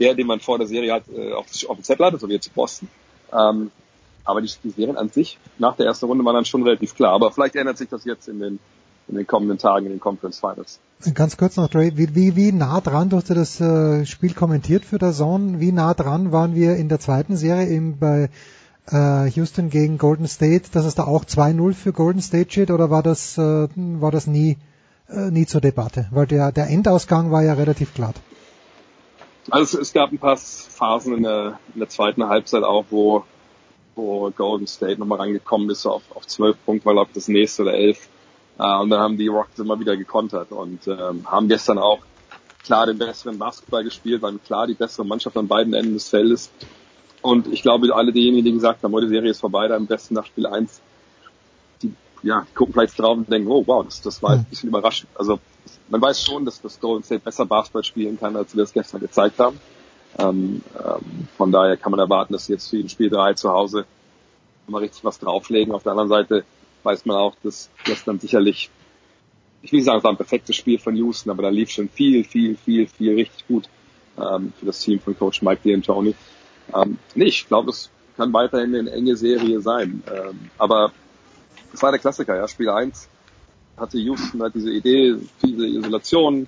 der, den man vor der Serie halt äh, auf, auf dem Zettel hatte, so wie jetzt Boston. Ähm, aber die, die Serien an sich nach der ersten Runde waren dann schon relativ klar. Aber vielleicht ändert sich das jetzt in den, in den kommenden Tagen in den Conference Finals. Ganz kurz noch, Dre, wie, wie, wie nah dran, du hast ja das äh, Spiel kommentiert für der Zone, wie nah dran waren wir in der zweiten Serie eben bei äh, Houston gegen Golden State, dass es da auch 2-0 für Golden State steht oder war das, äh, war das nie, äh, nie zur Debatte? Weil der, der Endausgang war ja relativ glatt. Also es, es gab ein paar Phasen in der, in der zweiten Halbzeit auch, wo, wo Golden State nochmal rangekommen ist auf, auf 12 Punkte, weil auch das nächste oder 11. Äh, und dann haben die Rockets immer wieder gekontert und ähm, haben gestern auch klar den besseren Basketball gespielt, waren klar die bessere Mannschaft an beiden Enden des Feldes. Und ich glaube, alle diejenigen, die gesagt haben, oh, die Serie ist vorbei, da am besten nach Spiel 1, die, ja, die gucken vielleicht drauf und denken, oh wow, das, das war ein bisschen überraschend. Also man weiß schon, dass das Golden State besser Basketball spielen kann, als wir das gestern gezeigt haben. Ähm, ähm, von daher kann man erwarten, dass sie jetzt für den Spiel 3 zu Hause mal richtig was drauflegen. Auf der anderen Seite weiß man auch, dass gestern sicherlich, ich will nicht sagen, es war ein perfektes Spiel von Houston, aber da lief schon viel, viel, viel, viel richtig gut ähm, für das Team von Coach Mike D'Antoni. Ähm, nee, ich glaube, es kann weiterhin eine enge Serie sein. Ähm, aber es war der Klassiker, ja. Spiel 1 hatte Houston halt diese Idee, diese Isolation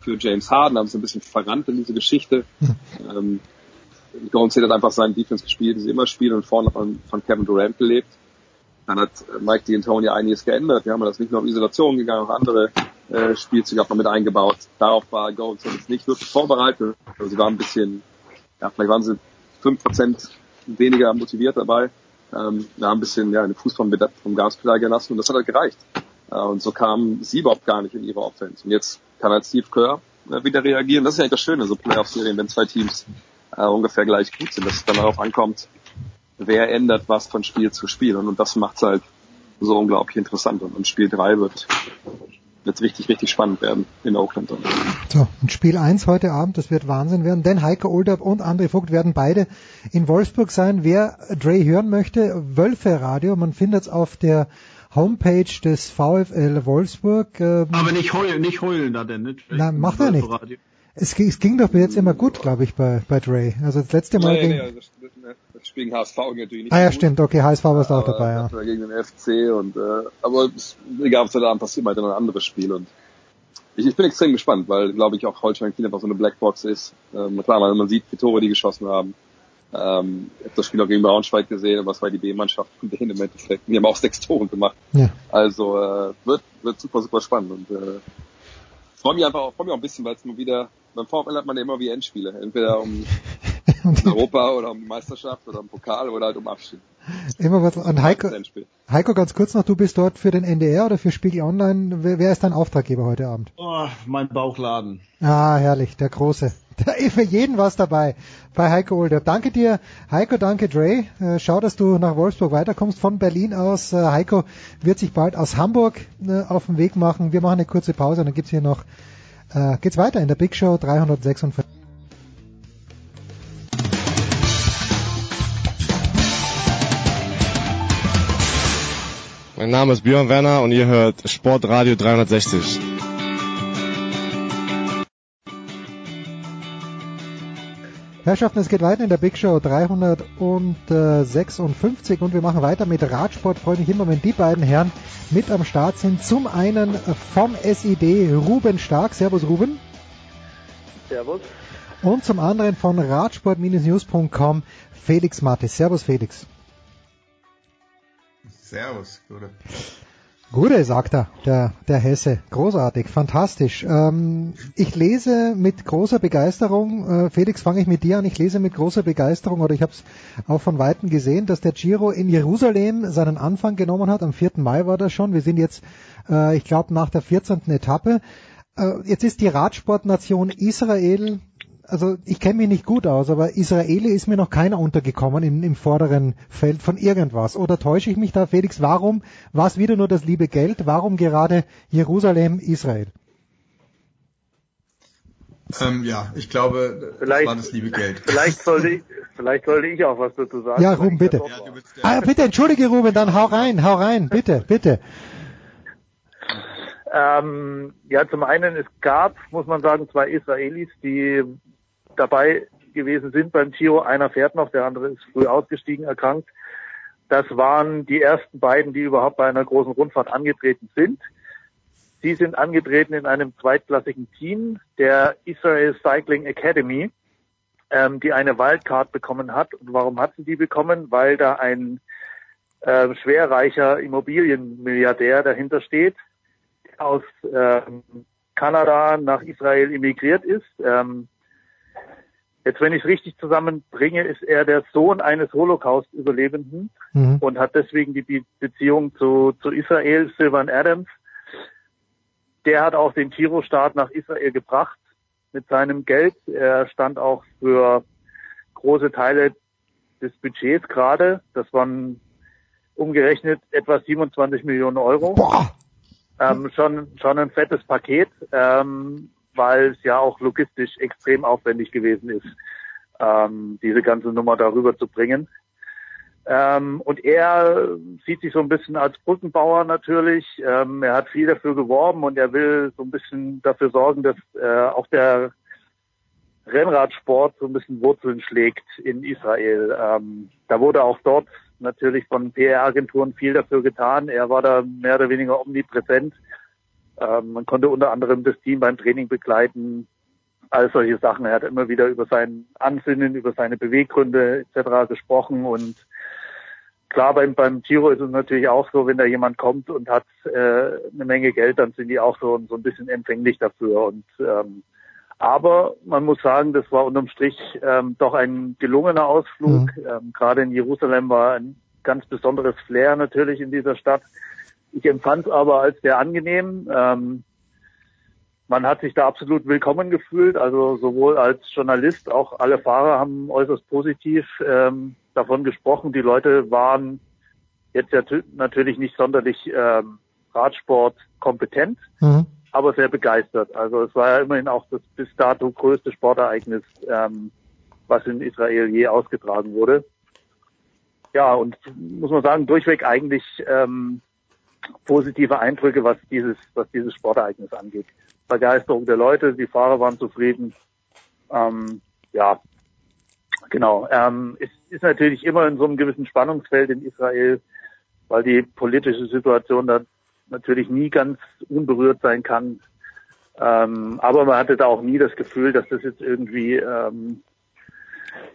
für James Harden, haben sie ein bisschen verrannt in diese Geschichte. ähm, Golden State hat einfach seinen Defense gespielt, die sie immer spielen und vorne von, von Kevin Durant gelebt. Dann hat Mike D'Antoni einiges geändert. Wir haben das nicht nur auf Isolation gegangen, auch andere äh, Spielzüge auch noch mit eingebaut. Darauf war Golden State jetzt nicht wirklich vorbereitet. Also sie waren ein bisschen, ja, vielleicht waren sie fünf Prozent weniger motiviert dabei. Ähm, wir haben ein bisschen ja, den Fuß vom, vom Gaspedal gelassen und das hat halt gereicht. Äh, und so kamen sie überhaupt gar nicht in ihre Offense. Und jetzt kann halt Steve Kerr äh, wieder reagieren. Das ist ja das Schöne, so Playoff-Serien, wenn zwei Teams äh, ungefähr gleich gut sind, dass es dann darauf ankommt, wer ändert was von Spiel zu Spiel. Und, und das macht es halt so unglaublich interessant. Und, und Spiel 3 wird wird richtig, richtig spannend werden in Oakland. So, und Spiel 1 heute Abend, das wird Wahnsinn werden, denn Heike Olderb und André Vogt werden beide in Wolfsburg sein. Wer Dre hören möchte, Wölfe Radio, man findet es auf der Homepage des VfL Wolfsburg. Ähm, Aber nicht heulen, nicht heulen da denn, nicht? Nein, macht er nicht. Es, es, ging doch bis jetzt immer gut, glaube ich, bei, bei Dre. Also das letzte Mal nee, ging... Nee, also das, das Spiel gegen HSV natürlich nicht. Ah ja, stimmt, okay, HSV war es auch dabei, ja. Gegen den FC und äh, aber es, egal was da passiert, mal dann ein anderes Spiel und ich, ich bin extrem gespannt, weil glaube ich auch Holstein Kiel einfach so eine Blackbox ist. Ähm, klar, man, man sieht, wie Tore die geschossen haben. Ähm, ich habe das Spiel auch gegen Braunschweig gesehen, was war die B-Mannschaft von denen im Endeffekt. Die haben auch sechs Tore gemacht. Ja. Also äh, wird wird super, super spannend und äh, freue mich einfach auch, freu mich auch ein bisschen, weil es nur wieder, beim VfL hat man ja immer wie Endspiele. Entweder um Europa oder um Meisterschaft oder um Pokal oder halt um Abschied. Immer was an Heiko, Heiko, ganz kurz noch, du bist dort für den NDR oder für Spiegel Online. Wer, wer ist dein Auftraggeber heute Abend? Oh, mein Bauchladen. Ah, herrlich, der Große. Da ist für jeden was dabei bei Heiko Older. Danke dir, Heiko, danke Dre. Äh, schau, dass du nach Wolfsburg weiterkommst von Berlin aus. Äh, Heiko wird sich bald aus Hamburg äh, auf den Weg machen. Wir machen eine kurze Pause und dann gibt's hier noch, geht's weiter in der Big Show 346. Mein Name ist Björn Werner und ihr hört Sportradio 360. Herrschaften, es geht weiter in der Big Show 356 und wir machen weiter mit Radsport. Freue mich immer, wenn die beiden Herren mit am Start sind. Zum einen vom SID Ruben Stark. Servus Ruben. Servus. Und zum anderen von radsport-news.com Felix Mattes. Servus Felix. Servus, Gute. Gute, sagt er, der, der Hesse. Großartig, fantastisch. Ähm, ich lese mit großer Begeisterung, äh, Felix, fange ich mit dir an, ich lese mit großer Begeisterung, oder ich habe es auch von Weitem gesehen, dass der Giro in Jerusalem seinen Anfang genommen hat. Am 4. Mai war das schon. Wir sind jetzt, äh, ich glaube, nach der 14. Etappe. Äh, jetzt ist die Radsportnation Israel also ich kenne mich nicht gut aus, aber Israeli ist mir noch keiner untergekommen im, im vorderen Feld von irgendwas. Oder täusche ich mich da, Felix? Warum war es wieder nur das liebe Geld? Warum gerade Jerusalem, Israel? Ähm, ja, ich glaube, vielleicht, das war das liebe Geld. Vielleicht sollte ich, vielleicht sollte ich auch was dazu sagen. Ja, Ruben, bitte. Ja, ah, bitte, entschuldige, Ruben, dann hau rein, hau rein, bitte, bitte. Ähm, ja, zum einen, es gab, muss man sagen, zwei Israelis, die dabei gewesen sind beim Giro. Einer fährt noch, der andere ist früh ausgestiegen, erkrankt. Das waren die ersten beiden, die überhaupt bei einer großen Rundfahrt angetreten sind. Sie sind angetreten in einem zweitklassigen Team der Israel Cycling Academy, ähm, die eine Wildcard bekommen hat. Und warum hat sie die bekommen? Weil da ein äh, schwerreicher Immobilienmilliardär dahinter steht, der aus ähm, Kanada nach Israel emigriert ist. Ähm, jetzt, wenn ich es richtig zusammenbringe, ist er der Sohn eines Holocaust-Überlebenden Mhm. und hat deswegen die Be Beziehung zu, zu Israel, Sylvan Adams. Der hat auch den Giro-Start nach Israel gebracht mit seinem Geld. Er stand auch für große Teile des Budgets gerade. Das waren umgerechnet etwa 27 Millionen Euro. Ähm, schon, schon ein fettes Paket, ähm, weil es ja auch logistisch extrem aufwendig gewesen ist, ähm, diese ganze Nummer darüber zu bringen. Ähm, und er sieht sich so ein bisschen als Brückenbauer natürlich. Ähm, er hat viel dafür geworben und er will so ein bisschen dafür sorgen, dass äh, auch der Rennradsport so ein bisschen Wurzeln schlägt in Israel. Ähm, da wurde auch dort natürlich von PR-Agenturen viel dafür getan. Er war da mehr oder weniger omnipräsent. Ähm, man konnte unter anderem das Team beim Training begleiten, all solche Sachen. Er hat immer wieder über sein Ansinnen, über seine Beweggründe etc. gesprochen und klar, beim, beim Giro ist es natürlich auch so, wenn da jemand kommt und hat äh, eine Menge Geld, dann sind die auch so, so ein bisschen empfänglich dafür. Und ähm, aber man muss sagen, das war unterm Strich ähm, doch ein gelungener Ausflug. Ähm, Gerade in Jerusalem war ein ganz besonderes Flair natürlich in dieser Stadt. Ich empfand es aber als sehr angenehm. Ähm, man hat sich da absolut willkommen gefühlt. Also sowohl als Journalist, auch alle Fahrer haben äußerst positiv ähm, davon gesprochen. Die Leute waren jetzt natürlich nicht sonderlich ähm, Radsport kompetent, Mhm. aber sehr begeistert. Also es war ja immerhin auch das bis dato größte Sportereignis, ähm, was in Israel je ausgetragen wurde. Ja, und muss man sagen, durchweg eigentlich ähm, positive Eindrücke, was dieses, was dieses Sportereignis angeht. Begeisterung der Leute, die Fahrer waren zufrieden. Ähm, ja, genau. Ähm, es ist natürlich immer in so einem gewissen Spannungsfeld in Israel, weil die politische Situation da natürlich nie ganz unberührt sein kann. Ähm, aber man hatte da auch nie das Gefühl, dass das jetzt irgendwie, ähm,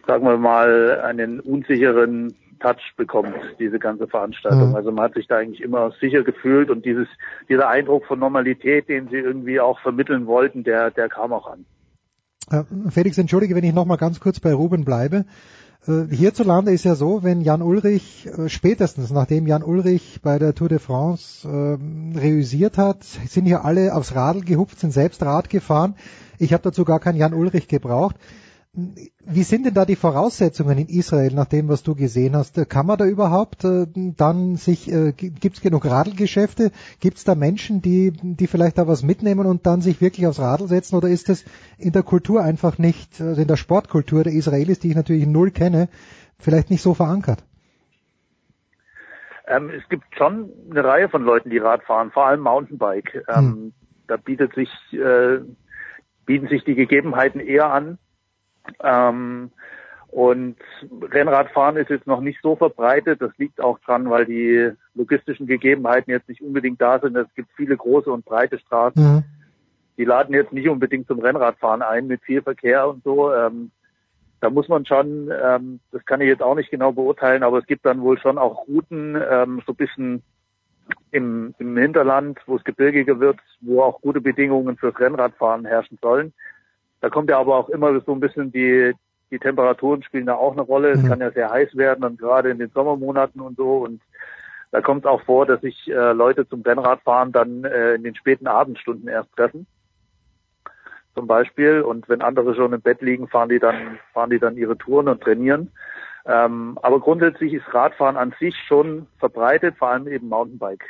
sagen wir mal, einen unsicheren Touch bekommt, diese ganze Veranstaltung. Mhm. Also man hat sich da eigentlich immer sicher gefühlt und dieses, dieser Eindruck von Normalität, den sie irgendwie auch vermitteln wollten, der, der kam auch an. Äh, Felix, entschuldige, wenn ich noch mal ganz kurz bei Ruben bleibe. Äh, hierzulande ist ja so, wenn Jan Ulrich, äh, spätestens nachdem Jan Ulrich bei der Tour de France äh, reüssiert hat, sind hier alle aufs Radl gehupft, sind selbst Rad gefahren. Ich habe dazu gar keinen Jan Ulrich gebraucht. Wie sind denn da die Voraussetzungen in Israel nach dem, was du gesehen hast? Kann man da überhaupt äh, dann sich, äh, gibt es genug Radlgeschäfte? Gibt es da Menschen, die, die vielleicht da was mitnehmen und dann sich wirklich aufs Radl setzen? Oder ist das in der Kultur einfach nicht, also in der Sportkultur der Israelis, die ich natürlich null kenne, vielleicht nicht so verankert? Ähm, es gibt schon eine Reihe von Leuten, die Rad fahren, vor allem Mountainbike. Ähm, Da bietet sich, äh, bieten sich die Gegebenheiten eher an. Ähm, und Rennradfahren ist jetzt noch nicht so verbreitet. Das liegt auch dran, weil die logistischen Gegebenheiten jetzt nicht unbedingt da sind. Es gibt viele große und breite Straßen. Die laden jetzt nicht unbedingt zum Rennradfahren ein mit viel Verkehr und so. Ähm, da muss man schon, ähm, das kann ich jetzt auch nicht genau beurteilen, aber es gibt dann wohl schon auch Routen, ähm, so ein bisschen im, im Hinterland, wo es gebirgiger wird, wo auch gute Bedingungen fürs Rennradfahren herrschen sollen. Da kommt ja aber auch immer so ein bisschen die, die Temperaturen spielen da auch eine Rolle. Es kann ja sehr heiß werden und gerade in den Sommermonaten und so. Und da kommt es auch vor, dass sich äh, Leute zum Rennradfahren dann äh, in den späten Abendstunden erst treffen. Zum Beispiel. Und wenn andere schon im Bett liegen, fahren die dann, fahren die dann ihre Touren und trainieren. Ähm, aber grundsätzlich ist Radfahren an sich schon verbreitet, vor allem eben Mountainbike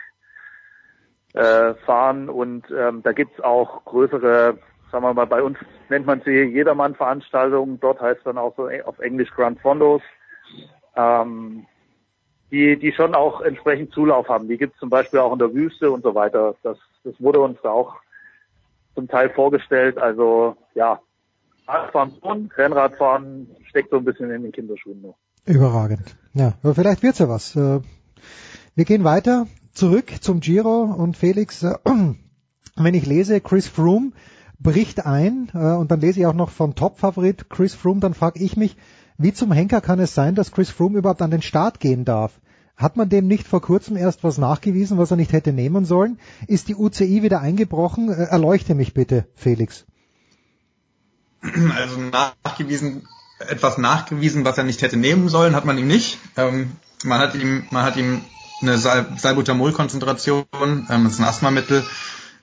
äh, fahren und ähm, da gibt's auch größere, sagen wir mal, bei uns nennt man sie Jedermann-Veranstaltungen, dort heißt dann auch so auf Englisch Grand Fondos, ähm, die, die schon auch entsprechend Zulauf haben. Die gibt's zum Beispiel auch in der Wüste und so weiter. Das das wurde uns da auch zum Teil vorgestellt. Also ja, Radfahren schon, Rennradfahren steckt so ein bisschen in den Kinderschuhen noch. Überragend. Ja, aber vielleicht wird's ja was. Äh, Wir gehen weiter zurück zum Giro und Felix, äh, wenn ich lese, Chris Froome bricht ein äh, und dann lese ich auch noch vom Top-Favorit Chris Froome, dann frage ich mich, wie zum Henker kann es sein, dass Chris Froome überhaupt an den Start gehen darf? Hat man dem nicht vor kurzem erst was nachgewiesen, was er nicht hätte nehmen sollen? Ist die UCI wieder eingebrochen? Äh, Erleuchte mich bitte, Felix. Also nachgewiesen, etwas nachgewiesen, was er nicht hätte nehmen sollen, hat man ihm nicht. Ähm, man hat ihm, man hat ihm eine Sal Salbutamol-Konzentration, ähm, das ist ein Asthmamittel,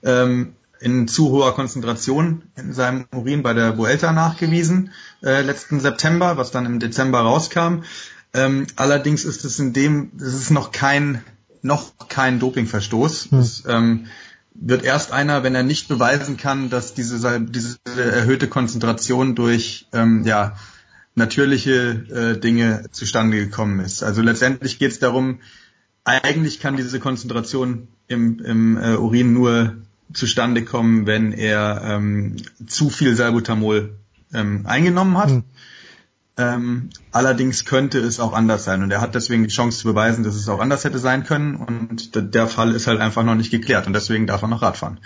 ähm, in zu hoher Konzentration in seinem Urin bei der Vuelta nachgewiesen, äh, letzten September, was dann im Dezember rauskam. Ähm, allerdings ist es in dem, es ist noch kein, noch kein Dopingverstoß. Hm. Es, ähm, wird erst einer, wenn er nicht beweisen kann, dass diese, diese erhöhte Konzentration durch ähm, ja, natürliche äh, Dinge zustande gekommen ist. Also letztendlich geht es darum, eigentlich kann diese Konzentration im, im äh, Urin nur zustande kommen, wenn er ähm, zu viel Salbutamol ähm, eingenommen hat. Hm. Ähm, allerdings könnte es auch anders sein und er hat deswegen die Chance zu beweisen, dass es auch anders hätte sein können und der Fall ist halt einfach noch nicht geklärt und deswegen darf er noch Rad fahren,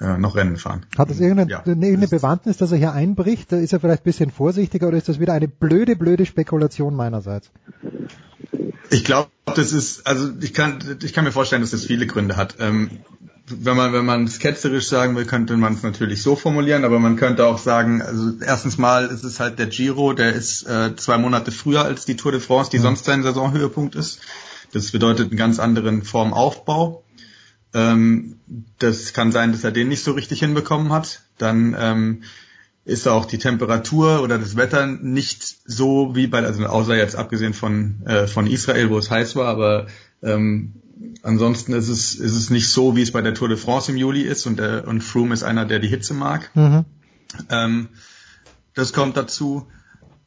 äh, noch Rennen fahren. Hat es irgendeine, Ja. irgendeine Bewandtnis, dass er hier einbricht? Ist er vielleicht ein bisschen vorsichtiger oder ist das wieder eine blöde, blöde Spekulation meinerseits? Ich glaube, das ist, also ich kann, ich kann mir vorstellen, dass das viele Gründe hat. Ähm, wenn man, wenn man es ketzerisch sagen will, könnte man es natürlich so formulieren, aber man könnte auch sagen, also erstens mal ist es halt der Giro, der ist äh, zwei Monate früher als die Tour de France, die sonst sein Saisonhöhepunkt ist. Das bedeutet einen ganz anderen Formaufbau. Ähm, das kann sein, dass er den nicht so richtig hinbekommen hat. Dann ähm, ist auch die Temperatur oder das Wetter nicht so wie bei, also außer jetzt abgesehen von, äh, von Israel, wo es heiß war, aber ähm, ansonsten ist es, ist es nicht so, wie es bei der Tour de France im Juli ist und, äh, und Froome ist einer, der die Hitze mag. Mhm. Ähm, das kommt dazu.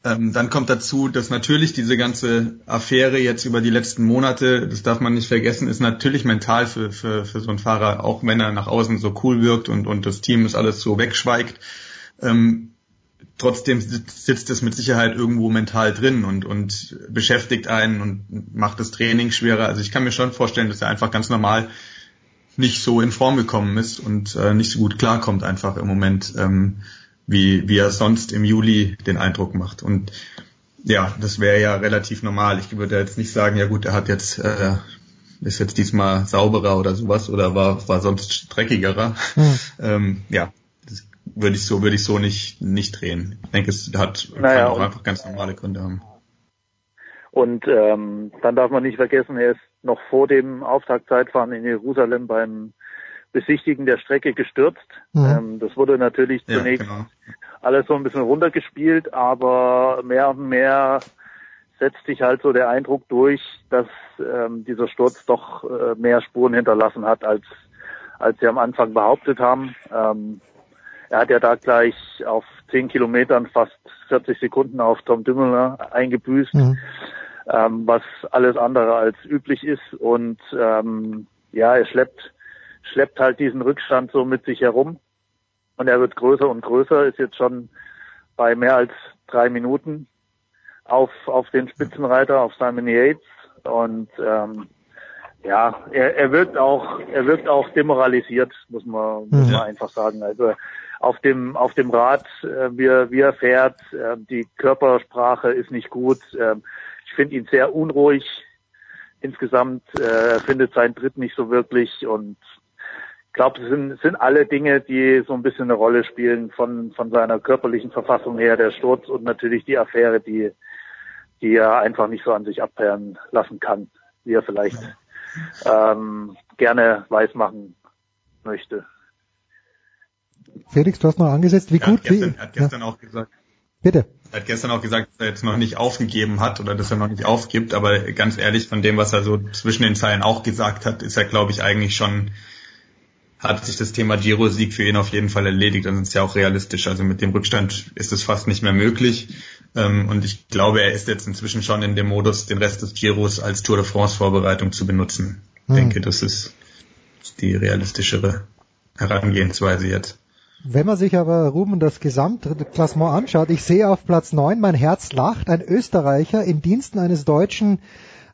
Ähm, dann kommt dazu, dass natürlich diese ganze Affäre jetzt über die letzten Monate, das darf man nicht vergessen, ist natürlich mental für, für, für so einen Fahrer, auch wenn er nach außen so cool wirkt und, und das Team ist alles so wegschweigt. Ähm, trotzdem sitzt es mit Sicherheit irgendwo mental drin und, und beschäftigt einen und macht das Training schwerer. Also ich kann mir schon vorstellen, dass er einfach ganz normal nicht so in Form gekommen ist und äh, nicht so gut klarkommt einfach im Moment, ähm, wie, wie er sonst im Juli den Eindruck macht. Und ja, das wäre ja relativ normal. Ich würde jetzt nicht sagen, ja gut, er hat jetzt äh, ist jetzt diesmal sauberer oder sowas oder war war sonst dreckigerer. Hm. Ähm, ja, würde ich so würde ich so nicht nicht drehen. Ich denke, es hat Naja, kann auch einfach ganz normale Gründe haben. Und ähm, dann darf man nicht vergessen, er ist noch vor dem Auftaktzeitfahren in Jerusalem beim Besichtigen der Strecke gestürzt. Mhm. Ähm, das wurde natürlich Ja, zunächst genau. alles so ein bisschen runtergespielt, aber mehr und mehr setzt sich halt so der Eindruck durch, dass ähm, dieser Sturz doch äh, mehr Spuren hinterlassen hat, als als sie am Anfang behauptet haben. Ähm, er hat ja da gleich auf zehn Kilometern fast 40 Sekunden auf Tom Dumoulin eingebüßt, Mhm. ähm, was alles andere als üblich ist. Und ähm, ja, er schleppt, schleppt halt diesen Rückstand so mit sich herum. Und er wird größer und größer, ist jetzt schon bei mehr als drei Minuten auf, auf den Spitzenreiter, auf Simon Yates. Und ähm, ja, er, er wirkt auch, er wirkt auch demoralisiert, muss man, muss Mhm. man einfach sagen. Also auf dem, auf dem Rad, äh, wie, er, wie er fährt, äh, die Körpersprache ist nicht gut. Äh, ich finde ihn sehr unruhig. Insgesamt äh, er findet seinen Tritt nicht so wirklich und ich glaube, es sind, sind alle Dinge, die so ein bisschen eine Rolle spielen von, von seiner körperlichen Verfassung her, der Sturz und natürlich die Affäre, die, die er einfach nicht so an sich abperren lassen kann, wie er vielleicht ähm, gerne weismachen möchte. Felix, du hast noch angesetzt, wie Er hat gut, gestern, wie, er hat ja, gestern auch gesagt, bitte. Er hat gestern auch gesagt, dass er jetzt noch nicht aufgegeben hat oder dass er noch nicht aufgibt, aber ganz ehrlich, von dem, was er so zwischen den Zeilen auch gesagt hat, ist er, glaube ich, eigentlich schon, hat sich das Thema Giro-Sieg für ihn auf jeden Fall erledigt. Dann ist es ja auch realistisch. Also mit dem Rückstand ist es fast nicht mehr möglich. Ähm, Und ich glaube, er ist jetzt inzwischen schon in dem Modus, den Rest des Giros als Tour de France-Vorbereitung zu benutzen. Ich Hm. denke, das ist die realistischere Herangehensweise jetzt. Wenn man sich aber, Ruben, das Gesamtklassement anschaut, ich sehe auf Platz 9, mein Herz lacht, ein Österreicher in Diensten eines deutschen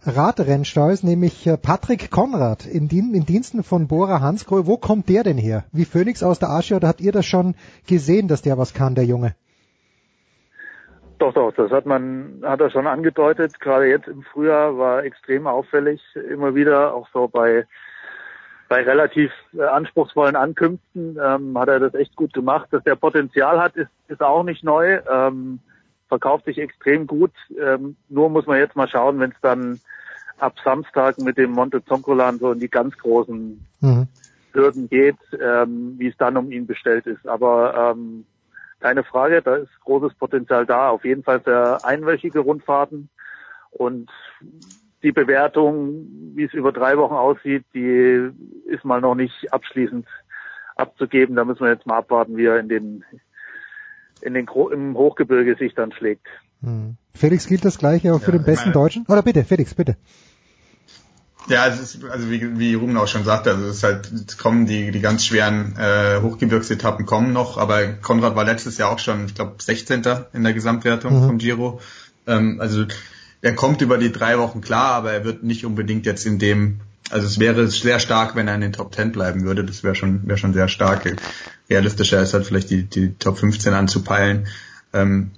Radrennstalls, nämlich äh, Patrick Konrad in, Dien in Diensten von Bora Hansgrohe. Wo kommt der denn her? Wie Phoenix aus der Asche oder habt ihr das schon gesehen, dass der was kann, der Junge? Doch, doch, das hat man, hat er schon angedeutet. Gerade jetzt im Frühjahr war extrem auffällig, immer wieder, auch so bei, bei relativ äh, anspruchsvollen Ankünften, ähm, hat er das echt gut gemacht. Dass der Potenzial hat, ist, ist auch nicht neu. Ähm, verkauft sich extrem gut. Ähm, nur muss man jetzt mal schauen, wenn es dann ab Samstag mit dem Monte Zoncolan so in die ganz großen mhm. Hürden geht, ähm, wie es dann um ihn bestellt ist. Aber ähm, keine Frage, da ist großes Potenzial da, auf jeden Fall für einwöchige Rundfahrten. Und die Bewertung, wie es über drei Wochen aussieht, die ist mal noch nicht abschließend abzugeben. Da müssen wir jetzt mal abwarten, wie er in den, in den im Hochgebirge sich dann schlägt. Hm. Felix gilt das gleiche auch für ja, den besten meine, Deutschen? Oder bitte, Felix, bitte. Ja, es ist, also wie, wie Ruben auch schon sagte, also es ist halt, es kommen die, die ganz schweren äh, Hochgebirgsetappen kommen noch, aber Konrad war letztes Jahr auch schon, ich glaube, 16. in der Gesamtwertung mhm. vom Giro. Ähm, also er kommt über die drei Wochen klar, aber er wird nicht unbedingt jetzt in dem, also es wäre sehr stark, wenn er in den Top 10 bleiben würde. Das wäre schon, wäre schon sehr stark. Realistischer ist halt vielleicht die, die Top 15 anzupeilen. Ähm,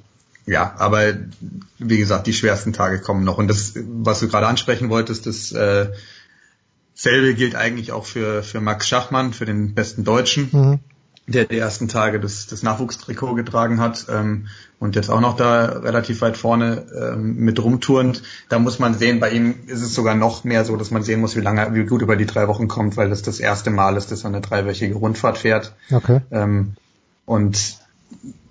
ja, aber wie gesagt, die schwersten Tage kommen noch. Und das, was du gerade ansprechen wolltest, das äh, selbe gilt eigentlich auch für, für Max Schachmann, für den besten Deutschen, mhm. der die ersten Tage das, das Nachwuchstrikot getragen hat ähm, und jetzt auch noch da relativ weit vorne ähm, mit rumturnt. Da muss man sehen, bei ihm ist es sogar noch mehr so, dass man sehen muss, wie lange, wie gut über die drei Wochen kommt, weil das das erste Mal ist, dass er eine dreiwöchige Rundfahrt fährt. Okay. Ähm, und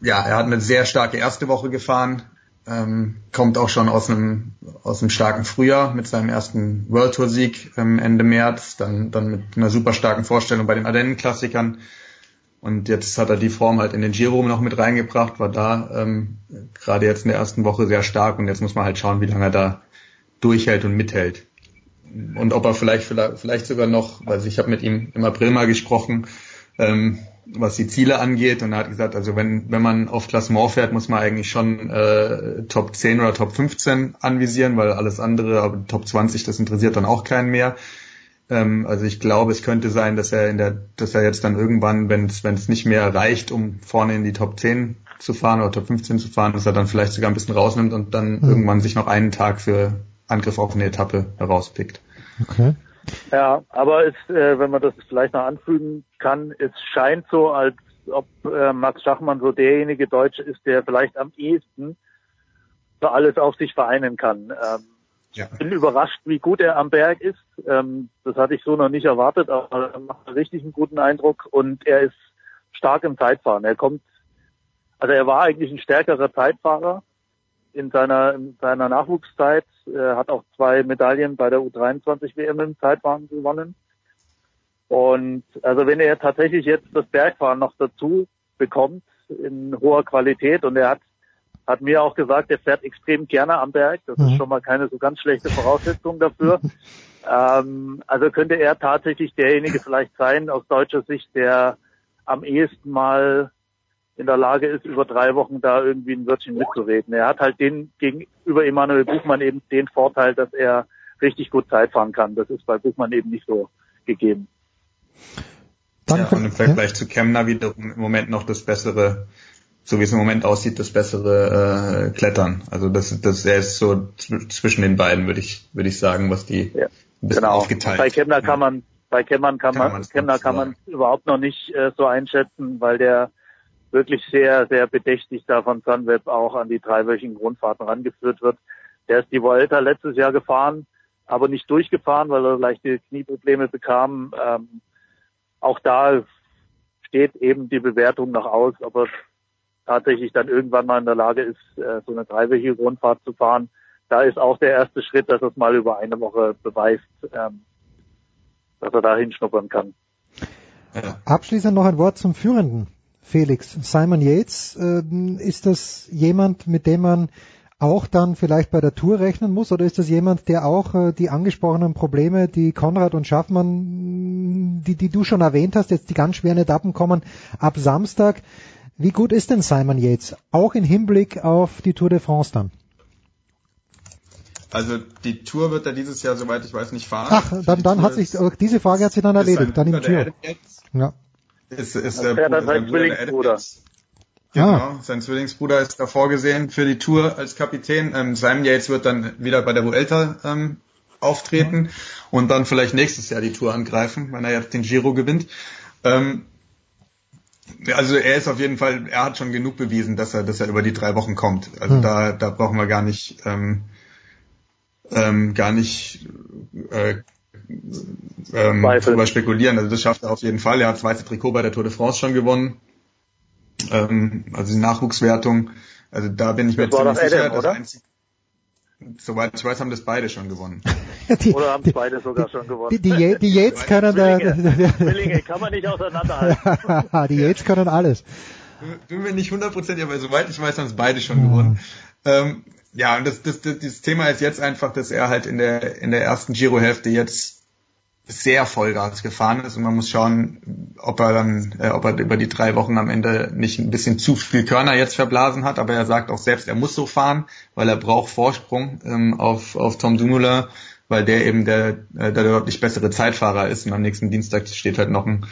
ja, er hat eine sehr starke erste Woche gefahren, ähm, kommt auch schon aus einem aus einem starken Frühjahr mit seinem ersten World Tour Sieg ähm, Ende März, dann dann mit einer super starken Vorstellung bei den Ardennen Klassikern und jetzt hat er die Form halt in den Giro noch mit reingebracht, war da ähm, gerade jetzt in der ersten Woche sehr stark und jetzt muss man halt schauen, wie lange er da durchhält und mithält. Und ob er vielleicht vielleicht sogar noch, weil ich habe mit ihm im April mal gesprochen, ähm, was die Ziele angeht und er hat gesagt, also wenn, wenn man auf Klassement fährt, muss man eigentlich schon äh, Top 10 oder Top 15 anvisieren, weil alles andere, aber Top 20, das interessiert dann auch keinen mehr. Ähm, also ich glaube, es könnte sein, dass er in der, dass er jetzt dann irgendwann, wenn es wenn es nicht mehr reicht, um vorne in die Top 10 zu fahren oder Top 15 zu fahren, dass er dann vielleicht sogar ein bisschen rausnimmt und dann mhm. irgendwann sich noch einen Tag für Angriff auf eine Etappe herauspickt. Okay. Ja, aber es, äh, wenn man das vielleicht noch anfügen kann, es scheint so, als ob äh, Max Schachmann so derjenige Deutsche ist, der vielleicht am ehesten so alles auf sich vereinen kann. Ähm, ja. Bin überrascht, wie gut er am Berg ist. Ähm, das hatte ich so noch nicht erwartet, aber er macht richtig einen guten Eindruck und er ist stark im Zeitfahren. Er kommt, also er war eigentlich ein stärkerer Zeitfahrer in seiner, in seiner Nachwuchszeit, Er hat auch zwei Medaillen bei der U23 WM im Zeitfahren gewonnen. Und also wenn er tatsächlich jetzt das Bergfahren noch dazu bekommt in hoher Qualität und er hat hat mir auch gesagt, er fährt extrem gerne am Berg. Das mhm. ist schon mal keine so ganz schlechte Voraussetzung dafür. ähm, also könnte er tatsächlich derjenige vielleicht sein aus deutscher Sicht, der am ehesten mal in der Lage ist, über drei Wochen da irgendwie ein Wörtchen mitzureden. Er hat halt den gegenüber Emanuel Buchmann eben den Vorteil, dass er richtig gut Zeit fahren kann. Das ist bei Buchmann eben nicht so gegeben. Ja, und im Vergleich ja. zu Kemner wiederum im Moment noch das bessere, so wie es im Moment aussieht, das bessere äh, Klettern. Also das, das er ist so zwischen den beiden, würde ich, würde ich sagen, was die ja, genau. aufgeteilt. Bei Kemner kann man, bei Kemner kann, kann man, man Kemner kann man überhaupt noch nicht äh, so einschätzen, weil der wirklich sehr, sehr bedächtig da von Sunweb auch an die dreiwöchigen Grundfahrten rangeführt wird. Der ist die Vuelta letztes Jahr gefahren, aber nicht durchgefahren, weil er leichte Knieprobleme bekam. Ähm, auch da steht eben die Bewertung noch aus, ob er tatsächlich dann irgendwann mal in der Lage ist, äh, so eine dreiwöchige Grundfahrt zu fahren. Da ist auch der erste Schritt, dass er es mal über eine Woche beweist, ähm, dass er da hinschnuppern kann. Abschließend noch ein Wort zum Führenden. Felix. Simon Yates, äh, ist das jemand, mit dem man auch dann vielleicht bei der Tour rechnen muss? Oder ist das jemand, der auch äh, die angesprochenen Probleme, die Konrad und Schaffmann, die, die du schon erwähnt hast, jetzt die ganz schweren Etappen kommen ab Samstag. Wie gut ist denn Simon Yates? Auch im Hinblick auf die Tour de France dann? Also die Tour wird er dieses Jahr, soweit ich weiß, nicht fahren. Ach, dann, dann hat sich, diese Frage hat sich dann erledigt, dann im Tour. Ja. Ist, ist der, der der sein Zwillingsbruder. Genau, Ah. sein Zwillingsbruder ist da vorgesehen für die Tour als Kapitän. Ähm, Simon Yates wird dann wieder bei der Vuelta ähm, auftreten und dann vielleicht nächstes Jahr die Tour angreifen, wenn er jetzt den Giro gewinnt. Ähm, also er ist auf jeden Fall, er hat schon genug bewiesen, dass er, dass er über die drei Wochen kommt. Also Hm. da, da brauchen wir gar nicht, ähm, ähm, gar nicht äh, ähm, Zweifel. drüber spekulieren. Also das schafft er auf jeden Fall. Er hat das weiße Trikot bei der Tour de France schon gewonnen. Ähm, also die Nachwuchswertung. Also da bin ich mir Das ziemlich sicher. Adam, Das einzige, soweit ich weiß, haben das beide schon gewonnen. Die, Oder haben es beide sogar schon gewonnen? die, die, die Yates können da, Zwillinge, kann man nicht auseinanderhalten. die Yates können alles. bin mir nicht hundertprozentig, aber soweit ich weiß, haben es beide schon gewonnen. Ähm, ja, und das, das, das, das Thema ist jetzt einfach, dass er halt in der, in der ersten Giro-Hälfte jetzt sehr Vollgas gefahren ist. Und man muss schauen, ob er dann, äh, ob er über die drei Wochen am Ende nicht ein bisschen zu viel Körner jetzt verblasen hat, aber er sagt auch selbst, er muss so fahren, weil er braucht Vorsprung ähm, auf, auf Tom Dumoulin, weil der eben der, äh, der deutlich bessere Zeitfahrer ist. Und am nächsten Dienstag steht halt noch ein,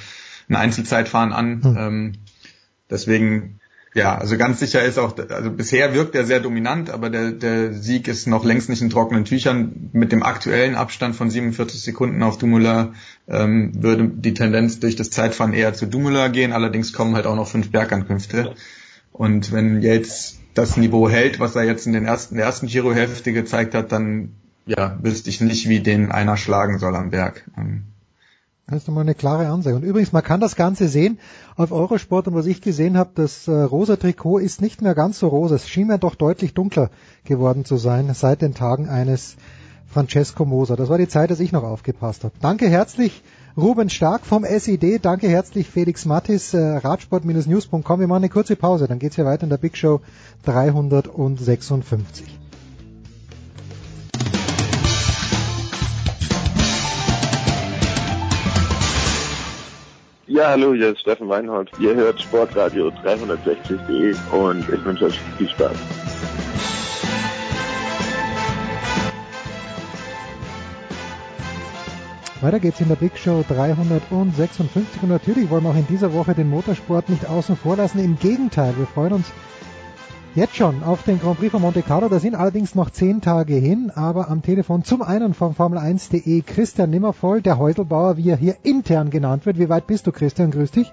ein Einzelzeitfahren an. Ähm, deswegen, ja, also ganz sicher ist auch, also bisher wirkt er sehr dominant, aber der, der Sieg ist noch längst nicht in trockenen Tüchern. Mit dem aktuellen Abstand von 47 Sekunden auf Dumoulin ähm, würde die Tendenz durch das Zeitfahren eher zu Dumoulin gehen. Allerdings kommen halt auch noch fünf Bergankünfte. Und wenn Yates das Niveau hält, was er jetzt in den ersten, der ersten Giro-Hälfte gezeigt hat, dann ja, wüsste ich nicht, wie den einer schlagen soll am Berg. Ähm, Das ist nochmal eine klare Ansage. Und übrigens, man kann das Ganze sehen auf Eurosport und was ich gesehen habe, das äh, rosa Trikot ist nicht mehr ganz so rosa. Es schien mir doch deutlich dunkler geworden zu sein seit den Tagen eines Francesco Moser. Das war die Zeit, dass ich noch aufgepasst habe. Danke herzlich Ruben Stark vom SID. Danke herzlich Felix Mattis, äh, radsport-news.com. Wir machen eine kurze Pause, dann geht's hier weiter in der Big Show 356. Ja, hallo, hier ist Steffen Weinhold. Ihr hört Sportradio 360.de und ich wünsche euch viel Spaß. Weiter geht's in der Big Show 356 und natürlich wollen wir auch in dieser Woche den Motorsport nicht außen vor lassen. Im Gegenteil, wir freuen uns jetzt schon auf den Grand Prix von Monte Carlo. Da sind allerdings noch zehn Tage hin, aber am Telefon zum einen vom Formel1.de Christian Nimmervoll, der Häuselbauer, wie er hier intern genannt wird. Wie weit bist du, Christian? Grüß dich.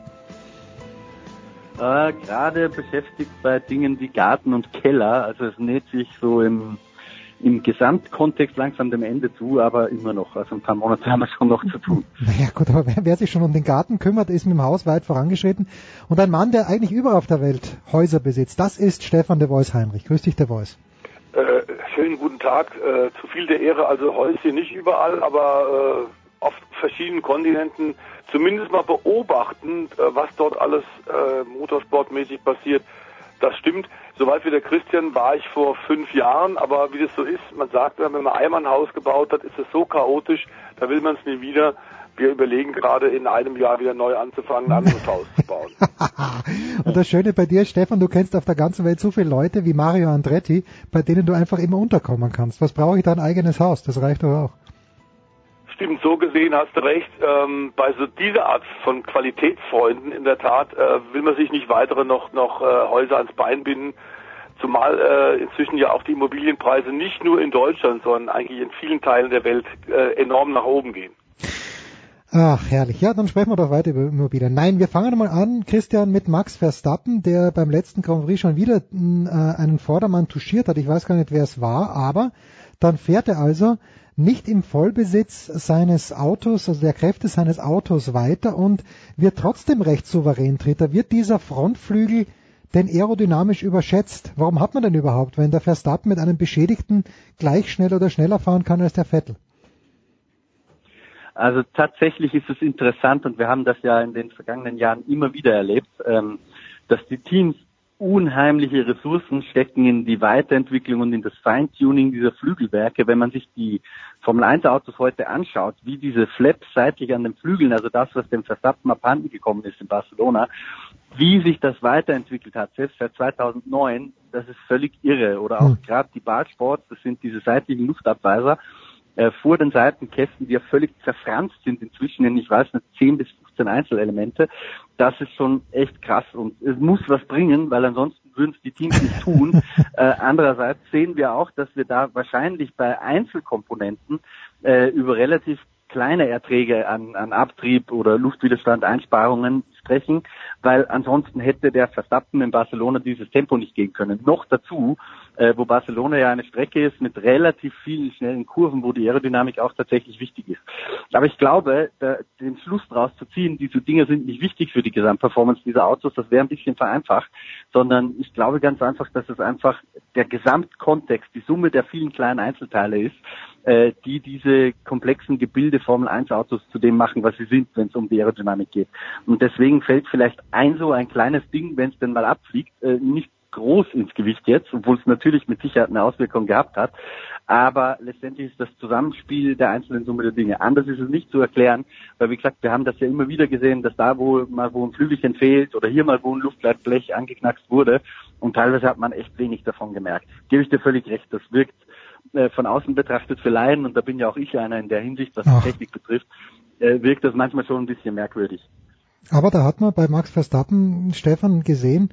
Äh, Gerade beschäftigt bei Dingen wie Garten und Keller. Also es näht sich so im, im Gesamtkontext langsam dem Ende zu, aber immer noch. Also ein paar Monate haben wir schon noch zu tun. Naja gut, aber wer, wer sich schon um den Garten kümmert, ist mit dem Haus weit vorangeschritten. Und ein Mann, der eigentlich überall auf der Welt Häuser besitzt, das ist Stefan de Vois Heinrich. Grüß dich, de Vois. Äh, schönen guten Tag. Äh, zu viel der Ehre, also Häuschen nicht überall, aber äh, auf verschiedenen Kontinenten zumindest mal beobachten, äh, was dort alles äh, motorsportmäßig passiert. Das stimmt. Soweit wie der Christian war ich vor fünf Jahren, aber wie das so ist, man sagt, wenn man einmal ein Haus gebaut hat, ist es so chaotisch, da will man es nie wieder. Wir überlegen gerade in einem Jahr wieder neu anzufangen, ein anderes Haus zu bauen. Und das Schöne bei dir, Stefan, du kennst auf der ganzen Welt so viele Leute wie Mario Andretti, bei denen du einfach immer unterkommen kannst. Was brauche ich da ein eigenes Haus? Das reicht doch auch. Stimmt, so gesehen hast du recht. Ähm, bei so dieser Art von Qualitätsfreunden in der Tat äh, will man sich nicht weitere noch, noch äh, Häuser ans Bein binden. Zumal äh, inzwischen ja auch die Immobilienpreise nicht nur in Deutschland, sondern eigentlich in vielen Teilen der Welt äh, enorm nach oben gehen. Ach, herrlich. Ja, dann sprechen wir doch weiter über Immobilien. Nein, wir fangen mal an, Christian, mit Max Verstappen, der beim letzten Grand Prix schon wieder äh, einen Vordermann touchiert hat. Ich weiß gar nicht, wer es war, aber dann fährt er also nicht im Vollbesitz seines Autos, also der Kräfte seines Autos weiter und wird trotzdem recht souverän Dritter. Wird dieser Frontflügel denn aerodynamisch überschätzt? Warum hat man denn überhaupt, wenn der Verstappen mit einem Beschädigten gleich schnell oder schneller fahren kann als der Vettel? Also tatsächlich ist es interessant und wir haben das ja in den vergangenen Jahren immer wieder erlebt, ähm, dass die Teams unheimliche Ressourcen stecken in die Weiterentwicklung und in das Feintuning dieser Flügelwerke. Wenn man sich die Formel 1 Autos heute anschaut, wie diese Flaps seitlich an den Flügeln, also das, was dem Verstappen abhanden gekommen ist in Barcelona, wie sich das weiterentwickelt hat, selbst seit 2009, das ist völlig irre. Oder auch Hm. gerade die Ballsports, das sind diese seitlichen Luftabweiser äh, vor den Seitenkästen, die ja völlig zerfranst sind inzwischen in, ich weiß nicht, 10 bis 15 Einzelelemente. Das ist schon echt krass und es muss was bringen, weil ansonsten würden es die Teams nicht tun. äh, andererseits sehen wir auch, dass wir da wahrscheinlich bei Einzelkomponenten äh, über relativ kleine Erträge an, an Abtrieb oder Luftwiderstand, Einsparungen sprechen, weil ansonsten hätte der Verstappen in Barcelona dieses Tempo nicht gehen können. Noch dazu, äh, wo Barcelona ja eine Strecke ist mit relativ vielen schnellen Kurven, wo die Aerodynamik auch tatsächlich wichtig ist. Aber ich glaube, da, den Schluss daraus zu ziehen, diese Dinge sind nicht wichtig für die Gesamtperformance dieser Autos, das wäre ein bisschen vereinfacht, sondern ich glaube ganz einfach, dass es einfach der Gesamtkontext, die Summe der vielen kleinen Einzelteile ist, äh, die diese komplexen Gebilde Formel 1 Autos zu dem machen, was sie sind, wenn es um die Aerodynamik geht. Und deswegen fällt vielleicht ein so ein kleines Ding, wenn es denn mal abfliegt, äh, nicht groß ins Gewicht jetzt, obwohl es natürlich mit Sicherheit eine Auswirkung gehabt hat. Aber letztendlich ist das Zusammenspiel der einzelnen Summe der Dinge. Anders ist es nicht zu erklären, weil wie gesagt, wir haben das ja immer wieder gesehen, dass da, wo mal wo ein Flügelchen fehlt oder hier mal wo ein Luftleitblech angeknackst wurde und teilweise hat man echt wenig davon gemerkt. Gebe ich dir völlig recht, das wirkt äh, von außen betrachtet für Laien, und da bin ja auch ich einer in der Hinsicht, was die Technik betrifft, äh, wirkt das manchmal schon ein bisschen merkwürdig. Aber da hat man bei Max Verstappen, Stefan, gesehen,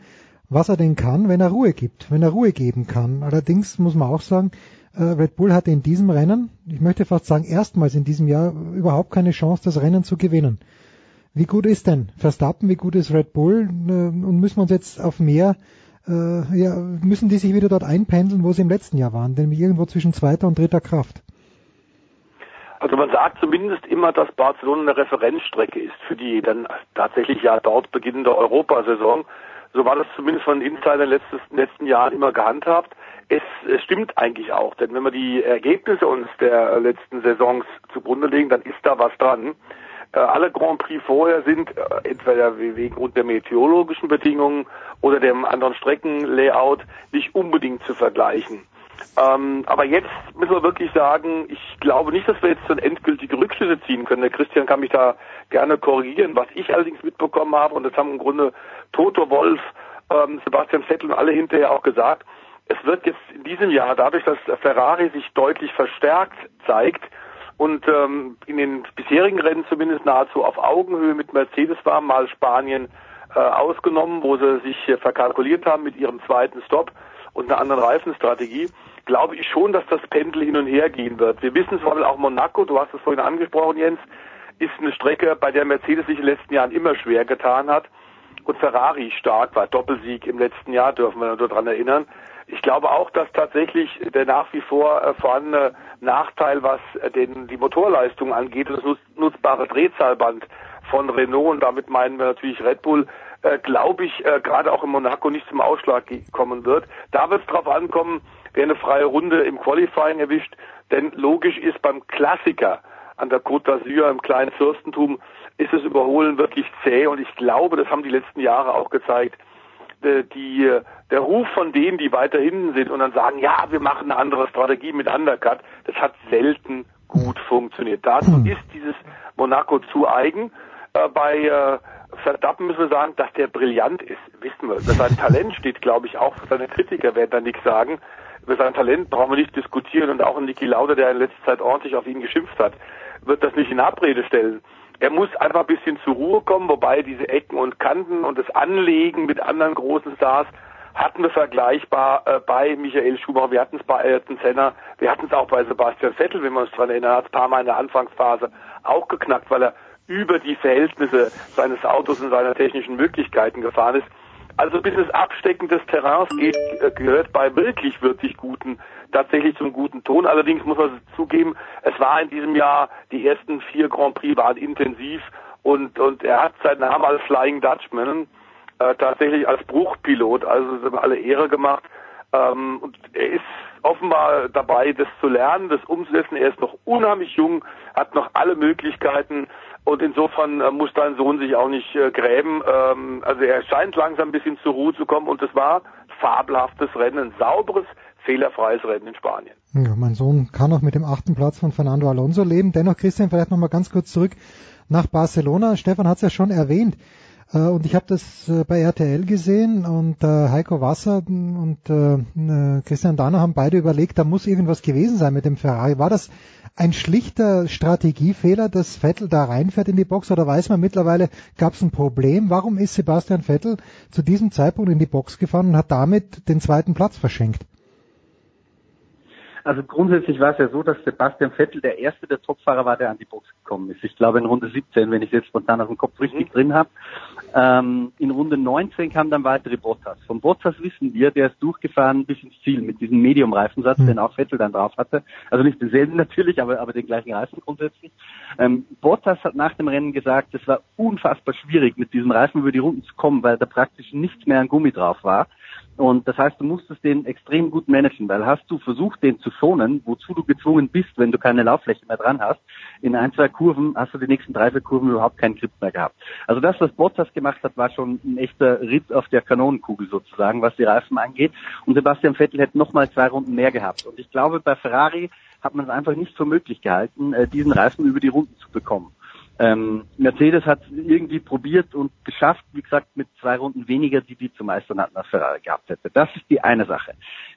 was er denn kann, wenn er Ruhe gibt, wenn er Ruhe geben kann. Allerdings muss man auch sagen, äh, Red Bull hatte in diesem Rennen, ich möchte fast sagen erstmals in diesem Jahr, überhaupt keine Chance, das Rennen zu gewinnen. Wie gut ist denn Verstappen, wie gut ist Red Bull äh, und müssen wir uns jetzt auf mehr, äh, ja, müssen die sich wieder dort einpendeln, wo sie im letzten Jahr waren, nämlich irgendwo zwischen zweiter und dritter Kraft? Also man sagt zumindest immer, dass Barcelona eine Referenzstrecke ist für die dann tatsächlich ja dort beginnende Europasaison. So war das zumindest von den Insidern in den letzten, Jahren immer gehandhabt. Es, es stimmt eigentlich auch, denn wenn wir die Ergebnisse uns der letzten Saisons zugrunde legen, dann ist da was dran. Äh, alle Grand Prix vorher sind äh, entweder wegen der meteorologischen Bedingungen oder dem anderen Streckenlayout nicht unbedingt zu vergleichen. Ähm, aber jetzt müssen wir wirklich sagen, ich glaube nicht, dass wir jetzt so endgültige Rückschlüsse ziehen können. Der Christian kann mich da gerne korrigieren. Was ich allerdings mitbekommen habe, und das haben im Grunde Toto Wolf, ähm, Sebastian Vettel und alle hinterher auch gesagt, es wird jetzt in diesem Jahr, dadurch, dass Ferrari sich deutlich verstärkt zeigt und ähm, in den bisherigen Rennen zumindest nahezu auf Augenhöhe mit Mercedes war, mal Spanien äh, ausgenommen, wo sie sich äh, verkalkuliert haben mit ihrem zweiten Stop und einer anderen Reifenstrategie, glaube ich schon, dass das Pendel hin und her gehen wird. Wir wissen es, weil auch Monaco, du hast es vorhin angesprochen, Jens, ist eine Strecke, bei der Mercedes sich in den letzten Jahren immer schwer getan hat und Ferrari stark war. Doppelsieg im letzten Jahr, dürfen wir nur daran erinnern. Ich glaube auch, dass tatsächlich der nach wie vor äh, vorhandene Nachteil, was äh, den, die Motorleistung angeht, das nutzbare Drehzahlband von Renault und damit meinen wir natürlich Red Bull, äh, glaube ich, äh, gerade auch in Monaco nicht zum Ausschlag kommen wird. Da wird es darauf ankommen, wer eine freie Runde im Qualifying erwischt, denn logisch ist beim Klassiker an der Côte d'Azur im kleinen Fürstentum ist das Überholen wirklich zäh und ich glaube, das haben die letzten Jahre auch gezeigt, äh, die, der Ruf von denen, die weiter hinten sind und dann sagen, ja, wir machen eine andere Strategie mit Undercut, das hat selten gut funktioniert. Dazu ist dieses Monaco zu eigen. Äh, bei äh, Verstappen müssen wir sagen, dass der brillant ist, wissen wir. Sein Talent steht, glaube ich, auch für seine Kritiker, werden da nichts sagen. Über sein Talent brauchen wir nicht diskutieren und auch Niki Lauda, der in letzter Zeit ordentlich auf ihn geschimpft hat, wird das nicht in Abrede stellen. Er muss einfach ein bisschen zur Ruhe kommen, wobei diese Ecken und Kanten und das Anlegen mit anderen großen Stars hatten wir vergleichbar äh, bei Michael Schumacher, wir hatten es bei Ayrton Senna, wir hatten es auch bei Sebastian Vettel, wenn wir uns daran erinnern, hat ein paar Mal in der Anfangsphase auch geknackt, weil er über die Verhältnisse seines Autos und seiner technischen Möglichkeiten gefahren ist. Also bis es Abstecken des Terrains geht, äh, gehört bei wirklich wirklich guten tatsächlich zum guten Ton. Allerdings muss man zugeben, es war in diesem Jahr, die ersten vier Grand Prix waren intensiv und, und er hat seinen Namen als Flying Dutchman äh, tatsächlich als Bruchpilot, also alle Ehre gemacht. Ähm, und er ist offenbar dabei, das zu lernen, das umzusetzen. Er ist noch unheimlich jung, hat noch alle Möglichkeiten Und insofern äh, muss dein Sohn sich auch nicht äh, gräben. Ähm, also er scheint langsam ein bisschen zur Ruhe zu kommen und es war fabelhaftes Rennen, ein sauberes, fehlerfreies Rennen in Spanien. Ja, mein Sohn kann auch mit dem achten Platz von Fernando Alonso leben. Dennoch, Christian, vielleicht nochmal ganz kurz zurück nach Barcelona. Stefan hat es ja schon erwähnt. Äh, und ich habe das äh, bei RTL gesehen und äh, Heiko Wasser und Christian Dahner haben beide überlegt, da muss irgendwas gewesen sein mit dem Ferrari. War das ein schlichter Strategiefehler, dass Vettel da reinfährt in die Box oder weiß man mittlerweile, gab es ein Problem? Warum ist Sebastian Vettel zu diesem Zeitpunkt in die Box gefahren und hat damit den zweiten Platz verschenkt? Also grundsätzlich war es ja so, dass Sebastian Vettel der erste der Topfahrer war, der an die Box gekommen ist. Ich glaube in Runde 17, wenn ich es jetzt spontan aus dem Kopf richtig mhm. drin habe. Ähm, in Runde 19 kam dann weitere Bottas. Von Bottas wissen wir, der ist durchgefahren bis ins Ziel mit diesem Medium-Reifensatz, mhm. den auch Vettel dann drauf hatte. Also nicht denselben natürlich, aber, aber den gleichen Reifen grundsätzlich. Ähm, Bottas hat nach dem Rennen gesagt, es war unfassbar schwierig, mit diesem Reifen über die Runden zu kommen, weil da praktisch nichts mehr an Gummi drauf war. Und das heißt, du musstest den extrem gut managen, weil hast du versucht, den zu schonen, wozu du gezwungen bist, wenn du keine Lauffläche mehr dran hast, in ein, zwei Kurven hast du die nächsten drei, vier Kurven überhaupt keinen Grip mehr gehabt. Also das, was Bottas gemacht hat, war schon ein echter Ritt auf der Kanonenkugel sozusagen, was die Reifen angeht. Und Sebastian Vettel hätte nochmal zwei Runden mehr gehabt. Und ich glaube, bei Ferrari hat man es einfach nicht für möglich gehalten, äh, diesen Reifen über die Runden zu bekommen. Ähm, Mercedes hat irgendwie probiert und geschafft, wie gesagt, mit zwei Runden weniger, die die zu meistern hatten, als Ferrari gehabt hätte. Das ist die eine Sache.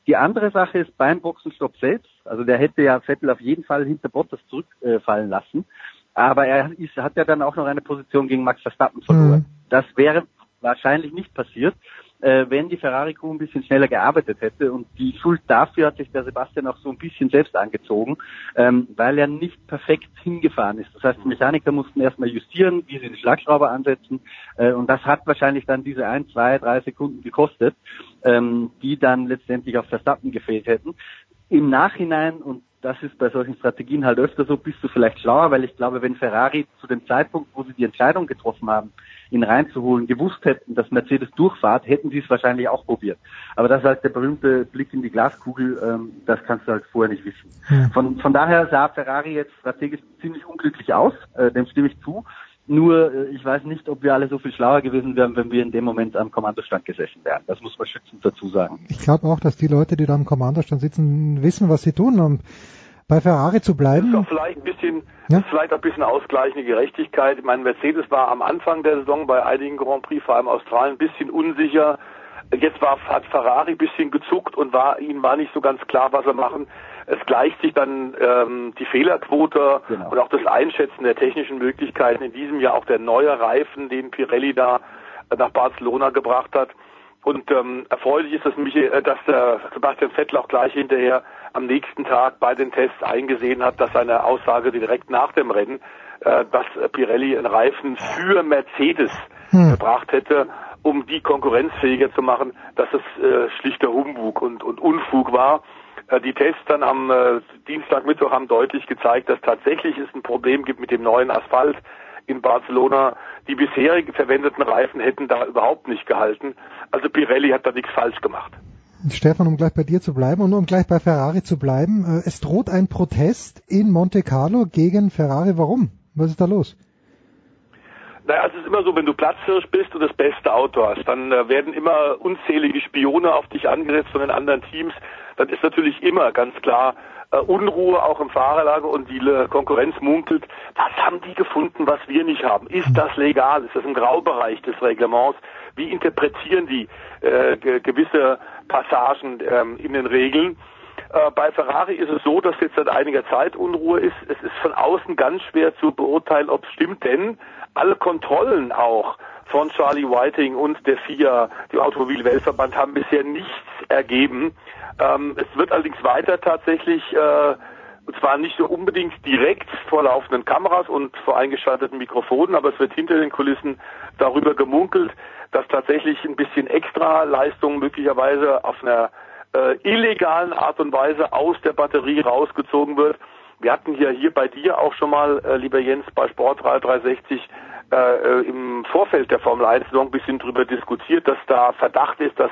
Die andere Sache ist beim Boxenstopp selbst. Also der hätte ja Vettel auf jeden Fall hinter Bottas zurückfallen äh, lassen. Aber er ist, hat ja dann auch noch eine Position gegen Max Verstappen verloren. Mhm. Das wäre wahrscheinlich nicht passiert äh, wenn die Ferrari-Crew ein bisschen schneller gearbeitet hätte. Und die Schuld dafür hat sich der Sebastian auch so ein bisschen selbst angezogen, ähm, weil er nicht perfekt hingefahren ist. Das heißt, die Mechaniker mussten erstmal justieren, wie sie den Schlagschrauber ansetzen. Äh, und das hat wahrscheinlich dann diese ein, zwei, drei Sekunden gekostet, ähm, die dann letztendlich auf Verstappen gefehlt hätten. Im Nachhinein, und das ist bei solchen Strategien halt öfter so, bist du vielleicht schlauer, weil ich glaube, wenn Ferrari zu dem Zeitpunkt, wo sie die Entscheidung getroffen haben, ihn reinzuholen, gewusst hätten, dass Mercedes durchfahrt, hätten sie es wahrscheinlich auch probiert. Aber das ist halt der berühmte Blick in die Glaskugel, ähm, das kannst du halt vorher nicht wissen. Ja. Von, von daher sah Ferrari jetzt strategisch ziemlich unglücklich aus, äh, dem stimme ich zu. Nur, äh, ich weiß nicht, ob wir alle so viel schlauer gewesen wären, wenn wir in dem Moment am Kommandostand gesessen wären. Das muss man schützend dazu sagen. Ich glaube auch, dass die Leute, die da am Kommandostand sitzen, wissen, was sie tun. Und bei Ferrari zu bleiben. Das ist vielleicht ein bisschen, ja? vielleicht ein bisschen ausgleichende Gerechtigkeit. Ich meine, Mercedes war am Anfang der Saison bei einigen Grand Prix, vor allem Australien, ein bisschen unsicher. Jetzt war, hat Ferrari ein bisschen gezuckt und war, ihnen war nicht so ganz klar, was sie machen. Es gleicht sich dann ähm, die Fehlerquote genau. und auch das Einschätzen der technischen Möglichkeiten. In diesem Jahr auch der neue Reifen, den Pirelli da nach Barcelona gebracht hat. Und ähm, erfreulich ist, dass, mich, äh, dass der Sebastian Vettel auch gleich hinterher am nächsten Tag bei den Tests eingesehen hat, dass seine Aussage direkt nach dem Rennen, äh, dass Pirelli einen Reifen für Mercedes hm. gebracht hätte, um die konkurrenzfähiger zu machen, dass es äh, schlichter Humbug und, und Unfug war. Äh, die Tests dann am äh, Dienstagmittwoch haben deutlich gezeigt, dass tatsächlich es ein Problem gibt mit dem neuen Asphalt in Barcelona. Die bisherigen verwendeten Reifen hätten da überhaupt nicht gehalten. Also Pirelli hat da nichts falsch gemacht. Stefan, um gleich bei dir zu bleiben und um gleich bei Ferrari zu bleiben, äh, es droht ein Protest in Monte Carlo gegen Ferrari. Warum? Was ist da los? Naja, es ist immer so, wenn du Platzhirsch bist und das beste Auto hast, dann äh, werden immer unzählige Spione auf dich angesetzt von den anderen Teams. Dann ist natürlich immer ganz klar äh, Unruhe auch im Fahrerlager und die äh, Konkurrenz munkelt, was haben die gefunden, was wir nicht haben? Ist das legal? Ist das im Graubereich des Reglements? Wie interpretieren die äh, gewisse Passagen ähm, in den Regeln? Äh, bei Ferrari ist es so, dass jetzt seit einiger Zeit Unruhe ist. Es ist von außen ganz schwer zu beurteilen, ob es stimmt, denn alle Kontrollen auch von Charlie Whiting und der FIA, dem Automobilweltverband, haben bisher nichts ergeben. Ähm, es wird allerdings weiter tatsächlich äh, und zwar nicht so unbedingt direkt vor laufenden Kameras und vor eingeschalteten Mikrofonen, aber es wird hinter den Kulissen darüber gemunkelt, dass tatsächlich ein bisschen extra Leistung möglicherweise auf einer äh, illegalen Art und Weise aus der Batterie rausgezogen wird. Wir hatten hier hier bei dir auch schon mal, äh, lieber Jens, bei Sportral 360 äh, äh, im Vorfeld der Formel 1 Saison ein bisschen drüber diskutiert, dass da Verdacht ist, dass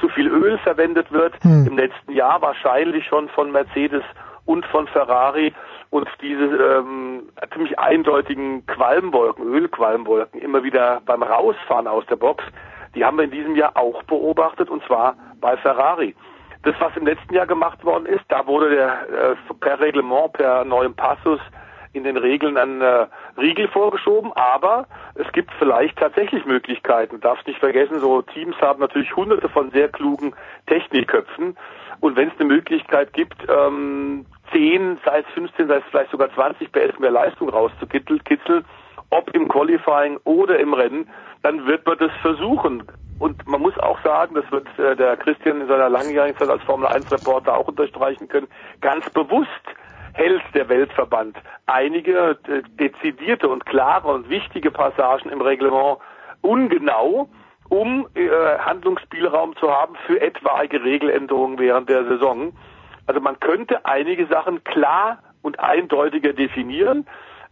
zu viel Öl verwendet wird. Hm. Im letzten Jahr wahrscheinlich schon von Mercedes und von Ferrari. und diese ähm, ziemlich eindeutigen Qualmwolken, Ölqualmwolken immer wieder beim Rausfahren aus der Box, die haben wir in diesem Jahr auch beobachtet und zwar bei Ferrari. Das, was im letzten Jahr gemacht worden ist, da wurde der äh, per Reglement, per neuem Passus in den Regeln ein äh, Riegel vorgeschoben, aber es gibt vielleicht tatsächlich Möglichkeiten. Du darfst nicht vergessen, so Teams haben natürlich hunderte von sehr klugen Technikköpfen und wenn es eine Möglichkeit gibt, ähm, 10, sei es 15, sei es vielleicht sogar 20 PS mehr Leistung rauszukitzeln, ob im Qualifying oder im Rennen, dann wird man das versuchen. Und man muss auch sagen, das wird äh, der Christian in seiner langjährigen Zeit als Formel 1 Reporter auch unterstreichen können, ganz bewusst hält der Weltverband einige äh, dezidierte und klare und wichtige Passagen im Reglement ungenau, um äh, Handlungsspielraum zu haben für etwaige Regeländerungen während der Saison. Also man könnte einige Sachen klar und eindeutiger definieren.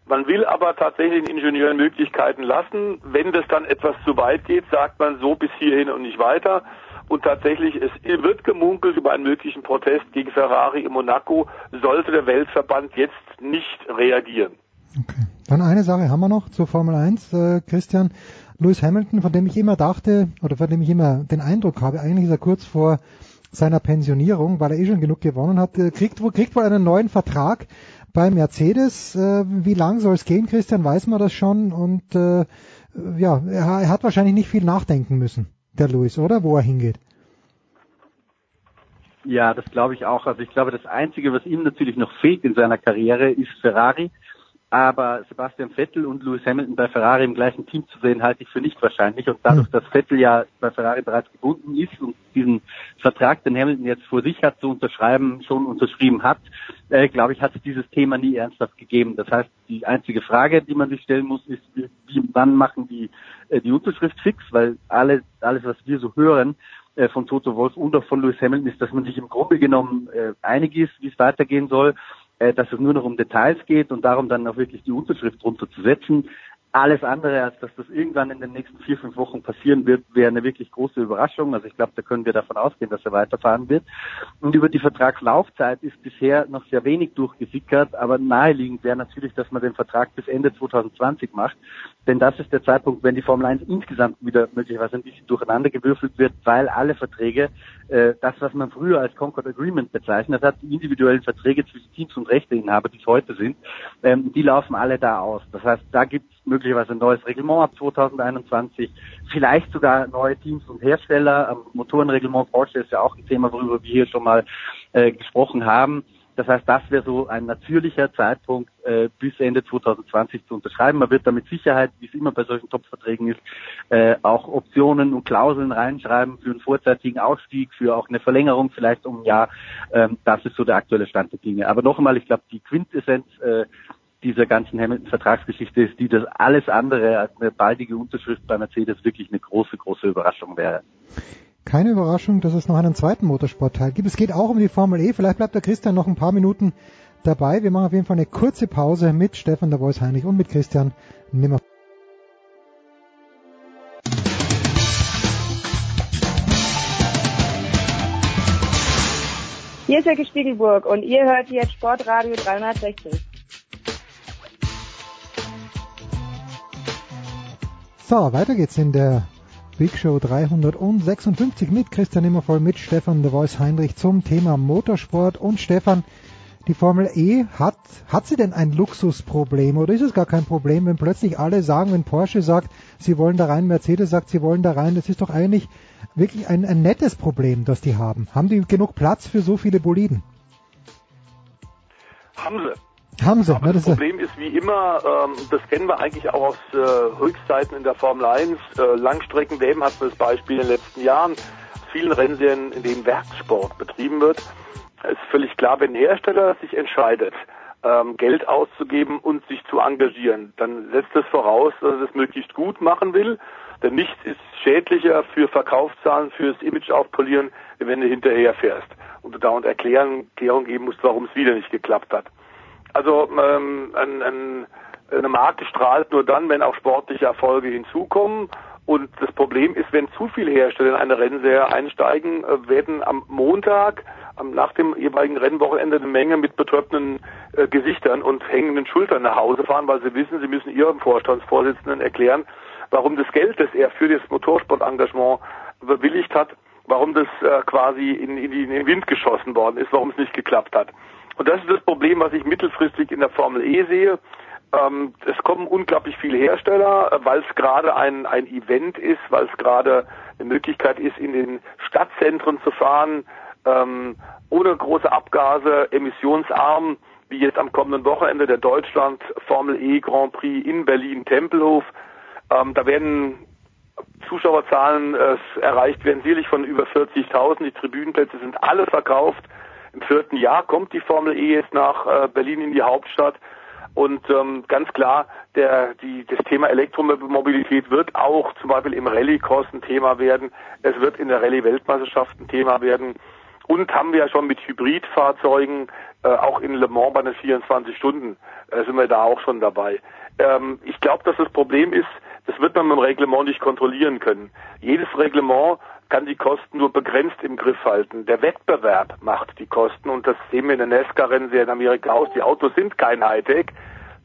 Man will aber tatsächlich den Ingenieuren Möglichkeiten lassen. Wenn das dann etwas zu weit geht, sagt man so bis hierhin und nicht weiter. Und tatsächlich, es wird gemunkelt über einen möglichen Protest gegen Ferrari in Monaco, sollte der Weltverband jetzt nicht reagieren. Okay. Dann eine Sache haben wir noch zur Formel 1, äh, Christian. Lewis Hamilton, von dem ich immer dachte, oder von dem ich immer den Eindruck habe, eigentlich ist er kurz vor seiner Pensionierung, weil er eh schon genug gewonnen hat, äh, kriegt, kriegt wohl einen neuen Vertrag bei Mercedes. Äh, wie lang soll es gehen, Christian? Weiß man das schon? Und äh, ja, er, er hat wahrscheinlich nicht viel nachdenken müssen der Lewis, oder? Wo er hingeht. Ja, das glaube ich auch. Also ich glaube, das Einzige, was ihm natürlich noch fehlt in seiner Karriere, ist Ferrari. Aber Sebastian Vettel und Lewis Hamilton bei Ferrari im gleichen Team zu sehen, halte ich für nicht wahrscheinlich. Und dadurch, hm. dass Vettel ja bei Ferrari bereits gebunden ist und diesen Vertrag, den Hamilton jetzt vor sich hat zu unterschreiben, schon unterschrieben hat, äh, glaube ich, hat es dieses Thema nie ernsthaft gegeben. Das heißt, die einzige Frage, die man sich stellen muss, ist, wie, wann machen die äh, die Unterschrift fix? Weil alle, alles, was wir so hören, äh, von Toto Wolf und auch von Lewis Hamilton ist, dass man sich im Grunde genommen äh, einig ist, wie es weitergehen soll dass es nur noch um Details geht und darum dann auch wirklich die Unterschrift drunter zu setzen. Alles andere, als dass das irgendwann in den nächsten vier, fünf Wochen passieren wird, wäre eine wirklich große Überraschung. Also ich glaube, da können wir davon ausgehen, dass er weiterfahren wird. Und über die Vertragslaufzeit ist bisher noch sehr wenig durchgesickert, aber naheliegend wäre natürlich, dass man den Vertrag bis Ende 2020 macht. Denn das ist der Zeitpunkt, wenn die Formel 1 insgesamt wieder möglicherweise ein bisschen durcheinander gewürfelt wird, weil alle Verträge, äh, das, was man früher als Concord Agreement bezeichnet hat, die individuellen Verträge zwischen Teams und Rechteinhaber, die es heute sind, ähm, die laufen alle da aus. Das heißt, da gibt es möglicherweise ein neues Reglement ab 2021, vielleicht sogar neue Teams und Hersteller. Am Motorenreglement Porsche ist ja auch ein Thema, worüber wir hier schon mal äh, gesprochen haben. Das heißt, das wäre so ein natürlicher Zeitpunkt, äh, bis Ende 2020 zu unterschreiben. Man wird da mit Sicherheit, wie es immer bei solchen Top-Verträgen ist, äh, auch Optionen und Klauseln reinschreiben für einen vorzeitigen Ausstieg, für auch eine Verlängerung vielleicht um ein Jahr. Ähm, das ist so der aktuelle Stand der Dinge. Aber noch einmal, ich glaube, die Quintessenz äh, dieser ganzen Hamilton-Vertragsgeschichte ist die, dass alles andere als eine baldige Unterschrift bei Mercedes wirklich eine große, große Überraschung wäre. Keine Überraschung, dass es noch einen zweiten Motorsportteil gibt. Es geht auch um die Formel E. Vielleicht bleibt der Christian noch ein paar Minuten dabei. Wir machen auf jeden Fall eine kurze Pause mit Stefan der Voice Heinrich und mit Christian Nimmer. Hier ist Jörg Spiegelburg und ihr hört jetzt Sportradio 360. So, weiter geht's in der Big Show 356 mit Christian Immervoll, mit Stefan de Voice Heinrich zum Thema Motorsport. Und Stefan, die Formel E hat, hat sie denn ein Luxusproblem oder ist es gar kein Problem, wenn plötzlich alle sagen, wenn Porsche sagt, sie wollen da rein, Mercedes sagt, sie wollen da rein, das ist doch eigentlich wirklich ein, ein nettes Problem, das die haben. Haben die genug Platz für so viele Boliden? Haben sie. Haben sie. Aber das Problem ist wie immer, ähm, das kennen wir eigentlich auch aus äh, Höchstzeiten in der Formel 1. Äh, Langstrecken-WM hat man das Beispiel in den letzten Jahren. Aus vielen Rennserien, in denen Werkssport betrieben wird. Es ist völlig klar, wenn ein Hersteller sich entscheidet, ähm, Geld auszugeben und sich zu engagieren, dann setzt das voraus, dass er das möglichst gut machen will. Denn nichts ist schädlicher für Verkaufszahlen, fürs Image aufpolieren, wenn du hinterher fährst und du dauernd Erklärung, Erklärung geben musst, warum es wieder nicht geklappt hat. Also ähm, ein, ein, eine Marke strahlt nur dann, wenn auch sportliche Erfolge hinzukommen. Und das Problem ist, wenn zu viele Hersteller in eine Rennserie einsteigen, äh, werden am Montag, nach dem jeweiligen Rennwochenende, eine Menge mit betröppelnden äh, Gesichtern und hängenden Schultern nach Hause fahren, weil sie wissen, sie müssen ihrem Vorstandsvorsitzenden erklären, warum das Geld, das er für das Motorsportengagement bewilligt hat, warum das äh, quasi in, in, in den Wind geschossen worden ist, warum es nicht geklappt hat. Und das ist das Problem, was ich mittelfristig in der Formel E sehe. Ähm, es kommen unglaublich viele Hersteller, äh, weil es gerade ein, ein Event ist, weil es gerade eine Möglichkeit ist, in den Stadtzentren zu fahren, ähm, ohne große Abgase, emissionsarm, wie jetzt am kommenden Wochenende der Deutschland Formel E Grand Prix in Berlin Tempelhof. Ähm, da werden Zuschauerzahlen äh, erreicht werden, sicherlich von über 40.000. Die Tribünenplätze sind alle verkauft. Im vierten Jahr kommt die Formel E jetzt nach äh, Berlin in die Hauptstadt. Und ähm, ganz klar, der, die, das Thema Elektromobilität wird auch zum Beispiel im Rallye-Cross ein Thema werden. Es wird in der Rallye-Weltmeisterschaft ein Thema werden. Und haben wir ja schon mit Hybridfahrzeugen, äh, auch in Le Mans bei den 24 Stunden, äh, sind wir da auch schon dabei. Ähm, ich glaube, dass das Problem ist, das wird man mit dem Reglement nicht kontrollieren können. Jedes Reglement kann die Kosten nur begrenzt im Griff halten. Der Wettbewerb macht die Kosten und das sehen wir in der NASCAR-Rennserie in Amerika aus. Die Autos sind kein Hightech.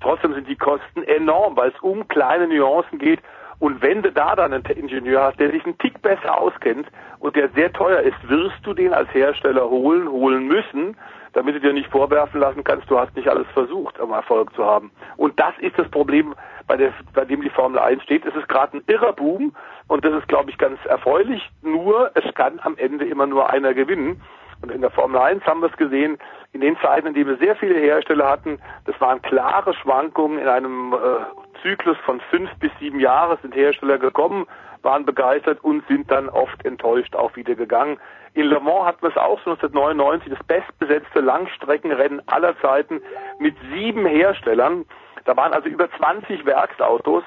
Trotzdem sind die Kosten enorm, weil es um kleine Nuancen geht. Und wenn du da dann einen Ingenieur hast, der sich einen Tick besser auskennt und der sehr teuer ist, wirst du den als Hersteller holen, holen müssen, damit du dir nicht vorwerfen lassen kannst, du hast nicht alles versucht, um Erfolg zu haben. Und das ist das Problem, bei, der, bei dem die Formel 1 steht. Es ist gerade ein irrer Boom und das ist, glaube ich, ganz erfreulich. Nur, es kann am Ende immer nur einer gewinnen. Und in der Formel 1 haben wir es gesehen, in den Zeiten, in denen wir sehr viele Hersteller hatten, das waren klare Schwankungen in einem äh, Zyklus von fünf bis sieben Jahren sind Hersteller gekommen, waren begeistert und sind dann oft enttäuscht auch wieder gegangen. In Le Mans hatten wir es auch 1999, das bestbesetzte Langstreckenrennen aller Zeiten mit sieben Herstellern. Da waren also über 20 Werksautos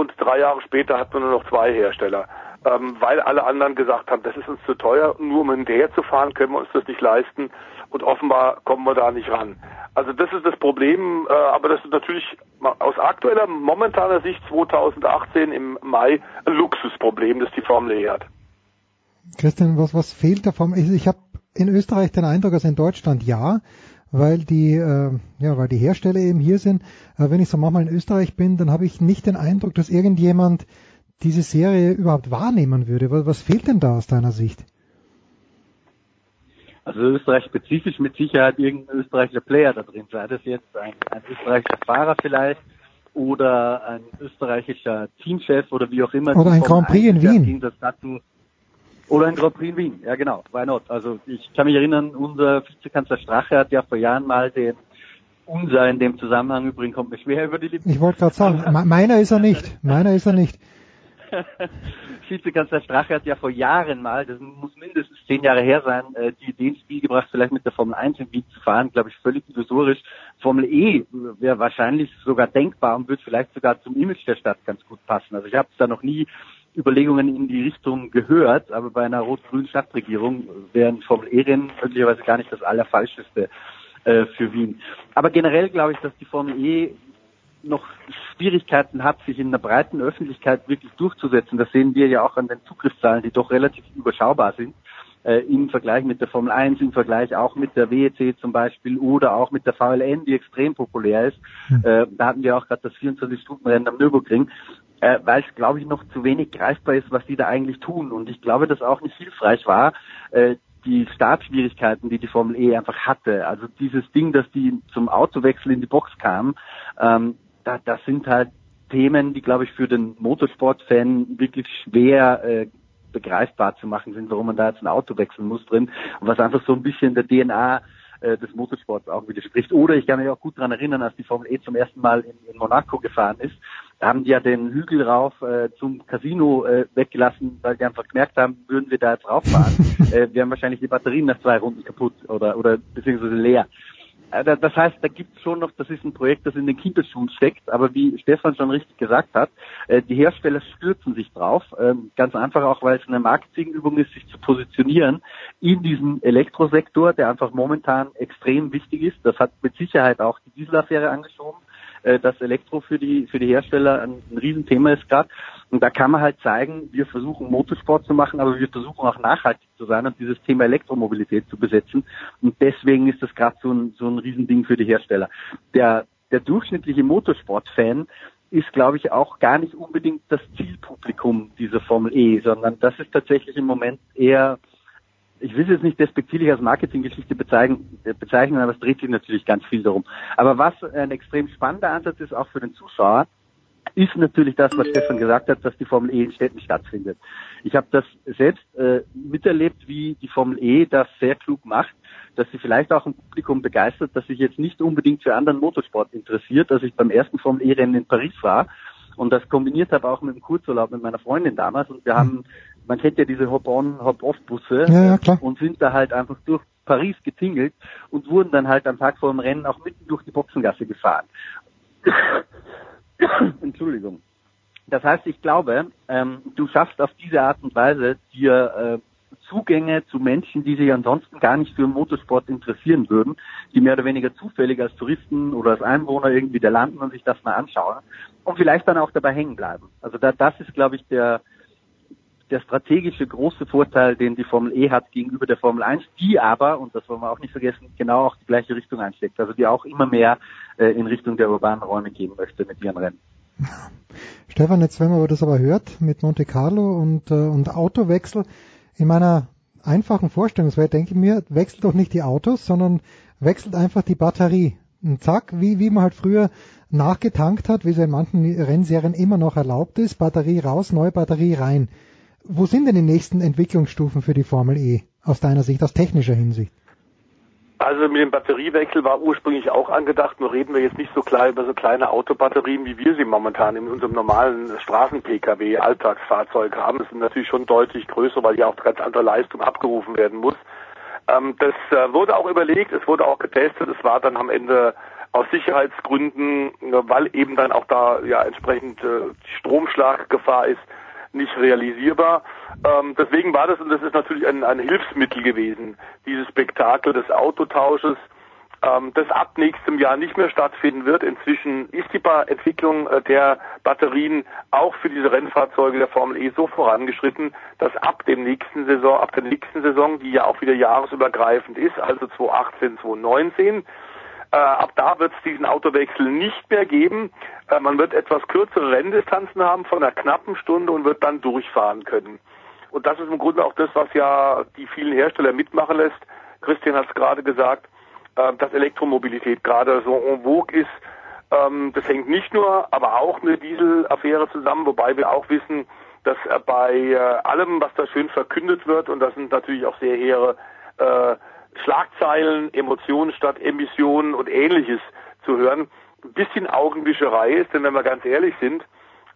und drei Jahre später hatten wir nur noch zwei Hersteller, ähm, weil alle anderen gesagt haben, das ist uns zu teuer, nur um hinterher zu fahren, können wir uns das nicht leisten und offenbar kommen wir da nicht ran. Also das ist das Problem, äh, aber das ist natürlich aus aktueller, momentaner Sicht 2018 im Mai ein Luxusproblem, das die Formel E hat. Christian, was, was fehlt davon? Ich, ich habe in Österreich den Eindruck, dass in Deutschland ja, weil die, äh, ja, weil die Hersteller eben hier sind. Äh, wenn ich so manchmal in Österreich bin, dann habe ich nicht den Eindruck, dass irgendjemand diese Serie überhaupt wahrnehmen würde. Was, was fehlt denn da aus deiner Sicht? Also Österreich spezifisch mit Sicherheit irgendein österreichischer Player da drin, sei das jetzt ein, ein österreichischer Fahrer vielleicht oder ein österreichischer Teamchef oder wie auch immer. Oder ein Grand Prix in Wien. Oder ein Grand Prix in Wien, ja genau, why not? Also ich kann mich erinnern, unser Vizekanzler Strache hat ja vor Jahren mal den unser in dem Zusammenhang übrigens kommt mir schwer über die Lippen. Ich wollte gerade sagen, meiner ist er nicht, meiner ist er nicht. Vizekanzler Strache hat ja vor Jahren mal, das muss mindestens zehn Jahre her sein, äh, die Idee ins Spiel gebracht, vielleicht mit der Formel 1 in Wien zu fahren, glaube ich, völlig illusorisch. Formel E wäre wahrscheinlich sogar denkbar und würde vielleicht sogar zum Image der Stadt ganz gut passen. Also ich habe da noch nie Überlegungen in die Richtung gehört, aber bei einer rot-grünen Stadtregierung wären Formel E-Rennen möglicherweise gar nicht das Allerfalscheste äh, für Wien. Aber generell glaube ich, dass die Formel E noch Schwierigkeiten hat, sich in der breiten Öffentlichkeit wirklich durchzusetzen. Das sehen wir ja auch an den Zugriffszahlen, die doch relativ überschaubar sind äh, im Vergleich mit der Formel 1, im Vergleich auch mit der WEC zum Beispiel oder auch mit der VLN, die extrem populär ist. Mhm. Äh, da hatten wir auch gerade das 24-Stunden-Rennen am Nürburgring äh, weil es, glaube ich, noch zu wenig greifbar ist, was die da eigentlich tun. Und ich glaube, dass auch nicht hilfreich war, äh, die Startschwierigkeiten, die die Formel E einfach hatte. Also dieses Ding, dass die zum Autowechsel in die Box kam, ähm, da, das sind halt Themen, die, glaube ich, für den Motorsport-Fan wirklich schwer äh, begreifbar zu machen sind, warum man da jetzt ein Auto wechseln muss drin. Und was einfach so ein bisschen der DNA äh, des Motorsports auch widerspricht. Oder ich kann mich auch gut daran erinnern, als die Formel E zum ersten Mal in, in Monaco gefahren ist, da haben die ja den Hügel rauf äh, zum Casino äh, weggelassen, weil die einfach gemerkt haben, würden wir da jetzt rauffahren, äh, wären wahrscheinlich die Batterien nach zwei Runden kaputt oder oder beziehungsweise leer. Äh, das heißt, da gibt es schon noch, das ist ein Projekt, das in den Kinderschuhen steckt, aber wie Stefan schon richtig gesagt hat, äh, die Hersteller stürzen sich drauf, ähm, ganz einfach auch, weil es eine Marketingübung ist, sich zu positionieren in diesem Elektrosektor, der einfach momentan extrem wichtig ist. Das hat mit Sicherheit auch die Dieselaffäre angeschoben. Äh, dass Elektro für die für die Hersteller ein, ein Riesenthema ist gerade. Und da kann man halt zeigen, wir versuchen Motorsport zu machen, aber wir versuchen auch nachhaltig zu sein und dieses Thema Elektromobilität zu besetzen. Und deswegen ist das gerade so ein, so ein Riesending für die Hersteller. Der, der durchschnittliche Motorsport-Fan ist, glaube ich, auch gar nicht unbedingt das Zielpublikum dieser Formel E, sondern das ist tatsächlich im Moment eher, ich will es jetzt nicht despektierlich als Marketinggeschichte bezeichnen, bezeichnen, aber es dreht sich natürlich ganz viel darum. Aber was ein extrem spannender Ansatz ist, auch für den Zuschauer, ist natürlich das, was Stefan gesagt hat, dass die Formel E in Städten stattfindet. Ich habe das selbst äh, miterlebt, wie die Formel E das sehr klug macht, dass sie vielleicht auch ein Publikum begeistert, das sich jetzt nicht unbedingt für anderen Motorsport interessiert. Als ich beim ersten Formel E-Rennen in Paris war und das kombiniert habe auch mit dem Kurzurlaub mit meiner Freundin damals und wir haben, man kennt ja diese Hop-on, Hop-off-Busse Ja, ja, und sind da halt einfach durch Paris getingelt und wurden dann halt am Tag vor dem Rennen auch mitten durch die Boxengasse gefahren. Entschuldigung. Das heißt, ich glaube, ähm, du schaffst auf diese Art und Weise dir äh, Zugänge zu Menschen, die sich ansonsten gar nicht für Motorsport interessieren würden, die mehr oder weniger zufällig als Touristen oder als Einwohner irgendwie da landen und sich das mal anschauen und vielleicht dann auch dabei hängen bleiben. Also da, das ist, glaube ich, der, der strategische große Vorteil, den die Formel E hat gegenüber der Formel 1, die aber, und das wollen wir auch nicht vergessen, genau auch die gleiche Richtung einsteckt. Also die auch immer mehr äh, in Richtung der urbanen Räume gehen möchte mit ihren Rennen. Stefan, jetzt wenn man das aber hört mit Monte Carlo und, äh, und Autowechsel, in meiner einfachen Vorstellungswelt denke ich mir, wechselt doch nicht die Autos, sondern wechselt einfach die Batterie. Und zack, wie, wie man halt früher nachgetankt hat, wie es in manchen Rennserien immer noch erlaubt ist, Batterie raus, neue Batterie rein. Wo sind denn die nächsten Entwicklungsstufen für die Formel E aus deiner Sicht, aus technischer Hinsicht? Also mit dem Batteriewechsel war ursprünglich auch angedacht, nur reden wir jetzt nicht so klar über so kleine Autobatterien, wie wir sie momentan in unserem normalen Straßen-Pkw Alltagsfahrzeug haben. Das sind natürlich schon deutlich größer, weil ja auch ganz andere Leistung abgerufen werden muss. Ähm, das äh, wurde auch überlegt, es wurde auch getestet, es war dann am Ende aus Sicherheitsgründen, weil eben dann auch da ja entsprechend äh, Stromschlaggefahr ist, nicht realisierbar. Ähm, deswegen war das, und das ist natürlich ein, ein Hilfsmittel gewesen, dieses Spektakel des Autotausches, ähm, das ab nächstem Jahr nicht mehr stattfinden wird. Inzwischen ist die Entwicklung äh, der Batterien auch für diese Rennfahrzeuge der Formel E so vorangeschritten, dass ab dem nächsten Saison, ab der nächsten Saison, die ja auch wieder jahresübergreifend ist, also 2018, 2019, äh, ab da wird es diesen Autowechsel nicht mehr geben. Äh, man wird etwas kürzere Renndistanzen haben von einer knappen Stunde und wird dann durchfahren können. Und das ist im Grunde auch das, was ja die vielen Hersteller mitmachen lässt. Christian hat es gerade gesagt, äh, dass Elektromobilität gerade so en vogue ist. Ähm, das hängt nicht nur, aber auch mit Dieselaffäre zusammen, wobei wir auch wissen, dass äh, bei äh, allem, was da schön verkündet wird, und das sind natürlich auch sehr hehre äh, Schlagzeilen, Emotionen statt Emissionen und ähnliches zu hören, ein bisschen Augenwischerei ist, denn wenn wir ganz ehrlich sind,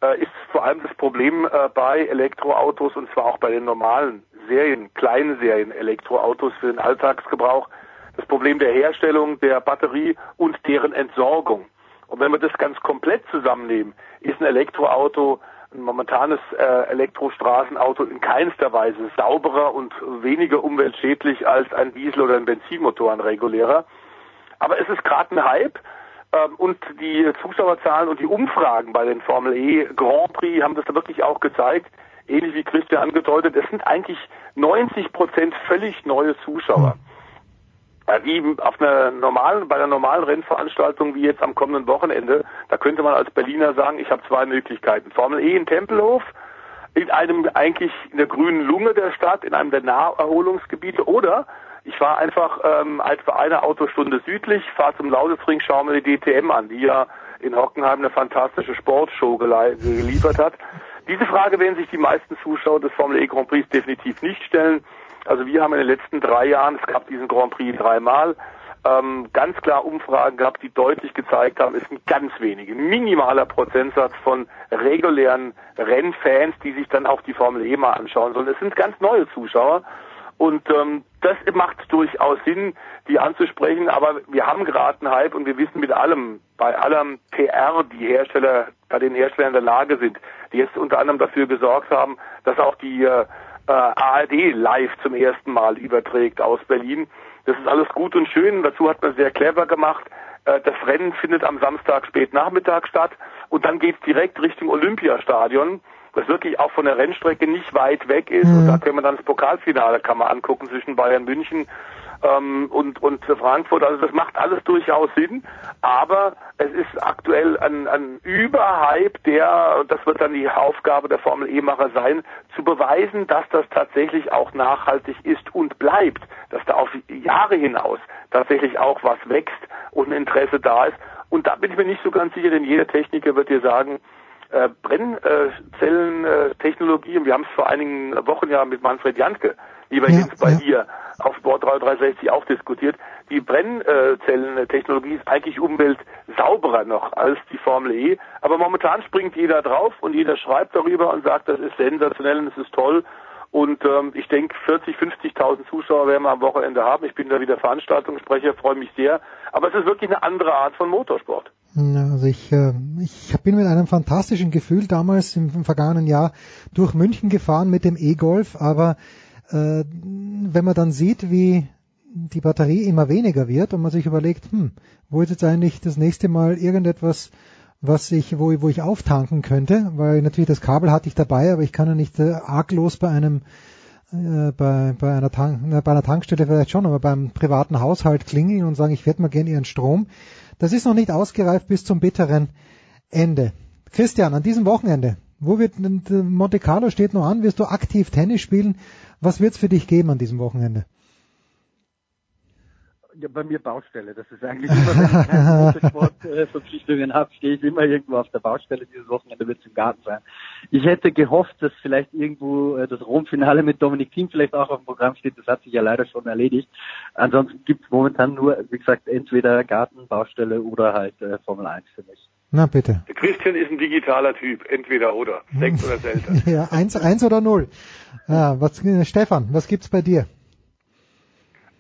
äh, ist vor allem das Problem äh, bei Elektroautos und zwar auch bei den normalen Serien, kleinen Serien Elektroautos für den Alltagsgebrauch, das Problem der Herstellung der Batterie und deren Entsorgung. Und wenn wir das ganz komplett zusammennehmen, ist ein Elektroauto ein momentanes äh, Elektrostraßenauto in keinster Weise sauberer und weniger umweltschädlich als ein Diesel- oder ein Benzinmotor, ein regulärer. Aber es ist gerade ein Hype ähm, und die Zuschauerzahlen und die Umfragen bei den Formel E Grand Prix haben das da wirklich auch gezeigt. Ähnlich wie Christian angedeutet, es sind eigentlich 90 Prozent völlig neue Zuschauer. Äh, wie auf einer normalen, bei einer normalen Rennveranstaltung wie jetzt am kommenden Wochenende, da könnte man als Berliner sagen, ich habe zwei Möglichkeiten. Formel E in Tempelhof, in einem eigentlich in der grünen Lunge der Stadt, in einem der Naherholungsgebiete oder ich fahre einfach ähm, etwa eine Autostunde südlich, fahre zum Lausitzring, schaue mir die DTM an, die ja in Hockenheim eine fantastische Sportshow geliefert hat. Diese Frage werden sich die meisten Zuschauer des Formel E Grand Prix definitiv nicht stellen. Also wir haben in den letzten drei Jahren, es gab diesen Grand Prix dreimal, ähm, ganz klar Umfragen gehabt, die deutlich gezeigt haben, es sind ganz wenige, minimaler Prozentsatz von regulären Rennfans, die sich dann auch die Formel E mal anschauen sollen. Es sind ganz neue Zuschauer und ähm, das macht durchaus Sinn, die anzusprechen, aber wir haben gerade einen Hype und wir wissen mit allem, bei allem PR, die Hersteller, bei den Herstellern in der Lage sind, die jetzt unter anderem dafür gesorgt haben, dass auch die äh, äh, ARD live zum ersten Mal überträgt aus Berlin, Das ist alles gut und schön. Dazu hat man sehr clever gemacht. Äh, das Rennen findet am Samstag spät Nachmittag statt und dann geht's direkt Richtung Olympiastadion, das wirklich auch von der Rennstrecke nicht weit weg ist. Mhm. Und da können wir dann das Pokalfinale kann man angucken zwischen Bayern München ähm, und, und Frankfurt. Also das macht alles durchaus Sinn, aber es ist aktuell ein, ein Überhype, der, und das wird dann die Aufgabe der Formel E-Macher sein, zu beweisen, dass das tatsächlich auch nachhaltig ist und bleibt, dass da auf Jahre hinaus tatsächlich auch was wächst und ein Interesse da ist. Und da bin ich mir nicht so ganz sicher, denn jeder Techniker wird dir sagen, äh, Brennzellentechnologie, und wir haben es vor einigen Wochen ja mit Manfred Janke, lieber ja, Jens, bei ja. dir auf Sport 360 auch diskutiert. Die Brennzellentechnologie ist eigentlich umweltsauberer noch als die Formel E. Aber momentan springt jeder drauf und jeder schreibt darüber und sagt, das ist sensationell und es ist toll. Und ähm, ich denke, 40, 50.000 Zuschauer werden wir am Wochenende haben. Ich bin da wieder Veranstaltungssprecher, freue mich sehr. Aber es ist wirklich eine andere Art von Motorsport. Also ich, äh, ich bin mit einem fantastischen Gefühl damals im, im vergangenen Jahr durch München gefahren mit dem E-Golf, aber äh, wenn man dann sieht, wie die Batterie immer weniger wird und man sich überlegt, hm, wo ist jetzt eigentlich das nächste Mal irgendetwas, was ich, wo, wo ich auftanken könnte, weil natürlich das Kabel hatte ich dabei, aber ich kann ja nicht äh, arglos bei einem äh, bei, bei, einer Tank, äh, bei einer Tankstelle vielleicht schon, aber beim privaten Haushalt klingeln und sagen, ich werde mal gerne Ihren Strom. Das ist noch nicht ausgereift bis zum bitteren Ende. Christian, an diesem Wochenende, wo wird Monte Carlo steht noch an, wirst du aktiv Tennis spielen? Was wird es für dich geben an diesem Wochenende? ja, bei mir Baustelle. Das ist eigentlich immer, wenn ich keine Motorsportverpflichtungen habe, stehe ich immer irgendwo auf der Baustelle. Dieses Wochenende wird es im Garten sein. Ich hätte gehofft, dass vielleicht irgendwo äh, das Rom-Finale mit Dominik Thiem vielleicht auch auf dem Programm steht. Das hat sich ja leider schon erledigt. Ansonsten gibt es momentan nur, wie gesagt, entweder Garten, Baustelle oder halt äh, Formel 1 für mich. Na bitte. Christian ist ein digitaler Typ, entweder oder, sechs oder selten. ja, eins, eins oder null. Ja, was, Stefan, was gibt's bei dir?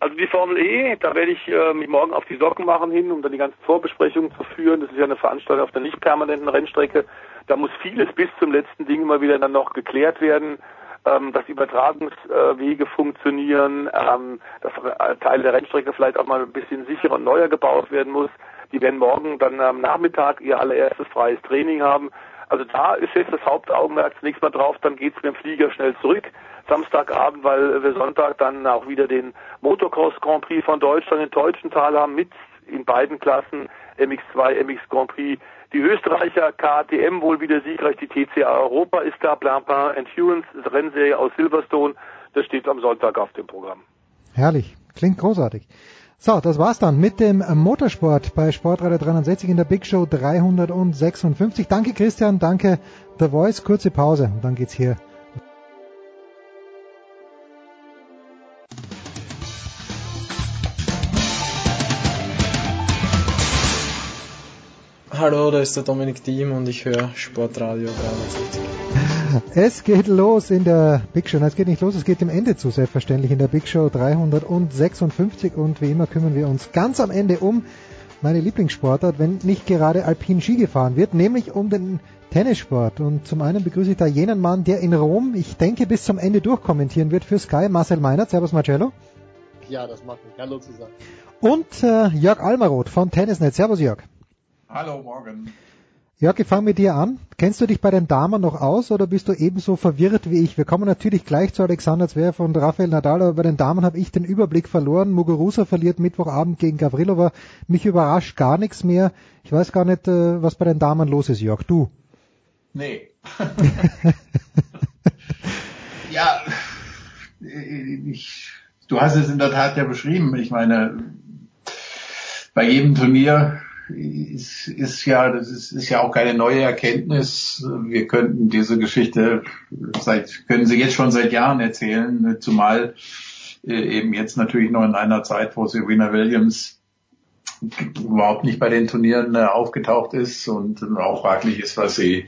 Also die Formel E, da werde ich äh, mich morgen auf die Socken machen hin, um dann die ganzen Vorbesprechungen zu führen. Das ist ja eine Veranstaltung auf der nicht permanenten Rennstrecke. Da muss vieles bis zum letzten Ding immer wieder dann noch geklärt werden, ähm, dass Übertragungswege funktionieren, ähm, dass äh, Teile der Rennstrecke vielleicht auch mal ein bisschen sicherer und neuer gebaut werden muss. Die werden morgen dann am Nachmittag ihr allererstes freies Training haben. Also da ist jetzt das Hauptaugenmerk zunächst mal drauf, dann geht's mit dem Flieger schnell zurück. Samstagabend, weil wir Sonntag dann auch wieder den Motocross Grand Prix von Deutschland in Teutschenthal haben mit in beiden Klassen MX2, MX Grand Prix. Die Österreicher KTM wohl wieder siegreich, die TCA Europa ist da, Blancpain Endurance, Rennserie aus Silverstone, das steht am Sonntag auf dem Programm. Herrlich, klingt großartig. So, das war's dann mit dem Motorsport bei Sportradio 360 in der Big Show 356. Danke Christian, danke The Voice, kurze Pause und dann geht's hier Hallo, da ist der Dominik Diem und ich höre Sportradio 360. Es geht los in der Big Show. Nein, es geht nicht los, es geht dem Ende zu, selbstverständlich in der Big Show 356 und wie immer kümmern wir uns ganz am Ende um meine Lieblingssportart, wenn nicht gerade Alpin Ski gefahren wird, nämlich um den Tennissport. Und zum einen begrüße ich da jenen Mann, der in Rom, ich denke, bis zum Ende durchkommentieren wird für Sky, Marcel Meinert. Servus Marcello. Ja, das macht mich. Hallo zusammen. Und äh, Jörg Almaroth von Tennisnet. Servus Jörg. Hallo, morgen. Jörg, ich fange mit dir an. Kennst du dich bei den Damen noch aus oder bist du ebenso verwirrt wie ich? Wir kommen natürlich gleich zu Alexander Zverev und Rafael Nadal, aber bei den Damen habe ich den Überblick verloren. Muguruza verliert Mittwochabend gegen Gavrilova. Mich überrascht gar nichts mehr. Ich weiß gar nicht, äh, was bei den Damen los ist, Jörg. Du? Nee. ja, ich, du hast es in der Tat ja beschrieben. Ich meine, bei jedem Turnier ist, ist ja, das ist, ist ja auch keine neue Erkenntnis. Wir könnten diese Geschichte seit, können sie jetzt schon seit Jahren erzählen, zumal äh, eben jetzt natürlich noch in einer Zeit, wo Serena Williams überhaupt nicht bei den Turnieren äh, aufgetaucht ist und auch fraglich ist, was sie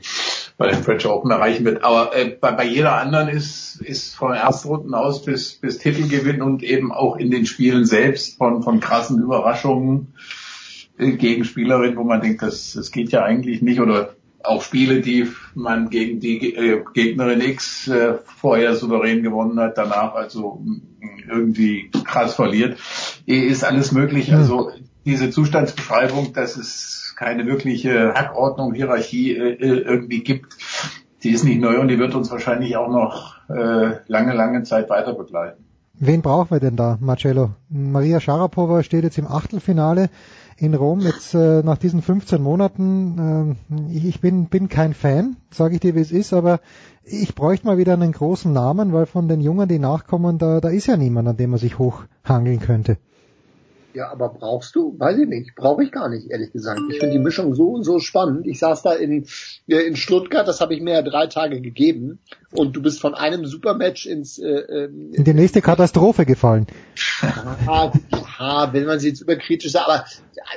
bei den French Open erreichen wird. Aber äh, bei, bei jeder anderen ist, ist von Erstrunden aus bis, bis Titelgewinn und eben auch in den Spielen selbst von, von krassen Überraschungen gegen Spielerin, wo man denkt, das, das geht ja eigentlich nicht oder auch Spiele, die man gegen die äh, Gegnerin X äh, vorher souverän gewonnen hat, danach also irgendwie krass verliert. ist alles möglich. Also diese Zustandsbeschreibung, dass es keine wirkliche Hackordnung, Hierarchie äh, irgendwie gibt, die ist nicht neu und die wird uns wahrscheinlich auch noch äh, lange, lange Zeit weiter begleiten. Wen brauchen wir denn da, Marcello? Maria Sharapova steht jetzt im Achtelfinale in Rom jetzt äh, nach diesen 15 Monaten. Äh, ich, bin, bin kein Fan, sage ich dir, wie es ist, aber ich bräuchte mal wieder einen großen Namen, weil von den Jungen, die nachkommen, da, da ist ja niemand, an dem man sich hochhangeln könnte. Ja, aber brauchst du? Weiß ich nicht. Brauche ich gar nicht, ehrlich gesagt. Ich finde die Mischung so so spannend. Ich saß da in, in Stuttgart, das habe ich mir ja drei Tage gegeben. Und du bist von einem Supermatch ins... Äh, ähm, in die nächste Katastrophe gefallen. Ja, ja, wenn man sie jetzt überkritisch sagt. Aber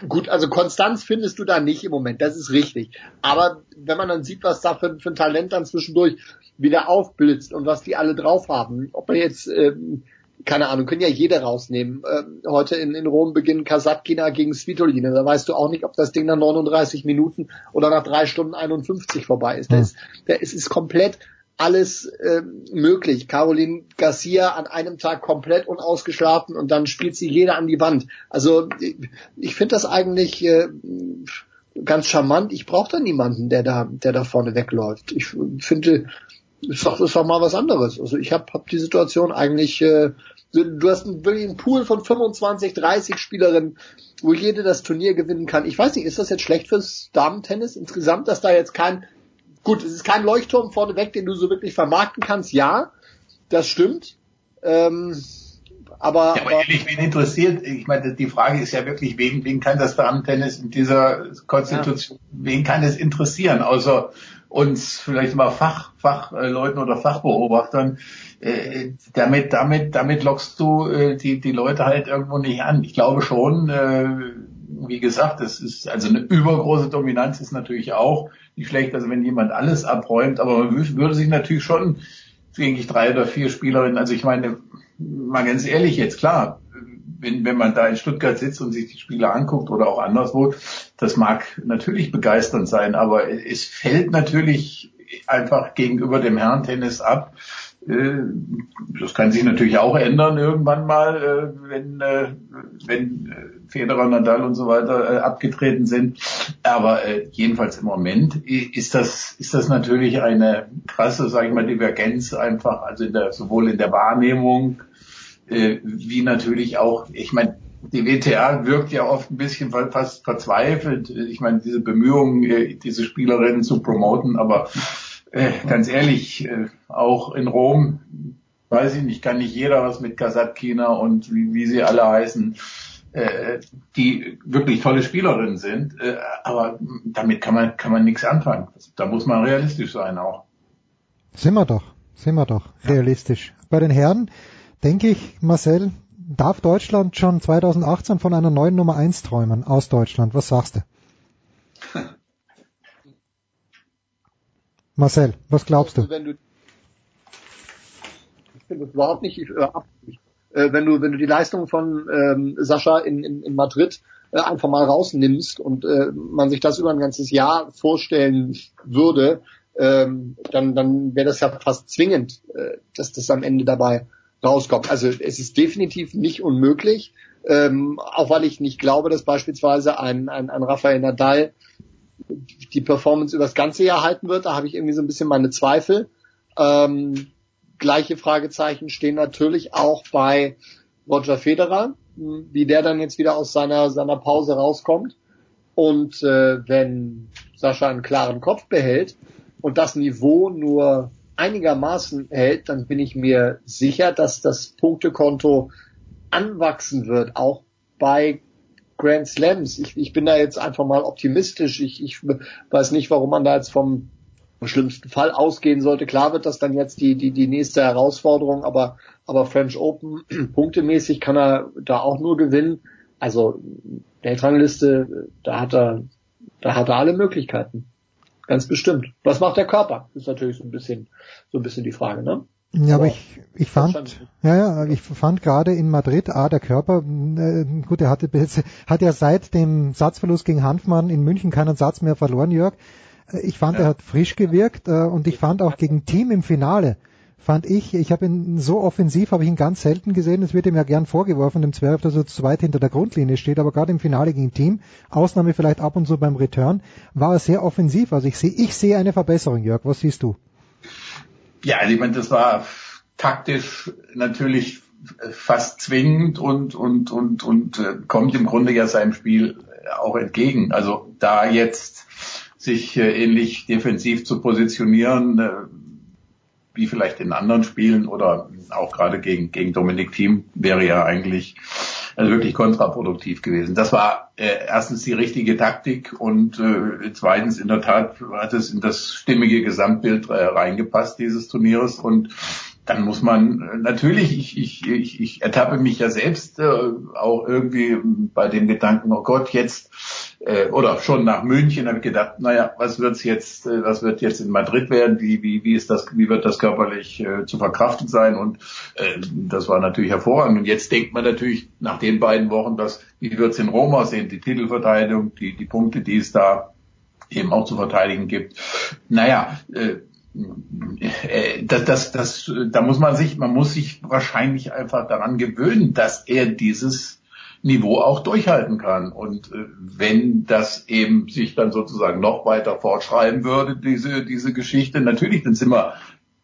gut, also Konstanz findest du da nicht im Moment. Das ist richtig. Aber wenn man dann sieht, was da für, für ein Talent dann zwischendurch wieder aufblitzt und was die alle drauf haben, ob man jetzt... Ähm, keine Ahnung, können ja jeder rausnehmen. Ähm, heute in, in Rom beginnen Kasatkina gegen Svitolina. Da weißt du auch nicht, ob das Ding nach 39 Minuten oder nach drei Stunden 51 vorbei ist. Das, der, es ist komplett alles ähm, möglich. Caroline Garcia an einem Tag komplett unausgeschlafen und dann spielt sie jeder an die Wand. Also ich, ich finde das eigentlich äh, ganz charmant. Ich brauche da niemanden, der da, der da vorne wegläuft. Ich finde, ist doch, ist doch mal was anderes. Also ich habe hab die Situation eigentlich, äh, du hast einen, wirklich einen Pool von 25, 30 Spielerinnen, wo jede das Turnier gewinnen kann. Ich weiß nicht, ist das jetzt schlecht fürs Damentennis insgesamt, dass da jetzt kein, gut, es ist kein Leuchtturm vorneweg, den du so wirklich vermarkten kannst, ja, das stimmt. Ähm, aber, ja, aber ehrlich, wen interessiert, ich meine, die Frage ist ja wirklich, wen, wen kann das Damentennis in dieser Konstitution, ja. wen kann es interessieren, außer uns vielleicht mal Fach, Fachleuten oder Fachbeobachtern, äh, damit, damit, damit lockst du äh, die, die Leute halt irgendwo nicht an. Ich glaube schon, äh, wie gesagt, es ist also eine übergroße Dominanz ist natürlich auch nicht schlecht, also wenn jemand alles abräumt, aber man würde sich natürlich schon, denke ich, drei oder vier Spielerinnen, also ich meine, mal ganz ehrlich jetzt, klar, wenn, wenn man da in Stuttgart sitzt und sich die Spiele anguckt oder auch anderswo, das mag natürlich begeisternd sein, aber es fällt natürlich einfach gegenüber dem Herrentennis ab. Äh, das kann sich natürlich auch ändern irgendwann mal, äh, wenn, äh, wenn Federer, Nadal und so weiter abgetreten sind. Aber jedenfalls im Moment ist das, ist das natürlich eine krasse, sage ich mal, Divergenz einfach, also in der, sowohl in der Wahrnehmung äh, wie natürlich auch, ich meine, die WTA wirkt ja oft ein bisschen fast verzweifelt. Ich meine, diese Bemühungen, äh, diese Spielerinnen zu promoten, aber äh, ganz ehrlich, äh, auch in Rom, weiß ich nicht, kann nicht jeder was mit Kasatkina und wie, wie sie alle heißen, äh, die wirklich tolle Spielerinnen sind, äh, aber damit kann man kann man nichts anfangen. Da muss man realistisch sein auch. Sind wir doch, sind wir doch realistisch. Bei den Herren denke ich, Marcel, darf Deutschland schon 2018 von einer neuen Nummer 1 träumen aus Deutschland? Was sagst du? Marcel, was glaubst du? Wenn du ich finde das überhaupt nicht äh. Äh, wenn du wenn du die Leistung von ähm, Sascha in, in, in Madrid äh, einfach mal rausnimmst und äh, man sich das über ein ganzes Jahr vorstellen würde, ähm, dann dann wäre das ja fast zwingend, äh, dass das am Ende dabei rauskommt. Also es ist definitiv nicht unmöglich, ähm, auch weil ich nicht glaube, dass beispielsweise ein, ein, ein Rafael Nadal die Performance über das ganze Jahr halten wird. Da habe ich irgendwie so ein bisschen meine Zweifel. Ähm, gleiche Fragezeichen stehen natürlich auch bei Roger Federer, wie der dann jetzt wieder aus seiner, seiner Pause rauskommt. Und äh, wenn Sascha einen klaren Kopf behält und das Niveau nur einigermaßen hält, dann bin ich mir sicher, dass das Punktekonto anwachsen wird, auch bei Grand Slams. Ich, ich bin da jetzt einfach mal optimistisch. Ich, ich weiß nicht, warum man da jetzt vom schlimmsten Fall ausgehen sollte. Klar wird das dann jetzt die, die, die nächste Herausforderung, aber, aber French Open punktemäßig kann er da auch nur gewinnen. Also Weltrangliste, da hat er, da hat er alle Möglichkeiten. Ganz bestimmt. Was macht der Körper? Ist natürlich so ein bisschen, so ein bisschen die Frage, ne? Ja, aber ich, ich fand, ja, ja, ich fand gerade in Madrid, ah, der Körper, äh, gut, er hatte, hat ja seit dem Satzverlust gegen Hanfmann in München keinen Satz mehr verloren, Jörg. Äh, ich fand, ja. er hat frisch gewirkt äh, und ich fand auch gegen Team im Finale fand ich, ich habe ihn so offensiv, habe ich ihn ganz selten gesehen. Es wird ihm ja gern vorgeworfen, dem Zwerg, dass er zu weit hinter der Grundlinie steht, aber gerade im Finale gegen Team, Ausnahme vielleicht ab und zu beim Return, war er sehr offensiv. Also ich sehe, ich sehe eine Verbesserung, Jörg. Was siehst du? Ja, also ich meine, das war taktisch natürlich fast zwingend und und und und äh, kommt im Grunde ja seinem Spiel auch entgegen. Also da jetzt sich äh, ähnlich defensiv zu positionieren, äh, wie vielleicht in anderen Spielen oder auch gerade gegen, gegen Dominik Thiem wäre ja eigentlich also wirklich kontraproduktiv gewesen. Das war äh, erstens die richtige Taktik und äh, zweitens in der Tat hat es in das stimmige Gesamtbild äh, reingepasst dieses Turniers und dann muss man äh, natürlich, ich, ich, ich, ich ertappe mich ja selbst äh, auch irgendwie bei dem Gedanken, oh Gott, jetzt äh, oder schon nach München habe ich gedacht, naja, was wird's jetzt, äh, was wird jetzt in Madrid werden, wie, wie, wie ist das, wie wird das körperlich äh, zu verkraften sein? Und äh, das war natürlich hervorragend. Und jetzt denkt man natürlich nach den beiden Wochen, dass wie wird's in Rom aussehen, die Titelverteidigung, die, die Punkte, die es da eben auch zu verteidigen gibt. Naja, äh, äh, das, das, das, da muss man sich, man muss sich wahrscheinlich einfach daran gewöhnen, dass er dieses Niveau auch durchhalten kann. Und äh, wenn das eben sich dann sozusagen noch weiter fortschreiben würde, diese, diese Geschichte, natürlich dann sind wir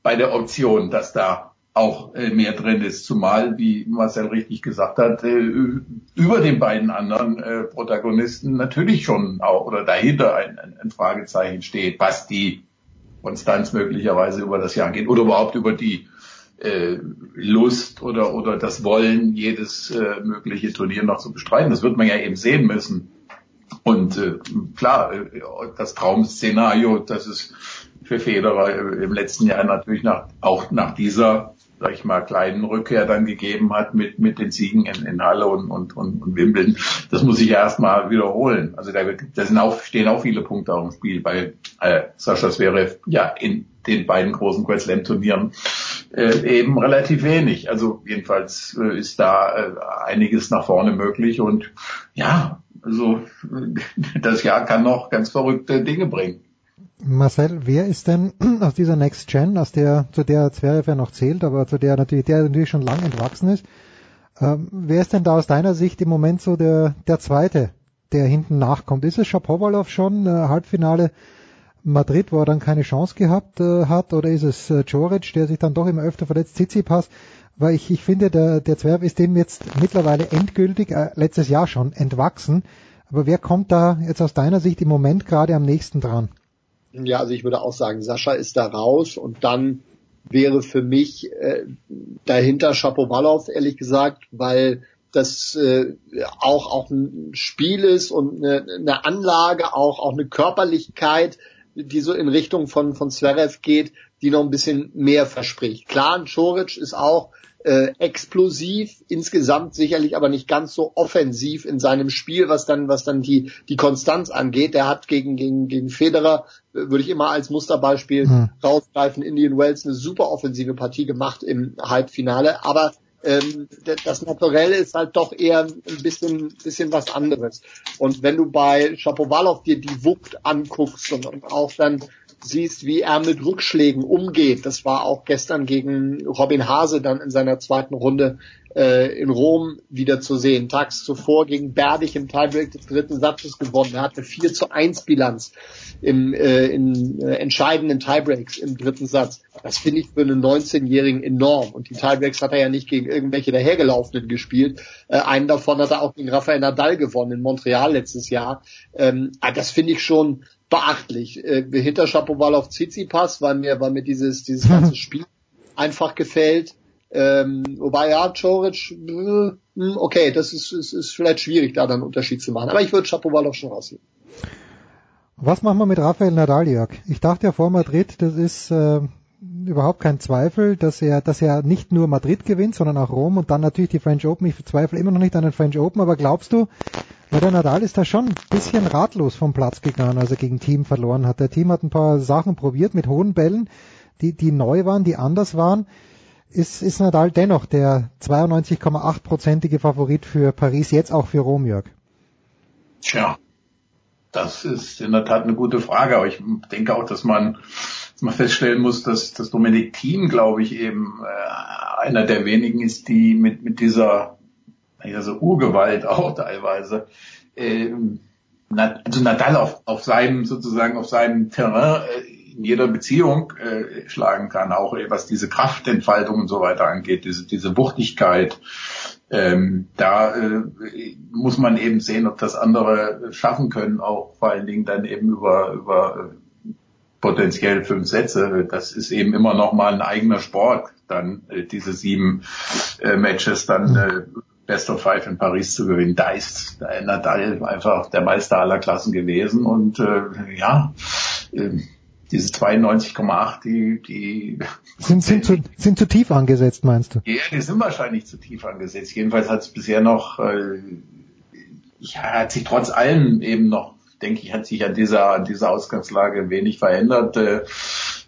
bei der Option, dass da auch äh, mehr drin ist, zumal, wie Marcel richtig gesagt hat, über den beiden anderen Protagonisten natürlich schon auch oder dahinter ein, ein Fragezeichen steht, was die Konstanz möglicherweise über das Jahr geht oder überhaupt über die äh, Lust oder, oder das Wollen, jedes äh, mögliche Turnier noch zu bestreiten. Das wird man ja eben sehen müssen. Und äh, klar, äh, das Traum-Szenario, das ist für Federer im letzten Jahr natürlich nach, auch nach dieser sag ich mal, kleinen Rückkehr dann gegeben hat mit, mit den Siegen in, in Halle und, und, und, und Wimbledon. Das muss ich erstmal wiederholen. Also da, da sind auch, stehen auch viele Punkte auf dem Spiel, weil äh, Sascha Zverev ja in den beiden großen Grand Slam Turnieren äh, eben relativ wenig. Also jedenfalls äh, ist da äh, einiges nach vorne möglich und ja, also das Jahr kann noch ganz verrückte Dinge bringen. Marcel, wer ist denn aus dieser Next Gen, aus der, zu der Zverev ja noch zählt, aber zu der natürlich, der natürlich schon lang entwachsen ist, ähm, wer ist denn da aus deiner Sicht im Moment so der, der Zweite, der hinten nachkommt? Ist es Shapovalov schon, äh, Halbfinale Madrid, wo er dann keine Chance gehabt äh, hat, oder ist es äh, Joric, der sich dann doch immer öfter verletzt, Tsitsipas? Weil ich, ich finde, der, der Zwerg ist dem jetzt mittlerweile endgültig, äh, letztes Jahr schon, entwachsen. Aber wer kommt da jetzt aus deiner Sicht im Moment gerade am nächsten dran? Ja, also ich würde auch sagen, Sascha ist da raus und dann wäre für mich äh, dahinter Shapovalov, ehrlich gesagt, weil das äh, auch auch ein Spiel ist und eine, eine Anlage, auch auch eine Körperlichkeit, die so in Richtung von von Zverev geht, die noch ein bisschen mehr verspricht. Klar, Choric ist auch äh, explosiv, insgesamt sicherlich aber nicht ganz so offensiv in seinem Spiel, was dann, was dann die, die Konstanz angeht. Der hat gegen, gegen, gegen Federer, äh, würde ich immer als Musterbeispiel mhm. rausgreifen, Indian Wells eine super offensive Partie gemacht im Halbfinale, aber ähm, das Naturelle ist halt doch eher ein bisschen, bisschen was anderes. Und wenn du bei Shapovalov dir die Wucht anguckst und, und auch dann siehst, wie er mit Rückschlägen umgeht. Das war auch gestern gegen Robin Hase dann in seiner zweiten Runde äh, in Rom wieder zu sehen. Tags zuvor gegen Berdich im Tiebreak des dritten Satzes gewonnen. Er hatte 4 zu 1 Bilanz im, äh, in äh, entscheidenden Tiebreaks im dritten Satz. Das finde ich für einen 19-Jährigen enorm. Und die Tiebreaks hat er ja nicht gegen irgendwelche dahergelaufenen gespielt. Äh, einen davon hat er auch gegen Rafael Nadal gewonnen in Montreal letztes Jahr. Ähm, ah, das finde ich schon beachtlich. Äh, hinter Shapovalov Tsitsipas, weil mir, weil mir dieses, dieses ganze Spiel einfach gefällt. Ähm, wobei ja, Choric, äh, okay, das ist, ist, ist vielleicht schwierig, da dann einen Unterschied zu machen. Aber ich würde Shapovalov schon rausnehmen. Was machen wir mit Rafael Nadal, Jörg? Ich dachte ja vor Madrid, das ist äh, überhaupt kein Zweifel, dass er, dass er nicht nur Madrid gewinnt, sondern auch Rom und dann natürlich die French Open. Ich zweifle immer noch nicht an den French Open, aber glaubst du, ja, der Nadal ist da schon ein bisschen ratlos vom Platz gegangen, als er gegen Team verloren hat. Der Team hat ein paar Sachen probiert mit hohen Bällen, die, die neu waren, die anders waren. Ist, ist Nadal dennoch der 92,8-prozentige Favorit für Paris, jetzt auch für Rom, Jörg? Tja, das ist in der Tat eine gute Frage, aber ich denke auch, dass man dass man feststellen muss, dass, dass Dominik Thiem, glaube ich, eben äh, einer der wenigen ist, die mit, mit dieser also Urgewalt auch teilweise äh, also Nadal auf, auf seinem sozusagen auf seinem Terrain äh, in jeder Beziehung äh, schlagen kann, auch was diese Kraftentfaltung und so weiter angeht, diese, diese Wuchtigkeit. Ähm, da äh, muss man eben sehen, ob das andere schaffen können, auch vor allen Dingen dann eben über, über äh, potenziell fünf Sätze. Das ist eben immer noch mal ein eigener Sport, dann äh, diese sieben äh, Matches dann äh, Best of Five in Paris zu gewinnen. Da ist Nadal einfach der Meister aller Klassen gewesen und äh, ja, äh, diese 92,8, die, die sind, sind, zu, sind zu tief angesetzt, meinst du? Ja, die sind wahrscheinlich zu tief angesetzt. Jedenfalls hat es bisher noch, äh, ja, hat sich trotz allem eben noch, denke ich, hat sich an dieser, an dieser Ausgangslage wenig verändert. Äh,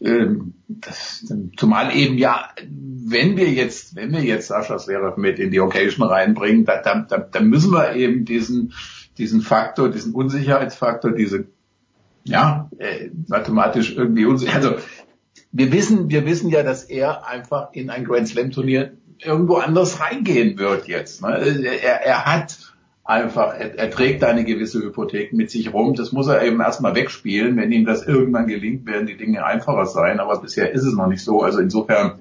das, zumal eben ja, wenn wir jetzt, wenn wir jetzt Sascha Zverev mit in die Occasion reinbringen, dann, dann, dann müssen wir eben diesen, diesen Faktor, diesen Unsicherheitsfaktor, diese ja, äh, mathematisch irgendwie unsicher. Also wir wissen, wir wissen ja, dass er einfach in ein Grand Slam Turnier irgendwo anders reingehen wird jetzt. Ne? Er, er hat einfach, er, er trägt eine gewisse Hypothek mit sich rum. Das muss er eben erstmal wegspielen. Wenn ihm das irgendwann gelingt, werden die Dinge einfacher sein. Aber bisher ist es noch nicht so. Also insofern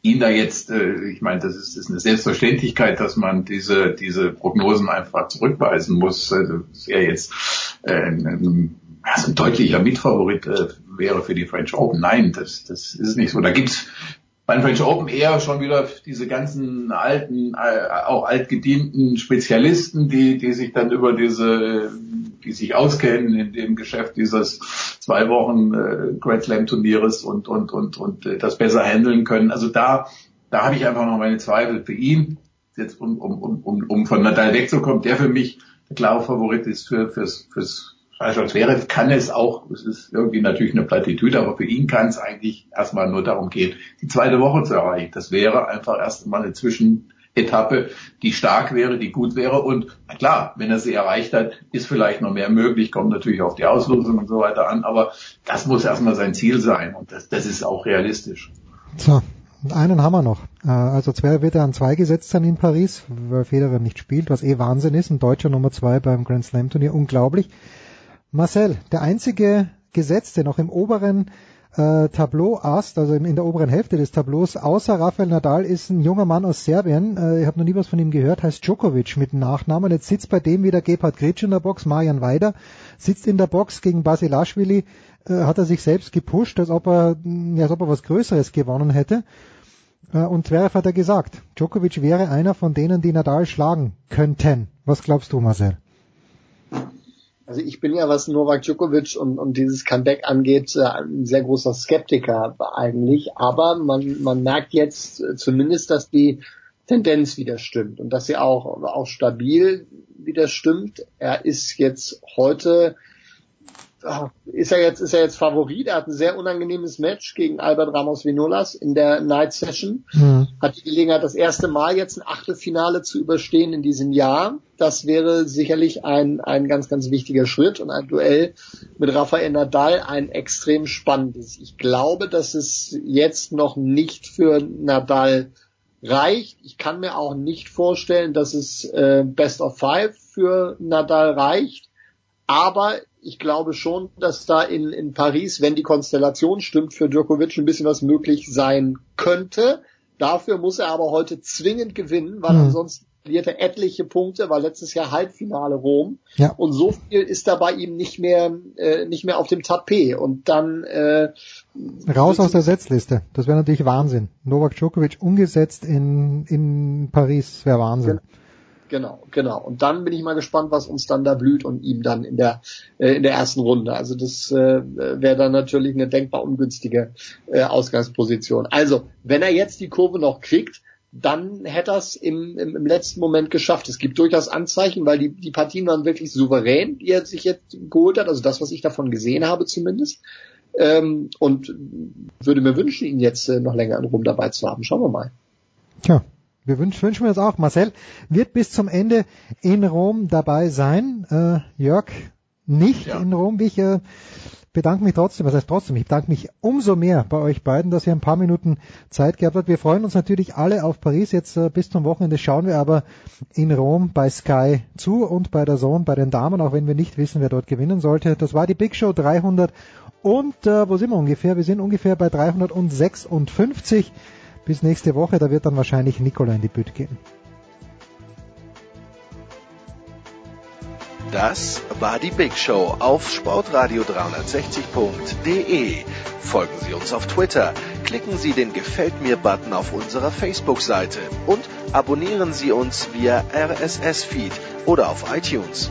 ihn da jetzt, äh, ich meine, das ist, ist eine Selbstverständlichkeit, dass man diese diese Prognosen einfach zurückweisen muss. Also, dass er jetzt äh, ein, ein deutlicher Mitfavorit äh, wäre für die French Open. Nein, das, das ist nicht so. Da gibt's beim French Open eher schon wieder diese ganzen alten, äh, auch altgedienten Spezialisten, die, die sich dann über diese, die sich auskennen in dem Geschäft dieses zwei Wochen äh, Grand Slam Turnieres und, und, und, und äh, das besser handeln können. Also da, da habe ich einfach noch meine Zweifel für ihn, jetzt um, um, um, um von Nadal wegzukommen, der für mich der klare Favorit ist für, fürs, fürs Falsch Zverev kann es auch, es ist irgendwie natürlich eine Plattitüde, aber für ihn kann es eigentlich erstmal nur darum gehen, die zweite Woche zu erreichen. Das wäre einfach erstmal eine Zwischenetappe, die stark wäre, die gut wäre und na klar, wenn er sie erreicht hat, ist vielleicht noch mehr möglich, kommt natürlich auf die Auslosung und so weiter an, aber das muss erstmal sein Ziel sein und das, das ist auch realistisch. So, einen haben wir noch. Äh, also Zverev wird er an zwei gesetzt sein in Paris, weil Federer nicht spielt, was eh Wahnsinn ist. Ein deutscher Nummer zwei beim Grand Slam Turnier, unglaublich. Marcel, der einzige Gesetzte noch im oberen äh, Tableau-Ast, also in der oberen Hälfte des Tableaus, außer Rafael Nadal, ist ein junger Mann aus Serbien. Äh, ich habe noch nie was von ihm gehört, heißt Djokovic mit Nachnamen. Jetzt sitzt bei dem wieder Gebhard Gritsch in der Box, Marian Weider sitzt in der Box gegen Basilashvili, äh, hat er sich selbst gepusht, als ob er, ja, als ob er was Größeres gewonnen hätte. Äh, und Zverev hat er gesagt, Djokovic wäre einer von denen, die Nadal schlagen könnten. Was glaubst du, Marcel? Also ich bin ja, was Novak Djokovic und, und dieses Comeback angeht, äh, ein sehr großer Skeptiker eigentlich. Aber man, man merkt jetzt äh, zumindest, dass die Tendenz wieder stimmt und dass sie auch, auch stabil wieder stimmt. Er ist jetzt heute ist er jetzt, ist er jetzt Favorit. Er hat ein sehr unangenehmes Match gegen Albert Ramos Vinolas in der Night Session. Mhm. Hat die Gelegenheit, das erste Mal jetzt ein Achtelfinale zu überstehen in diesem Jahr. Das wäre sicherlich ein, ein ganz, ganz wichtiger Schritt und ein Duell mit Rafael Nadal ein extrem spannendes. Ich glaube, dass es jetzt noch nicht für Nadal reicht. Ich kann mir auch nicht vorstellen, dass es äh, Best of Five für Nadal reicht. Aber ich glaube schon, dass da in, in Paris, wenn die Konstellation stimmt, für Djokovic ein bisschen was möglich sein könnte. Dafür muss er aber heute zwingend gewinnen, weil mhm. ansonsten verliert er etliche Punkte, war letztes Jahr Halbfinale Rom. Ja. Und so viel ist da bei ihm nicht mehr, äh, nicht mehr auf dem Tapet. Und dann äh, raus aus der Setzliste. Das wäre natürlich Wahnsinn. Novak Djokovic umgesetzt in, in Paris wäre Wahnsinn. Genau. Genau, genau. Und dann bin ich mal gespannt, was uns dann da blüht und ihm dann in der äh, in der ersten Runde. Also das äh, wäre dann natürlich eine denkbar ungünstige äh, Ausgangsposition. Also wenn er jetzt die Kurve noch kriegt, dann hätte er es im, im, im letzten Moment geschafft. Es gibt durchaus Anzeichen, weil die, die Partien waren wirklich souverän, die er sich jetzt geholt hat. Also das, was ich davon gesehen habe zumindest. Ähm, und würde mir wünschen, ihn jetzt äh, noch länger in Rom dabei zu haben. Schauen wir mal. Tja, wir wünschen, wünschen wir das auch. Marcel wird bis zum Ende in Rom dabei sein. Äh, Jörg, nicht ja. in Rom, ich äh, bedanke mich trotzdem, was heißt trotzdem, ich bedanke mich umso mehr bei euch beiden, dass ihr ein paar Minuten Zeit gehabt habt. Wir freuen uns natürlich alle auf Paris. Jetzt äh, bis zum Wochenende schauen wir aber in Rom bei Sky zu und bei der Zone bei den Damen, auch wenn wir nicht wissen, wer dort gewinnen sollte. Das war die Big Show 300 und äh, wo sind wir ungefähr? Wir sind ungefähr bei 356 bis nächste Woche. Da wird dann wahrscheinlich Nikola in die Bütt gehen. Das war die Big Show auf sportradio360.de. Folgen Sie uns auf Twitter, klicken Sie den Gefällt mir-Button auf unserer Facebook-Seite und abonnieren Sie uns via RSS-Feed oder auf iTunes.